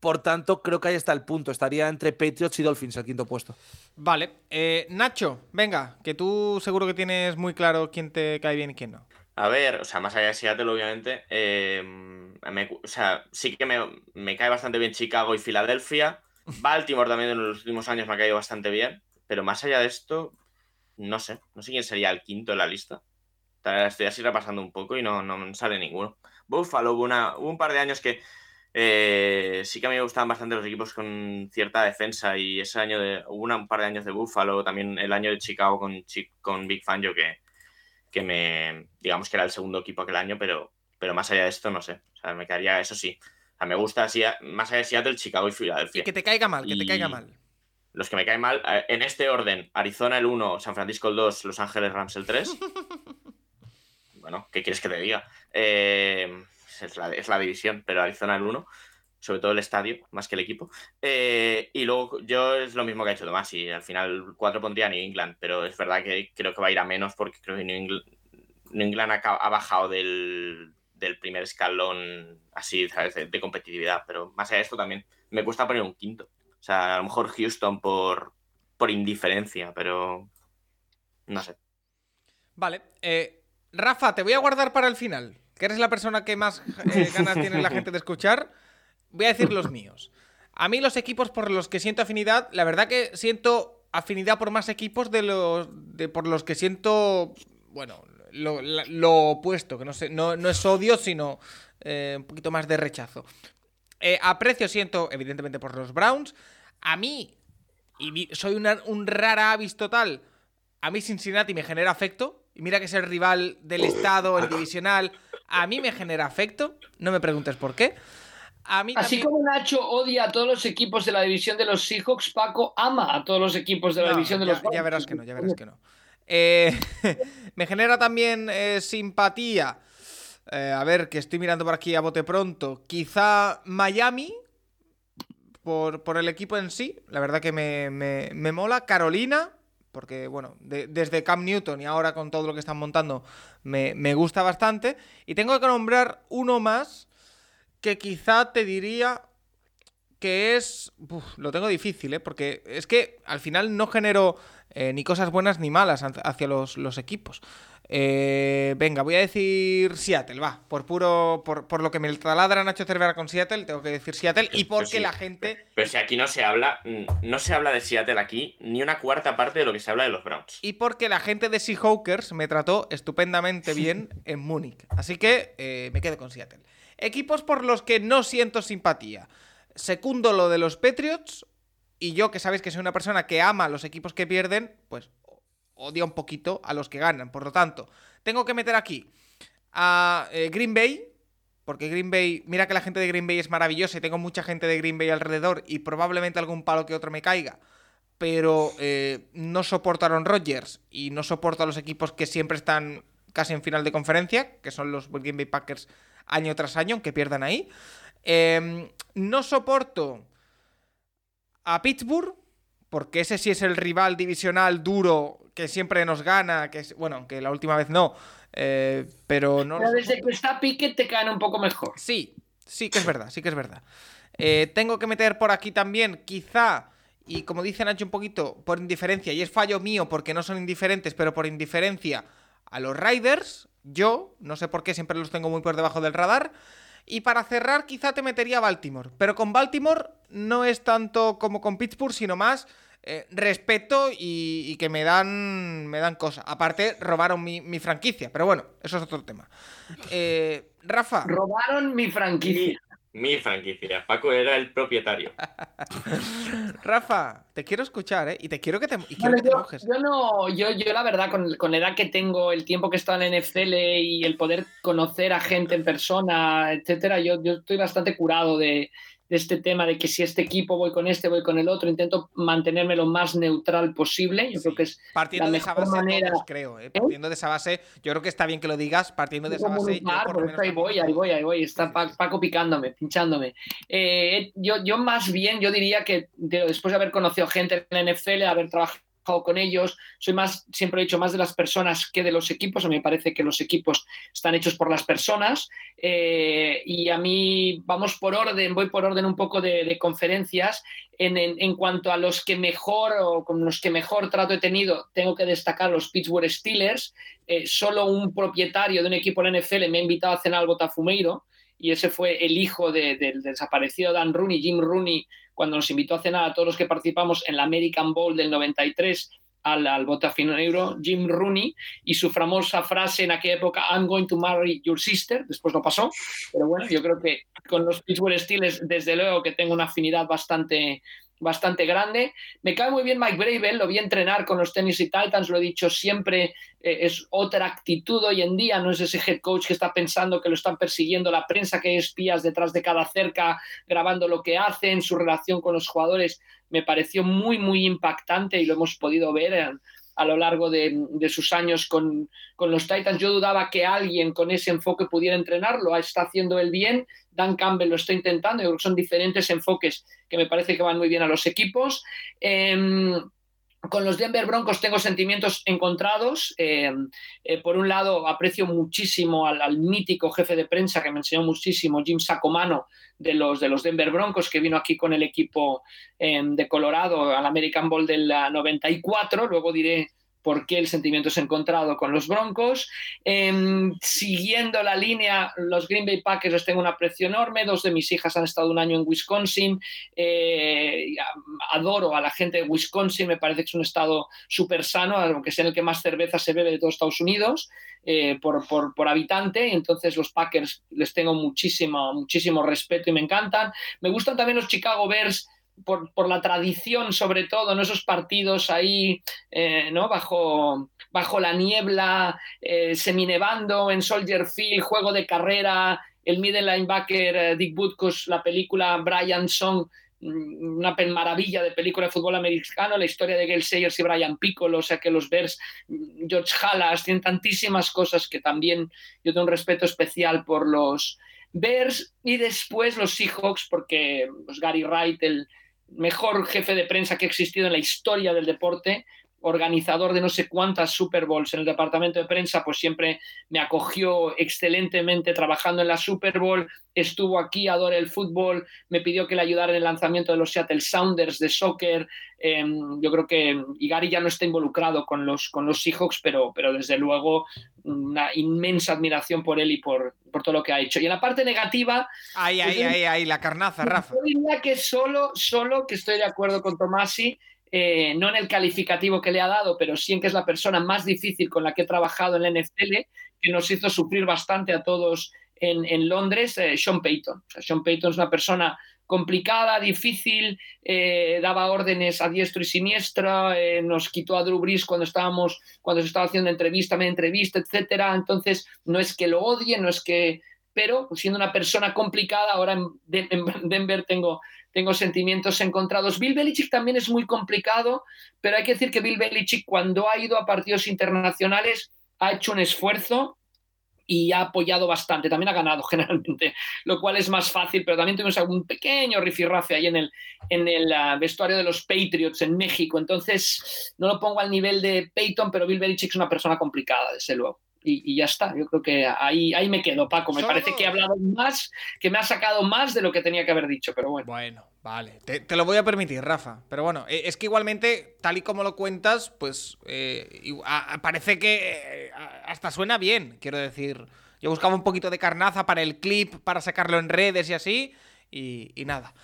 Por tanto, creo que ahí está el punto. Estaría entre Patriots y Dolphins el quinto puesto. Vale. Eh, Nacho, venga, que tú seguro que tienes muy claro quién te cae bien y quién no. A ver, o sea, más allá de Seattle, obviamente, eh, me- o sea, sí que me, me cae bastante bien Chicago y Filadelfia. Baltimore también en los últimos años me ha caído bastante bien. Pero más allá de esto, no sé. No sé quién sería el quinto en la lista. Estoy así repasando un poco y no, no sale ninguno. Buffalo hubo, una, hubo un par de años que, Eh, sí que a mí me gustaban bastante los equipos con cierta defensa y ese año de, hubo un par de años de Buffalo, también el año de Chicago con, con Big Fangio que, que me, digamos que era el segundo equipo aquel año, pero, pero más allá de esto no sé, o sea, me quedaría, eso sí, o sea, me gusta así, más allá de Seattle, Chicago y Filadelfia. Y que te caiga mal, que te caiga mal. Los que me caen mal, eh, en este orden, Arizona el 1, San Francisco el 2, Los Ángeles Rams el 3. bueno, ¿qué quieres que te diga? Eh, es, la, es la división, pero Arizona el 1, sobre todo el estadio, más que el equipo. Eh, y luego yo es lo mismo que ha hecho Tomás, y al final 4 pondría New England, pero es verdad que creo que va a ir a menos porque creo que New England, New England ha, bajado del, del primer escalón así, ¿sabes? De, de competitividad, pero más allá de esto también me cuesta poner un quinto. O sea, a lo mejor Houston por, por indiferencia, pero no sé. Vale. eh, Rafa, te voy a guardar para el final, que eres la persona que más eh, ganas tiene la gente de escuchar. Voy a decir los míos. A mí los equipos por los que siento afinidad, la verdad que siento afinidad por más equipos de los de por los que siento, bueno, lo, opuesto, que no sé, no, no es odio, sino eh, un poquito más de rechazo. Eh, aprecio siento, evidentemente, por los Browns. A mí, y soy una- un rara avis total, a mí Cincinnati me genera afecto. Y mira que es el rival del estado, el divisional. A mí me genera afecto. No me preguntes por qué. A mí Así también- como Nacho odia a todos los equipos de la división de los Seahawks, Paco ama a todos los equipos de la No, división de los ya verás que no, ya verás que no. Eh, me genera también eh, simpatía. Eh, a ver, que estoy mirando por aquí a bote pronto. Quizá Miami. Por, el equipo en sí. La verdad que me, me- me mola. Carolina. Porque, bueno, de- desde Cam Newton y ahora con todo lo que están montando, me, me gusta bastante. Y tengo que nombrar uno más que quizá te diría que es... lo tengo difícil, ¿eh? Porque es que al final no genero eh, ni cosas buenas ni malas hacia- hacia los, los equipos. Eh, venga, voy a decir Seattle, va. Por puro... Por, por lo que me taladra Nacho Cervera con Seattle, tengo que decir Seattle. Y porque sí. la gente... Pero si aquí no se habla, mm, no se habla de Seattle aquí, ni una cuarta parte de lo que se habla de los Browns. Y porque la gente de Seahawkers me trató estupendamente bien en Múnich. Así que eh, me quedo con Seattle. Equipos por los que no siento simpatía. Secundo lo de los Patriots. Y yo, que sabéis que soy una persona que ama los equipos que pierden, pues odia un poquito a los que ganan. Por lo tanto, tengo que meter aquí a eh, Green Bay. Porque Green Bay, mira que la gente de Green Bay es maravillosa y tengo mucha gente de Green Bay alrededor y probablemente algún palo que otro me caiga pero eh, no Aaron Rodgers y no soporto a los equipos que siempre están casi en final de conferencia, que son los Green Bay Packers año tras año, aunque pierdan ahí. Eh, no soporto a Pittsburgh, porque ese sí es el rival divisional duro que siempre nos gana, que es, bueno, que la última vez no, eh, pero no Pero desde que está Piquet te caen un poco mejor. Sí, sí que es verdad, sí que es verdad. Eh, tengo que meter por aquí también, quizá, y como dice Nacho un poquito, por indiferencia, y es fallo mío porque no son indiferentes, pero por indiferencia, a los Riders, yo, no sé por qué, siempre los tengo muy por debajo del radar. Y para cerrar, quizá te metería a Baltimore. Pero con Baltimore no es tanto como con Pittsburgh, sino más eh, respeto y, y que me dan, me dan cosas. Aparte, robaron mi, mi franquicia, pero bueno, eso es otro tema. Eh, Rafa. Robaron mi franquicia. Mi franquicia. Paco era el propietario. Rafa, te quiero escuchar, ¿eh? Y te quiero que te, y quiero Vale, que te yo, mojes. yo no, yo, yo la verdad, con, con la edad que tengo, el tiempo que he estado en la NFL y el poder conocer a gente en persona, etcétera, yo, yo estoy bastante curado de, de este tema de que si este equipo voy con este, voy con el otro, intento mantenerme lo más neutral posible. Yo creo que es Partiendo la de esa base, manera- todos creo, ¿eh? Partiendo de esa base, yo creo que está bien que lo digas. Partiendo de esa base, yo por menos ahí voy, ahí voy, ahí voy. Está Pa- Paco picándome, pinchándome. Eh, yo, yo más bien, yo diría que de- después de haber conocido gente en la NFL, haber trabajado con ellos, soy más, siempre he dicho, más de las personas que de los equipos. A mí me parece que los equipos están hechos por las personas. eh, y a mí, vamos por orden, voy por orden un poco de, conferencias. En, en- en cuanto a los que mejor o con los que mejor trato he tenido, tengo que destacar los Pittsburgh Steelers. Eh, solo un propietario de un equipo de la NFL me ha invitado a cenar al Botafumeiro y ese fue el hijo de- del desaparecido Dan Rooney, Jim Rooney, cuando nos invitó a cenar a todos los que participamos en la American Bowl del 93 al, al botafinero Jim Rooney y su famosa frase en aquella época, I'm going to marry your sister, después no pasó, pero bueno, yo creo que con los Pittsburgh Steelers desde luego que tengo una afinidad bastante, bastante grande. Me cae muy bien Mike Bravel, lo vi entrenar con los Tennessee Titans, lo he dicho siempre, eh, es otra actitud hoy en día, no es ese head coach que está pensando que lo están persiguiendo la prensa, que hay espías detrás de cada cerca grabando lo que hacen, su relación con los jugadores me pareció muy, muy impactante y lo hemos podido ver en, a lo largo de, sus años con, los Titans. Yo dudaba que alguien con ese enfoque pudiera entrenarlo, está haciendo el bien, Dan Campbell lo está intentando, yo creo que son diferentes enfoques que me parece que van muy bien a los equipos. Eh, con los Denver Broncos tengo sentimientos encontrados. Eh, eh, por un lado, aprecio muchísimo al, al, mítico jefe de prensa que me enseñó muchísimo, Jim Sacomano, de los, de los Denver Broncos, que vino aquí con el equipo eh, de Colorado al American Bowl del 94. Luego diré por qué el sentimiento es encontrado con los Broncos. Eh, siguiendo la línea, los Green Bay Packers les tengo un aprecio enorme. Dos de mis hijas han estado un año en Wisconsin. Eh, adoro a la gente de Wisconsin, me parece que es un estado súper sano, aunque sea el que más cerveza se bebe de todos Estados Unidos. Eh, por, por, por, habitante, entonces los Packers les tengo muchísimo, muchísimo respeto y me encantan. Me gustan también los Chicago Bears por, por, la tradición, sobre todo, ¿no? esos partidos ahí eh, ¿no? bajo, bajo la niebla, eh, seminevando en Soldier Field, juego de carrera, el middle linebacker eh, Dick Butkus, la película Brian Song, mm, una maravilla de película de fútbol americano, la historia de Gail Sayers y Brian Piccolo, o sea que los Bears, mm, George Halas, tienen tantísimas cosas que también yo tengo un respeto especial por los Bears y después los Seahawks, porque pues, Gary Wright, el, mejor jefe de prensa que ha existido en la historia del deporte, organizador de no sé cuántas Super Bowls en el departamento de prensa, pues siempre me acogió excelentemente trabajando en la Super Bowl, estuvo aquí, adora el fútbol, me pidió que le ayudara en el lanzamiento de los Seattle Sounders de soccer. Eh, yo creo que Igari ya no está involucrado con los, con los Seahawks, pero, pero desde luego una inmensa admiración por él y por, por todo lo que ha hecho. Y en la parte negativa... Ahí, pues ahí, ahí, ahí, la carnaza, Rafa. Yo diría que solo, solo que estoy de acuerdo con Tomasi, eh, no en el calificativo que le ha dado, pero sí en que es la persona más difícil con la que he trabajado en la NFL, que nos hizo sufrir bastante a todos en, en Londres, eh, Sean Payton. O sea, Sean Payton es una persona complicada, difícil, eh, daba órdenes a diestro y siniestro, eh, nos quitó a Drew Brees cuando estábamos, cuando se estaba haciendo entrevista, me entrevista, etcétera. Entonces, no es que lo odie, no es que pero siendo una persona complicada, ahora en, Denver tengo, tengo sentimientos encontrados. Bill Belichick también es muy complicado, pero hay que decir que Bill Belichick cuando ha ido a partidos internacionales ha hecho un esfuerzo y ha apoyado bastante. También ha ganado generalmente, lo cual es más fácil, pero también tuvimos algún pequeño rifirrafe ahí en el, en el uh, vestuario de los Patriots en México. Entonces, no lo pongo al nivel de Peyton, pero Bill Belichick es una persona complicada, desde luego y, y, ya está. Yo creo que ahí, ahí me quedo, Paco. Me Solo... parece que he hablado más, que me ha sacado más de lo que tenía que haber dicho, pero bueno. Bueno, vale. Te, te lo voy a permitir, Rafa. Pero bueno, eh, es que igualmente, tal y como lo cuentas, pues eh, parece que eh, hasta suena bien, quiero decir. Yo buscaba un poquito de carnaza para el clip, para sacarlo en redes y así, y, y nada.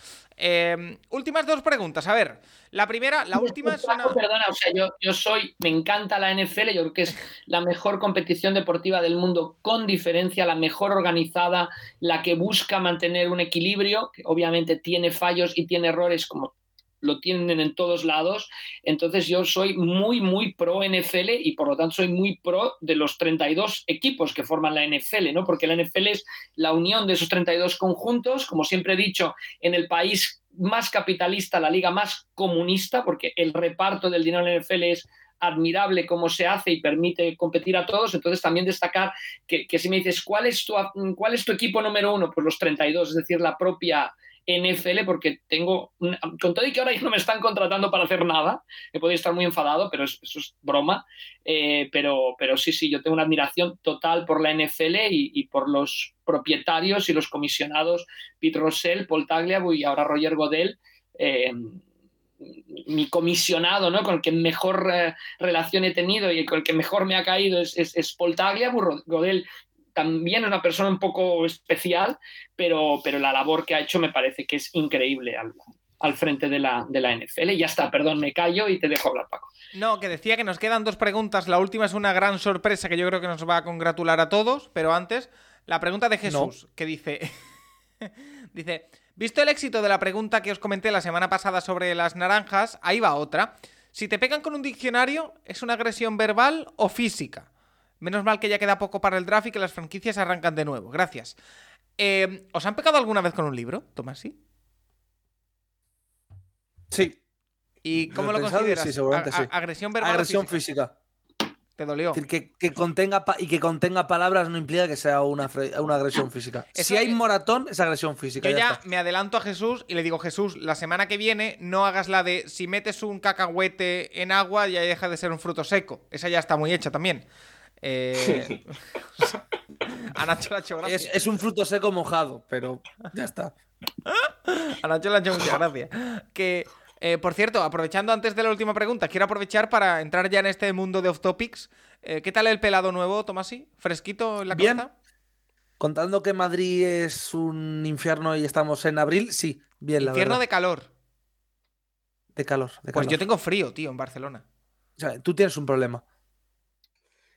Eh, últimas dos preguntas. A ver, la primera, la última es una... Perdona, o sea, yo, yo, soy, me encanta la NFL, yo creo que es la mejor competición deportiva del mundo con diferencia, la mejor organizada, la que busca mantener un equilibrio, que obviamente tiene fallos y tiene errores como lo tienen en todos lados. Entonces yo soy muy, muy pro NFL y por lo tanto soy muy pro de los 32 equipos que forman la NFL, ¿no? Porque la NFL es la unión de esos 32 conjuntos, como siempre he dicho, en el país más capitalista, la liga más comunista, porque el reparto del dinero en la NFL es admirable cómo se hace y permite competir a todos. Entonces, también destacar que, si me dices, ¿cuál es, tu, ¿cuál es tu equipo número uno? Pues los 32, es decir, la propia NFL porque tengo, con todo y que ahora ya no me están contratando para hacer nada, me podría estar muy enfadado, pero eso, es broma, eh, pero, pero sí, sí, yo tengo una admiración total por la NFL y, por los propietarios y los comisionados, Pete Rossell, Paul Tagliabue y ahora Roger Godel. Eh, mi comisionado, ¿no? Con el que mejor eh, relación he tenido y con el que mejor me ha caído es, es, Paul Tagliabue. Godel también es una persona un poco especial, pero, pero la labor que ha hecho me parece que es increíble. al frente de la, de la NFL. Y ya está, perdón, me callo y te dejo hablar, Paco. No, que decía que nos quedan dos preguntas. La última es una gran sorpresa que yo creo que nos va a congratular a todos, pero antes, la pregunta de Jesús, que dice... dice, visto el éxito de la pregunta que os comenté la semana pasada sobre las naranjas, ahí va otra. Si te pegan con un diccionario, ¿es una agresión verbal o física? Menos mal que ya queda poco para el draft y que las franquicias arrancan de nuevo. Gracias. Eh, ¿Os han pegado alguna vez con un libro, Tomás? ¿Sí? Sí. ¿Y cómo Lo lo, consideras? sí, seguramente sí. ¿Agresión verbal Agresión física? física. ¿Te dolió? Es decir, que, que contenga y que contenga palabras no implica que sea una, agresión física. Eso si hay moratón, es agresión física. Yo ya ya me adelanto a Jesús y le digo, Jesús, la semana que viene no hagas la de si metes un cacahuete en agua ya deja de ser un fruto seco. Esa ya está muy hecha también. Eh... a Nacho le ha hecho gracia. Es, es un fruto seco mojado, pero ya está. A Nacho le ha hecho mucha gracia. Que, eh, por cierto, aprovechando antes de la última pregunta, quiero aprovechar para entrar ya en este mundo de off topics. Eh, ¿Qué tal el pelado nuevo, Tomasi? ¿Fresquito en la Bien. cabeza? Contando que Madrid es un infierno y estamos en abril, sí, bien, la Infierno verdad. de calor. De calor. de Pues calor. yo tengo frío, tío, en Barcelona. O sea, tú tienes un problema.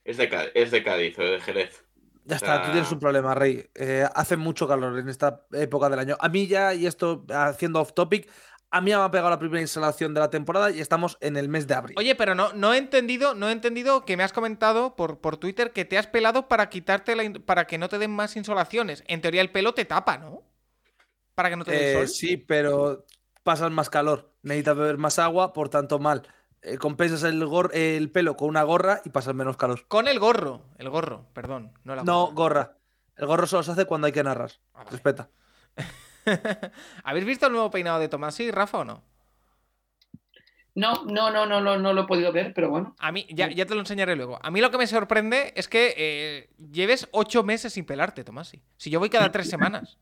Es de, Cá- es de Cádiz o de Jerez. Ya está, tú tienes un problema, Rey. Eh, hace mucho calor en esta época del año. A mí ya, y esto haciendo off topic, a mí ya me ha pegado la primera instalación de la temporada y estamos en el mes de abril. Oye, pero no, no he entendido, no he entendido que me has comentado por, por Twitter que te has pelado para quitarte la para que no te den más insolaciones. En teoría el pelo te tapa, ¿no? Para que no te Eh, sol. sí, pero pasas más calor, necesitas beber más agua, por tanto mal. Eh, compensas el, gor- el pelo con una gorra y pasas menos calor. Con el gorro, el gorro, perdón, no la No, gorra. gorra. El gorro solo se hace cuando hay que narrar. Ah. Respeta. ¿Habéis visto el nuevo peinado de Tomasi, Rafa, o no? No, no, no, no, no, no lo he podido ver, pero bueno. A mí, ya, ya te lo enseñaré luego. A mí lo que me sorprende es que eh, lleves ocho meses sin pelarte, Tomasi. Si yo voy cada tres semanas.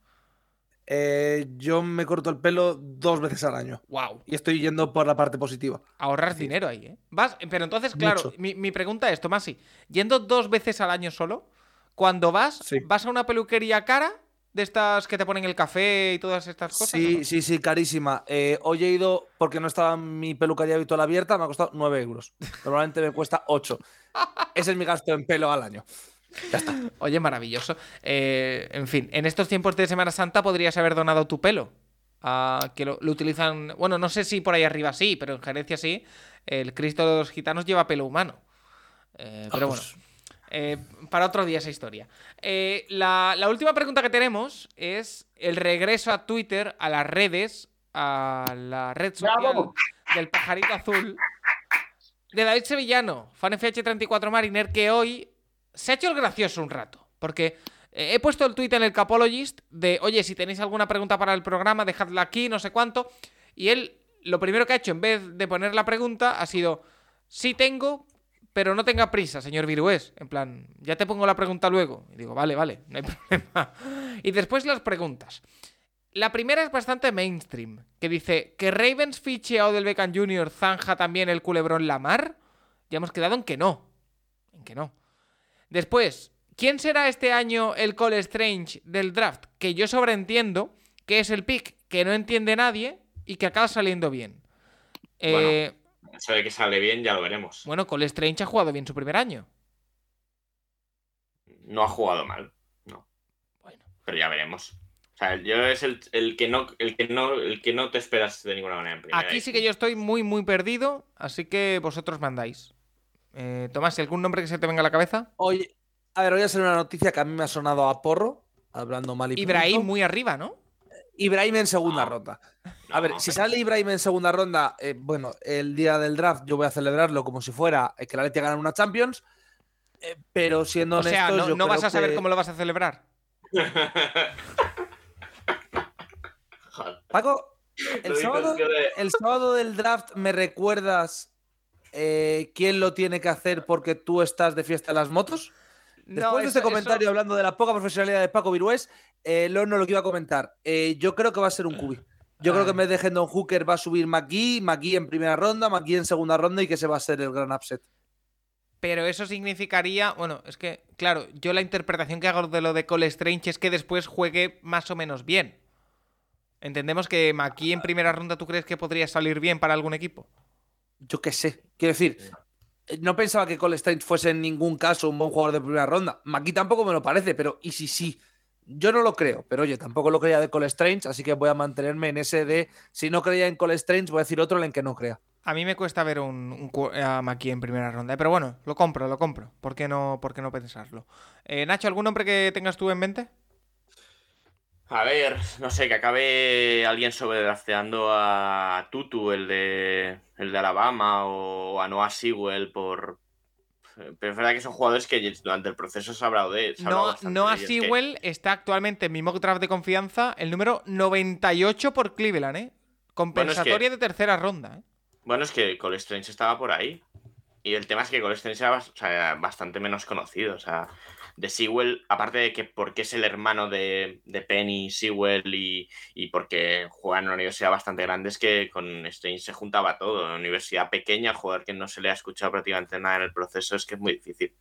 Eh, yo me corto el pelo dos veces al año. ¡Wow! Y estoy yendo por la parte positiva. Ahorras dinero ahí, ¿eh? Vas, pero entonces, claro, mi, mi pregunta es, Tomasi, yendo dos veces al año solo, cuando vas, Sí. ¿vas a una peluquería cara? De estas que te ponen el café y todas estas cosas. Sí, sí, sí, carísima. Eh, hoy he ido porque no estaba mi peluquería habitual abierta, me ha costado 9 euros. Normalmente me cuesta 8. Ese es mi gasto en pelo al año. Oye, maravilloso. Eh, en fin, en estos tiempos de Semana Santa podrías haber donado tu pelo. Ah, que lo, lo utilizan. Bueno, no sé si por ahí arriba sí, pero en Gerencia sí. El Cristo de los Gitanos lleva pelo humano. Eh, pero bueno. pues. eh, para otro día esa historia. Eh, la, la última pregunta que tenemos es el regreso a Twitter, a las redes, a la red social ¡Bravo! del pajarito azul. De David Sevillano, fan FH34 Mariner, que hoy se ha hecho el gracioso un rato. Porque eh, he puesto el tweet en el Capologist de, oye, si tenéis alguna pregunta para el programa, dejadla aquí, no sé cuánto. Y él, lo primero que ha hecho, en vez de poner la pregunta, ha sido, sí tengo, pero no tenga prisa, señor Virués. En plan, ya te pongo la pregunta luego. Y digo, vale, vale, no hay problema. Y después las preguntas. La primera es bastante mainstream, que dice que Ravens fiche a Odell Beckham Jr. zanja también el culebrón Lamar. Ya hemos quedado en que no. En que no. Después, ¿quién será este año el Cole Strange del draft? Que yo sobreentiendo que es el pick que no entiende nadie y que acaba saliendo bien. Eh, Eso de que sale bien ya lo veremos. bueno, Cole Strange ha jugado bien su primer año. No ha jugado mal, no. Bueno. Pero ya veremos. O sea, yo es el, el que no, el que no, el que no te esperas de ninguna manera en primera. Aquí sí que yo estoy muy, muy perdido, así que vosotros mandáis. Eh, Tomás, ¿algún nombre que se te venga a la cabeza? Oye, a ver, voy a hacer una noticia que a mí me ha sonado a porro, hablando mal y Ibrahim pronto. muy arriba, ¿no? Ibrahim en segunda No. ronda. A ver, No, si sale Ibrahim en segunda ronda, eh, bueno, el día del draft yo voy a celebrarlo como si fuera eh, que la Leti gana una Champions, eh, pero siendo O sea, no, yo no vas a saber que- cómo lo vas a celebrar. Paco, sábado, el sábado del draft me recuerdas eh, quién lo tiene que hacer porque tú estás de fiesta en las motos. Después de este comentario hablando de la poca profesionalidad de Paco Virués, eh, Leo no lo que iba a comentar. Eh, yo creo que va a ser un cubi. Yo creo que en vez de Hendon Hooker va a subir McGee, McGee en primera ronda, McGee en segunda ronda y que ese va a ser el gran upset. Pero eso significaría, bueno, es que, claro, yo la interpretación que hago de lo de Cole Strange es que después juegue más o menos bien. Entendemos que Maki en primera ronda, ¿tú crees que podría salir bien para algún equipo? Yo qué sé. Quiero decir, eh, no pensaba que Cole Strange fuese en ningún caso un buen jugador de primera ronda. Maki tampoco me lo parece, pero ¿y si sí? Yo no lo creo, pero oye, tampoco lo creía de Cole Strange, así que voy a mantenerme en ese de si no creía en Cole Strange, voy a decir otro en el que no crea. A mí me cuesta ver un, un a Maki en primera ronda, ¿eh? pero bueno, lo compro, lo compro. ¿Por qué no, por qué no pensarlo? Eh, Nacho, ¿algún nombre que tengas tú en mente? A ver, no sé, que acabe alguien sobredrafteando a Tutu, el de, el de Alabama, o a Noah Sewell por... Pero es verdad que son jugadores que durante el proceso se ha hablado de... se ha hablado No, Noah de que- Sewell está actualmente en mi mock draft de confianza, el número 98 por Cleveland, ¿eh? Compensatoria de tercera ronda, ¿eh? Bueno, es que Cole Strange estaba por ahí. Y el tema es que Cole Strange era bastante menos conocido. O sea, de Sewell, aparte de que porque es el hermano de, de Penny Sewell y, y porque juega en una universidad bastante grande, es que con Strange se juntaba todo. En una universidad pequeña, jugador que no se le ha escuchado prácticamente nada en el proceso, es que es muy difícil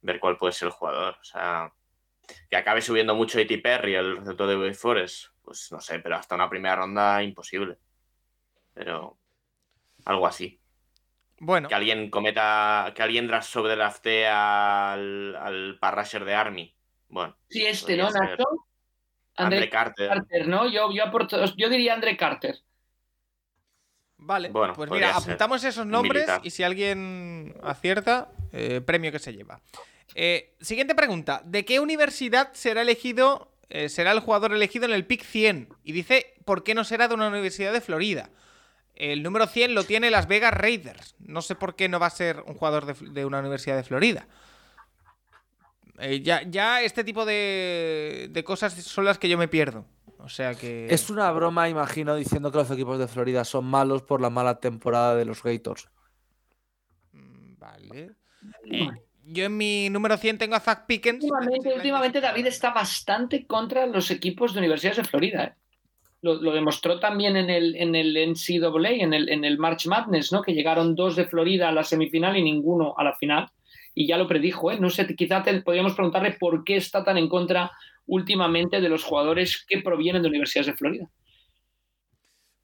ver cuál puede ser el jugador. O sea, que acabe subiendo mucho A.T. Perry, el receptor de Wake Forest, pues no sé, pero hasta una primera ronda imposible. Pero algo así. Bueno, Que alguien cometa, que alguien dra- sobredrafte al, al parrasher de Army. Bueno, Sí, este, ¿no. Nacho? André André Carter. Carter, ¿no? Yo, yo, aporto- yo diría André Carter. vale. Bueno, pues mira, ser. apuntamos esos nombres militar. y si alguien acierta, eh, premio que se lleva. Eh, siguiente pregunta. ¿De qué universidad será elegido, eh, será el jugador elegido en el pick 100? Y dice, ¿por qué no será de una universidad de Florida? El número 100 lo tiene Las Vegas Raiders. No sé por qué no va a ser un jugador de, de una universidad de Florida. Eh, ya, ya este tipo de, de cosas son las que yo me pierdo. O sea que... Es una broma, imagino, diciendo que los equipos de Florida son malos por la mala temporada de los Gators. Mm, Vale. Eh, yo en mi número 100 tengo a Zach Pickens. Últimamente, últimamente David está bastante contra los equipos de universidades de Florida. ¿eh? Lo, lo demostró también en el, en el NCAA, en el, en el March Madness, ¿no? que llegaron dos de Florida a la semifinal y ninguno a la final. Y ya lo predijo, ¿eh? No sé, quizá te- podríamos preguntarle por qué está tan en contra últimamente de los jugadores que provienen de universidades de Florida.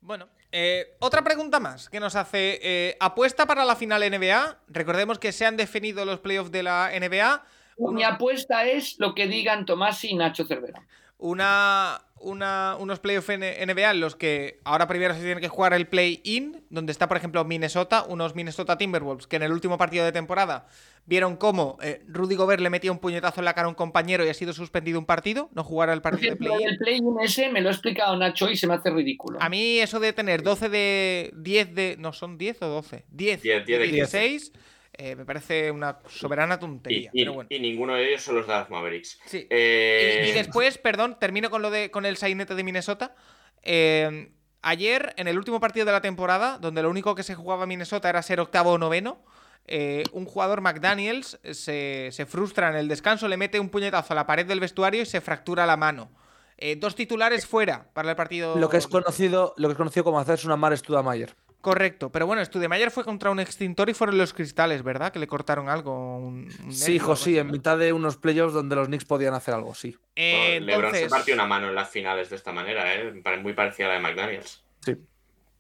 Bueno, eh, otra pregunta más que nos hace. eh, ¿Apuesta para la final NBA? Recordemos que se han definido los playoffs de la NBA. Mi apuesta es lo que digan Tomás y Nacho Cervera. Una, una- unos playoffs N- NBA en los que ahora primero se tiene que jugar el play-in, donde está, por ejemplo, Minnesota, unos Minnesota Timberwolves, que en el último partido de temporada vieron cómo eh, Rudy Gobert le metía un puñetazo en la cara a un compañero y ha sido suspendido un partido, no jugará el partido de ejemplo, play-in. el play-in ese me lo ha explicado Nacho y se me hace ridículo. A mí eso de tener 12 de 10 de... No, son 10 o 12. 10, 10, 10 de de 16 eh, me parece una soberana y, tontería. y- pero bueno. y ninguno de ellos son los Dallas Mavericks. Sí. Eh, Y, y después, perdón, termino con lo de con el sainete de Minnesota. Eh, ayer, en el último partido de la temporada, donde lo único que se jugaba en Minnesota era ser octavo o noveno, eh, un jugador McDaniels se, se frustra en el descanso, le mete un puñetazo a la pared del vestuario y se fractura la mano. Eh, dos titulares fuera para el partido. Lo que es conocido, lo que es conocido como hacerse una Mar Studamayer. Correcto, pero bueno, Studemayer fue contra un extintor y fueron los cristales, ¿verdad? Que le cortaron algo. un- un Sí, hijo, sí, en mitad de unos playoffs donde los Knicks podían hacer algo, sí. Eh, Bueno, LeBron se partió una mano en las finales de esta manera, ¿eh? Muy parecida a la de McDaniels. Sí.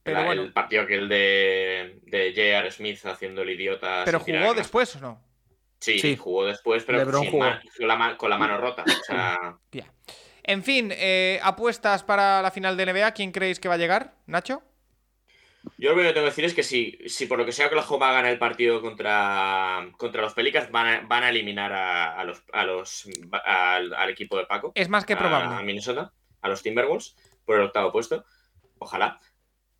Pero La- bueno. El partido que el de, de J.R. Smith haciendo el idiota. Pero jugó después o no? Sí, Sí. jugó después, pero LeBron sin jugó. ma- con, la, ma- con la mano rota. O sea, Ya. En fin, eh, apuestas para la final de NBA. ¿Quién creéis que va a llegar? ¿Nacho? Yo lo que tengo que decir es que si, si por lo que sea Oklahoma gana el partido contra, contra los Pelicans, van a, van a eliminar a, a los, a los, al, al equipo de Paco. Es más que probable. A, Minnesota, a los Timberwolves, por el octavo puesto. Ojalá.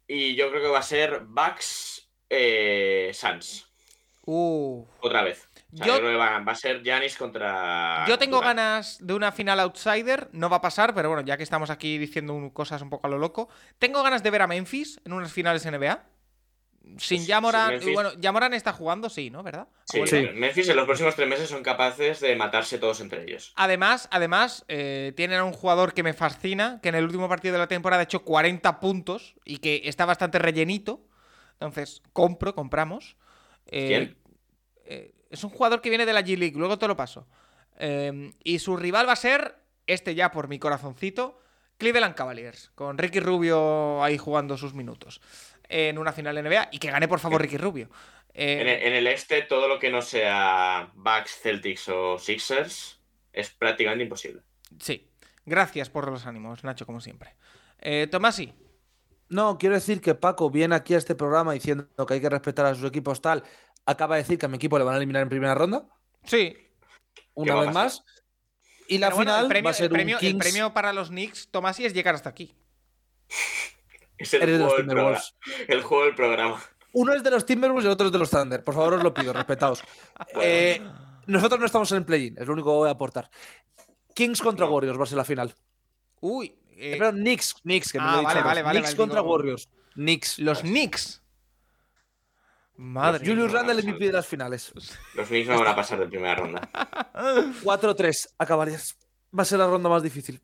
Y yo creo que va a ser Bucks eh, Suns. Uh. Otra vez. O sea, Yo- yo, creo que va, va a ser Giannis contra. Yo tengo ganas de una final outsider. No va a pasar, pero bueno, ya que estamos aquí diciendo cosas un poco a lo loco. Tengo ganas de ver a Memphis en unas finales NBA. Sin Jamoran. sí, Bueno, Jamoran está jugando, sí, ¿no? ¿Verdad? Sí, Sí. Memphis en los próximos tres meses son capaces de matarse todos entre ellos. Además, además eh, tienen a un jugador que me fascina, que en el último partido de la temporada ha hecho 40 puntos y que está bastante rellenito. Entonces, compro, compramos. Eh, ¿Quién? eh, es un jugador que viene de la G-League, luego te lo paso. Eh, y su rival va a ser, este ya por mi corazoncito, Cleveland Cavaliers, con Ricky Rubio ahí jugando sus minutos en una final NBA y que gane por favor Ricky Rubio. Eh, En, el, en el este, todo lo que no sea Bucks, Celtics o Sixers es prácticamente imposible. sí, gracias por los ánimos, Nacho, como siempre. Eh, Tomasi, No, quiero decir que Paco viene aquí a este programa diciendo que hay que respetar a sus equipos tal. Acaba de decir que a mi equipo le van a eliminar en primera ronda, sí. una vez más. Y la Pero bueno, final el, premio, va a ser el premio- un el Kings. premio para los Knicks, Tomasi, es llegar hasta aquí. Es el Eres de los juego, del programa, Timberwolves. el juego del programa. Uno es de los Timberwolves y el otro es de los Thunder. Por favor, os lo pido, respetaos. Eh, nosotros no estamos en el play-in, es lo único que voy a aportar. Kings contra No. Warriors va a ser la final. Uy, eh, Perdón, Knicks, Knicks, que me ah, lo he dicho vale, vale, vale, Knicks vale, contra digo- Warriors. Knicks. los Knicks. Madre Julius mía. Randle MVP de las finales. Los Knicks no van a pasar de primera ronda. 4-3 acabarías. Va a ser la ronda más difícil.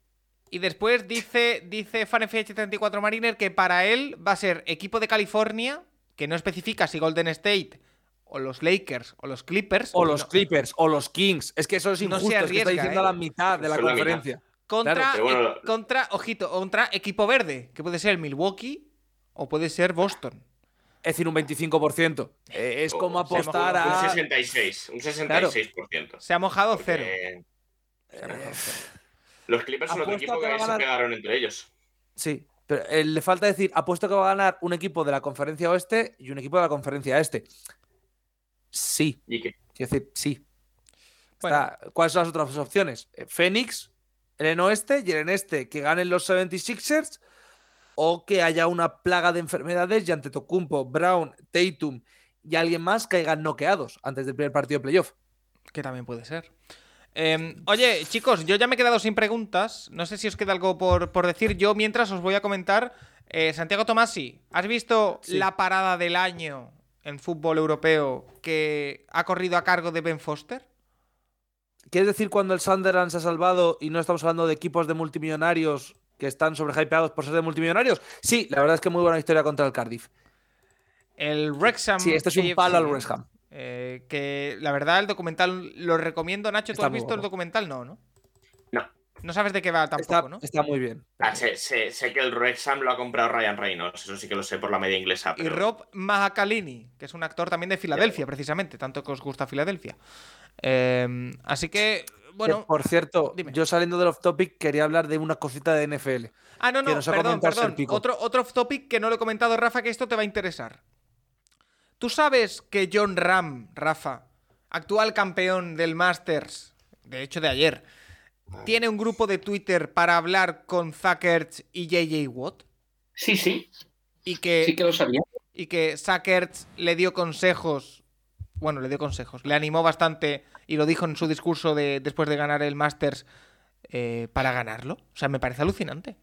Y después dice, dice FanFH34 Mariner que para él va a ser equipo de California, que no especifica si Golden State o los Lakers o los Clippers. O los no, Clippers, o los Kings. Es que eso es No se injusto. es que arriesga, está diciendo ¿eh? la mitad de la es conferencia. Contra, Claro, pero bueno, eh, contra, ojito, contra equipo verde, que puede ser el Milwaukee o puede ser Boston. Es decir, un 25%. Eh, es O- como apostar Un a. 66, un 66%. Se ha mojado Porque cero. Los Clippers son otro equipo que que, a se ganar- pegaron entre ellos. Sí, pero eh, le falta decir, apuesto que va a ganar un equipo de la conferencia oeste y un equipo de la conferencia este. Sí, ¿Y qué? quiero decir, sí. Bueno. Está- ¿Cuáles son las otras opciones? Eh, Phoenix, en el oeste y en el este, que ganen los 76ers o que haya una plaga de enfermedades y ante Tocumpo, Brown, Tatum y alguien más caigan noqueados antes del primer partido de playoff. Que también puede ser. Eh, oye, chicos, yo ya me he quedado sin preguntas. No sé si os queda algo por, por decir. Yo, mientras os voy a comentar. eh, Santiago Tomasi, ¿has visto Sí. la parada del año en fútbol europeo que ha corrido a cargo de Ben Foster? ¿Quieres decir cuando el Sunderland se ha salvado y no estamos hablando de equipos de multimillonarios que están sobrehypeados por ser de multimillonarios? Sí, la verdad es que muy buena historia contra el Cardiff. El Wrexham. Sí, esto es un palo al West Ham. eh, que la verdad, el documental lo recomiendo. Nacho, ¿tú Está has visto el documental? No, ¿no? No. No sabes de qué va tampoco, Está, ¿no? está muy bien. Ah, sé, sé- sé que el Wrexham lo ha comprado Ryan Reynolds, eso sí que lo sé por la media inglesa. Y. Rob Mahakalini, que es un actor también de Filadelfia, precisamente, tanto que os gusta Filadelfia. Eh, así que, bueno. Que, por cierto, dime. yo saliendo del off topic quería hablar de una cosita de NFL. Ah, no, no, perdón, perdón. Otro, otro off topic que no lo he comentado, Rafa, que esto te va a interesar. ¿Tú sabes que John Ram, Rafa, actual campeón del Masters, de hecho de ayer, tiene un grupo de Twitter para hablar con Zuckerts y JJ Watt? Sí, sí, Y que, sí que lo sabía. y que Zuckerts le dio consejos. Bueno, le dio consejos. Le animó bastante y lo dijo en su discurso de, después de ganar el Masters eh, para ganarlo. O sea, me parece alucinante.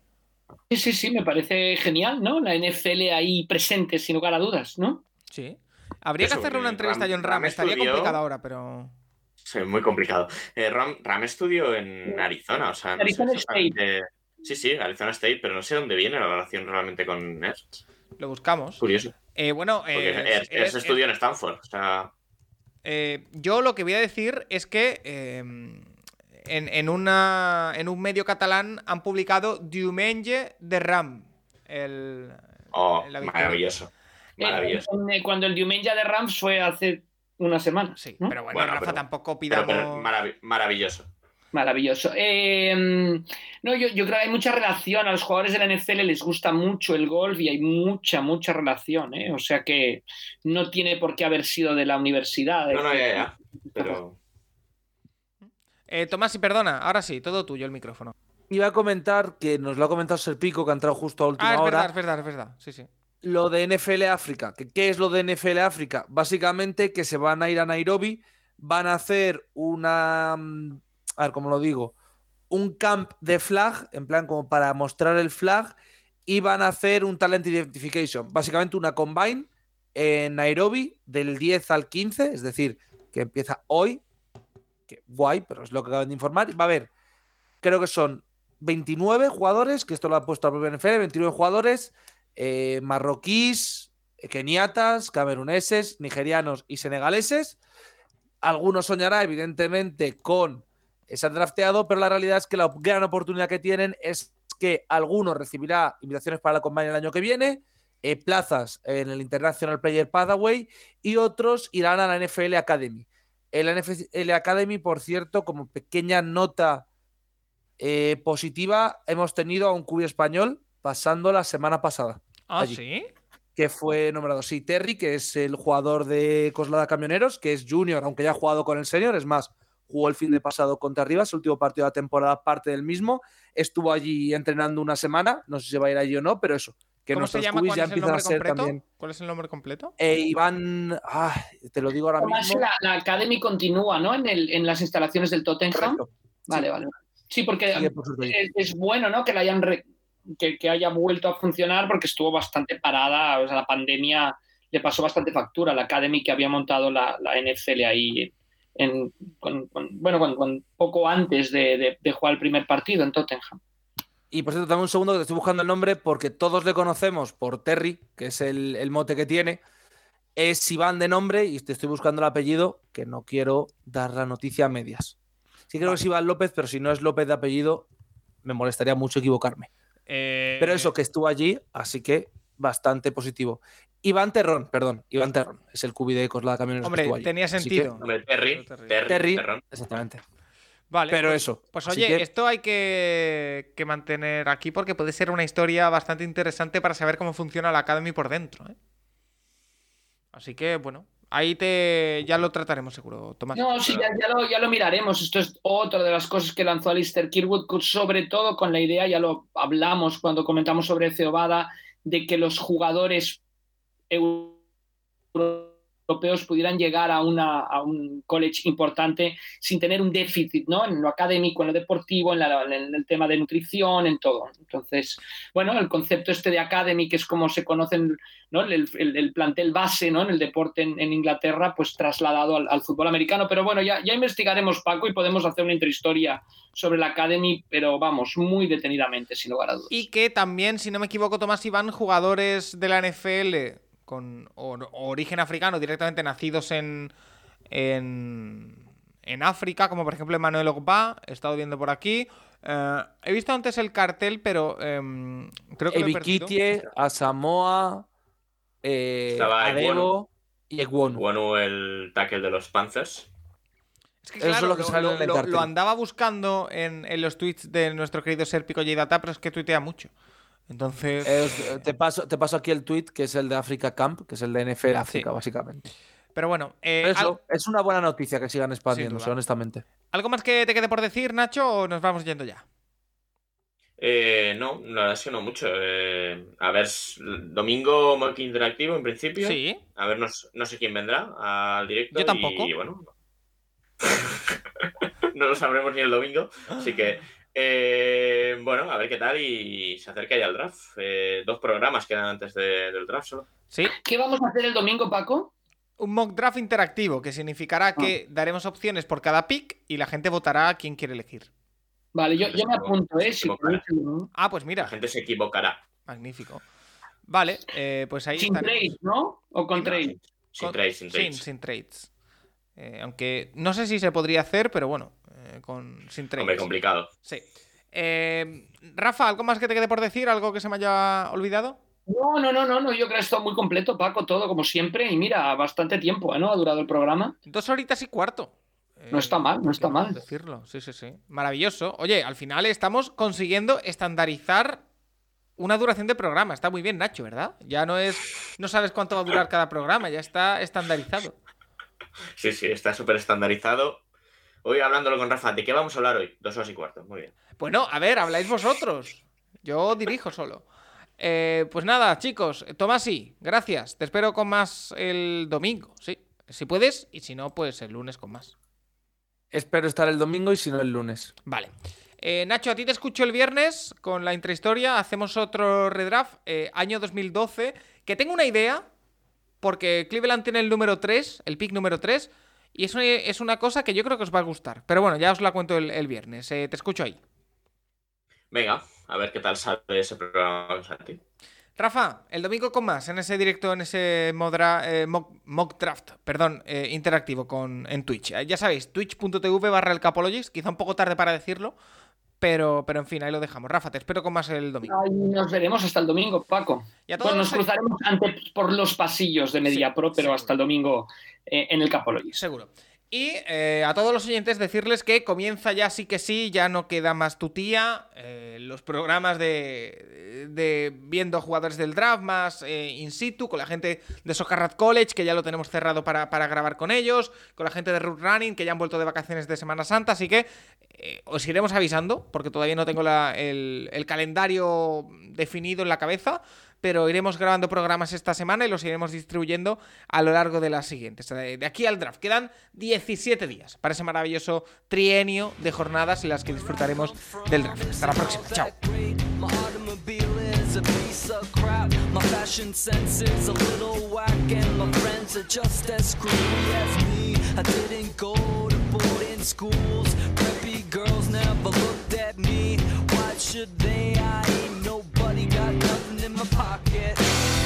Sí, sí, sí, me parece genial, ¿no? La NFL ahí presente, sin lugar a dudas, ¿no? Sí. Habría que hacerle una que entrevista a Ram- John Ram. Ram Estaría estudió- complicado ahora, pero. Sí, muy complicado. Eh, Ram, Ram estudió en Arizona, o sea, no Arizona sé exactamente- Sí, sí, Arizona State, pero no sé dónde viene la relación realmente con Ernst. Lo buscamos. Curioso. Eh, bueno, Porque eh, Ernst, Ernst estudió en Stanford, o sea, eh, yo lo que voy a decir es que eh, en, en una, en un medio catalán han publicado Diumenge de Ram. El, oh, maravilloso. En- cuando el Diumenge de Rams fue hace una semana. Sí, ¿no? pero bueno, Bueno, Rafa, pero- tampoco Pero, pidamos. pero marav- maravilloso. Maravilloso. Eh, no, yo, yo creo que hay mucha relación. A los jugadores de la NFL les gusta mucho el golf y hay mucha, mucha relación. ¿eh? O sea que no tiene por qué haber sido de la universidad. No, no, ¿eh? ya, ya. Pero Eh, Tomás, y perdona, ahora sí, todo tuyo el micrófono. Iba a comentar que nos lo ha comentado Serpico, que ha entrado justo a última Ah, es hora. verdad, es verdad, es verdad. Sí, sí. Lo de NFL África. ¿Que ¿Qué es lo de NFL África? Básicamente que se van a ir a Nairobi, van a hacer una. A ver, ¿cómo lo digo? Un camp de flag, en plan como para mostrar el flag, y van a hacer un talent identification. Básicamente una combine en Nairobi del 10 al 15, es decir, que empieza hoy. Que guay, pero es lo que acaban de informar. Va a haber, creo que son 29 jugadores, que esto lo ha puesto la propia NFL, 29 jugadores eh, marroquíes, keniatas, cameruneses, nigerianos y senegaleses. Algunos soñará, evidentemente, con ser drafteado, pero la realidad es que la gran oportunidad que tienen es que alguno recibirá invitaciones para la Combine el año que viene, eh, plazas en el International Player Pathway y otros irán a la NFL Academy. El NFL Academy, por cierto, como pequeña nota eh, positiva, hemos tenido a un cubi español pasando la semana pasada. Ah, allí. sí. que fue nombrado. Sí, Terry, que es el jugador de Coslada Camioneros, que es junior, aunque ya ha jugado con el senior, es más, jugó el fin de pasado contra Rivas, el último partido de la temporada, parte del mismo. Estuvo allí entrenando una semana, no sé si va a ir allí o no, pero eso, que ¿Cómo se llama? ¿Cuál ya es el a nombre ser completo? también. ¿Cuál es el nombre completo? Eh, Iván, ah, te lo digo ahora Además, mismo. la, la Academy continúa, ¿no? En, el, en las instalaciones del Tottenham. Correcto. Vale, vale. Sí, porque por allí. es, es bueno, ¿no? Que la hayan re- que, que haya vuelto a funcionar porque estuvo bastante parada. O sea, la pandemia le pasó bastante factura a la Academy que había montado la, la NFL ahí en, con- con- bueno, con, con poco antes de, de- de jugar el primer partido en Tottenham. Y por cierto, dame un segundo que te estoy buscando el nombre porque todos le conocemos por Terry, que es el, el mote que tiene. Es Iván de nombre y te estoy buscando el apellido, que no quiero dar la noticia a medias. Sí creo que es Iván López, pero si no es López de apellido, me molestaría mucho equivocarme. Eh, Pero eso, que estuvo allí, así que bastante positivo. Iván Terrón, perdón, Iván Terrón, es el cubi de Coslada Camioneros que Hombre, tenía sentido. Hombre, Terry, Terry. Terry, Terry, Terrón. exactamente. Vale. Pero pues- eso. Pues oye, que- esto hay que, que mantener aquí porque puede ser una historia bastante interesante para saber cómo funciona la Academy por dentro. ¿eh? Así que, bueno, ahí te ya lo trataremos seguro, Tomás. No, sí, ya, ya lo, ya lo miraremos. Esto es otra de las cosas que lanzó Alistair Kirwood, sobre todo con la idea, ya lo hablamos cuando comentamos sobre Ceobada, de que los jugadores europeos pudieran llegar a, una, a un college importante sin tener un déficit, ¿no? En lo académico, en lo deportivo, en, la- en el tema de nutrición, en todo. Entonces, bueno, el concepto este de academy, que es como se conocen, ¿no? El, el- el plantel base, ¿no? En el deporte en, en Inglaterra, pues trasladado al, al fútbol americano. Pero bueno, ya, ya investigaremos, Paco, y podemos hacer una intrahistoria sobre la academy, pero vamos, muy detenidamente, sin lugar a dudas. Y que también, si no me equivoco, Tomás, iban jugadores de la NFL con or- origen africano, directamente nacidos en, en, en África, como por ejemplo Emmanuel Ogba, he estado viendo por aquí. Eh, he visto antes el cartel, pero em, creo que lo. Ebikitie, Asamoa, eh, Adebo y Egwonu. Bueno, el tackle de los Panthers. Es que Eso es lo que sale en el lo- cartel. lo andaba buscando en, en los tweets de nuestro querido Serpico Data, pero es que tuitea mucho. Entonces, Eh, te, paso, te paso aquí el tweet, que es el de Africa Camp, que es el de NFL África, básicamente. pero bueno, eh, eso, ¿al- es una buena noticia que sigan expandiéndose, honestamente. ¿algo más que te quede por decir, Nacho, o nos vamos yendo ya? Eh, no, la verdad es que no mucho. Eh, a ver, domingo mock interactivo en principio. Sí. A ver, no, sé quién vendrá al directo. Yo tampoco. Y bueno. no lo sabremos ni el domingo. Así que, eh, bueno, a ver qué tal. Y se acerca ya el draft. Eh, dos programas quedan antes de- del draft solo. Sí, ¿Qué vamos a hacer el domingo, Paco? un mock draft interactivo, que significará que daremos opciones por cada pick y la gente votará a quién quiere elegir. Vale, yo, yo me apunto, ¿eh? Si queréis, Ah, pues La mira, gente se equivocará. magnífico. Vale, eh, pues ahí Sin estaremos. trade, ¿no? O con No, trade. sin- trades, sin trades. sin trades. Eh, aunque no sé si se podría hacer, pero bueno, eh, con, sin trades. Hombre, complicado. Sí. Eh, Rafa, ¿algo más que te quede por decir? ¿Algo que se me haya olvidado? No, no, no, no, no, yo creo que está muy completo, Paco, todo como siempre. Y mira, bastante tiempo, ¿eh? ¿no? Ha durado el programa. Dos horitas y cuarto. Eh, No está mal, no está ¿qué mal. Decirlo, sí, sí, sí. Maravilloso. Oye, al final estamos consiguiendo estandarizar una duración de programa. Está muy bien, Nacho, ¿verdad? Ya no es. No sabes cuánto va a durar cada programa, ya está estandarizado. Sí, sí, está súper estandarizado. Hoy hablándolo con Rafa, ¿de qué vamos a hablar hoy? Dos horas y cuarto, muy bien. Bueno, a ver, habláis vosotros. Yo dirijo solo. Eh, pues nada, chicos, Tomasi, gracias. Te espero con más el domingo, sí. Si puedes, y si no, pues el lunes con más. Espero estar el domingo y si no el lunes. Vale. Eh, Nacho, a ti te escucho el viernes con la intrahistoria. Hacemos otro redraft, eh, año 2012. Que tengo una idea, porque Cleveland tiene el número 3, el pick número 3. Y eso es una cosa que yo creo que os va a gustar. Pero bueno, ya os la cuento el, el viernes. Eh, te escucho ahí. Venga, a ver qué tal sale ese programa Santi. Rafa, el domingo con más, en ese directo, en ese modra- eh, mock, mock draft, perdón, eh, interactivo con, en Twitch. Ya sabéis, twitch.tv barra el Capologist, quizá un poco tarde para decirlo, Pero, pero en fin, ahí lo dejamos. Rafa, te espero con más el domingo. Ahí nos veremos hasta el domingo, Paco. Y a todos Bueno, nos cruzaremos antes por los pasillos de MediaPro, pero seguro. hasta el domingo eh, en el Capologist. Seguro. Y eh, a todos los oyentes decirles que comienza ya sí que sí, ya no queda más tu tía, eh, los programas de, de viendo jugadores del draft más eh, in situ, con la gente de Socarrat College, que ya lo tenemos cerrado para, para grabar con ellos, con la gente de Root Running, que ya han vuelto de vacaciones de Semana Santa, así que eh, os iremos avisando, porque todavía no tengo la- el, el calendario definido en la cabeza, pero iremos grabando programas esta semana y los iremos distribuyendo a lo largo de las siguientes. De aquí al draft quedan 17 días para ese maravilloso trienio de jornadas en las que disfrutaremos del draft. Hasta la próxima. Chao. A piece of crap. My fashion sense is a little whack, and my friends are just as screwy as me. I didn't go to boarding schools. Preppy girls never looked at me. Why should they? I ain't got nothing in my pocket.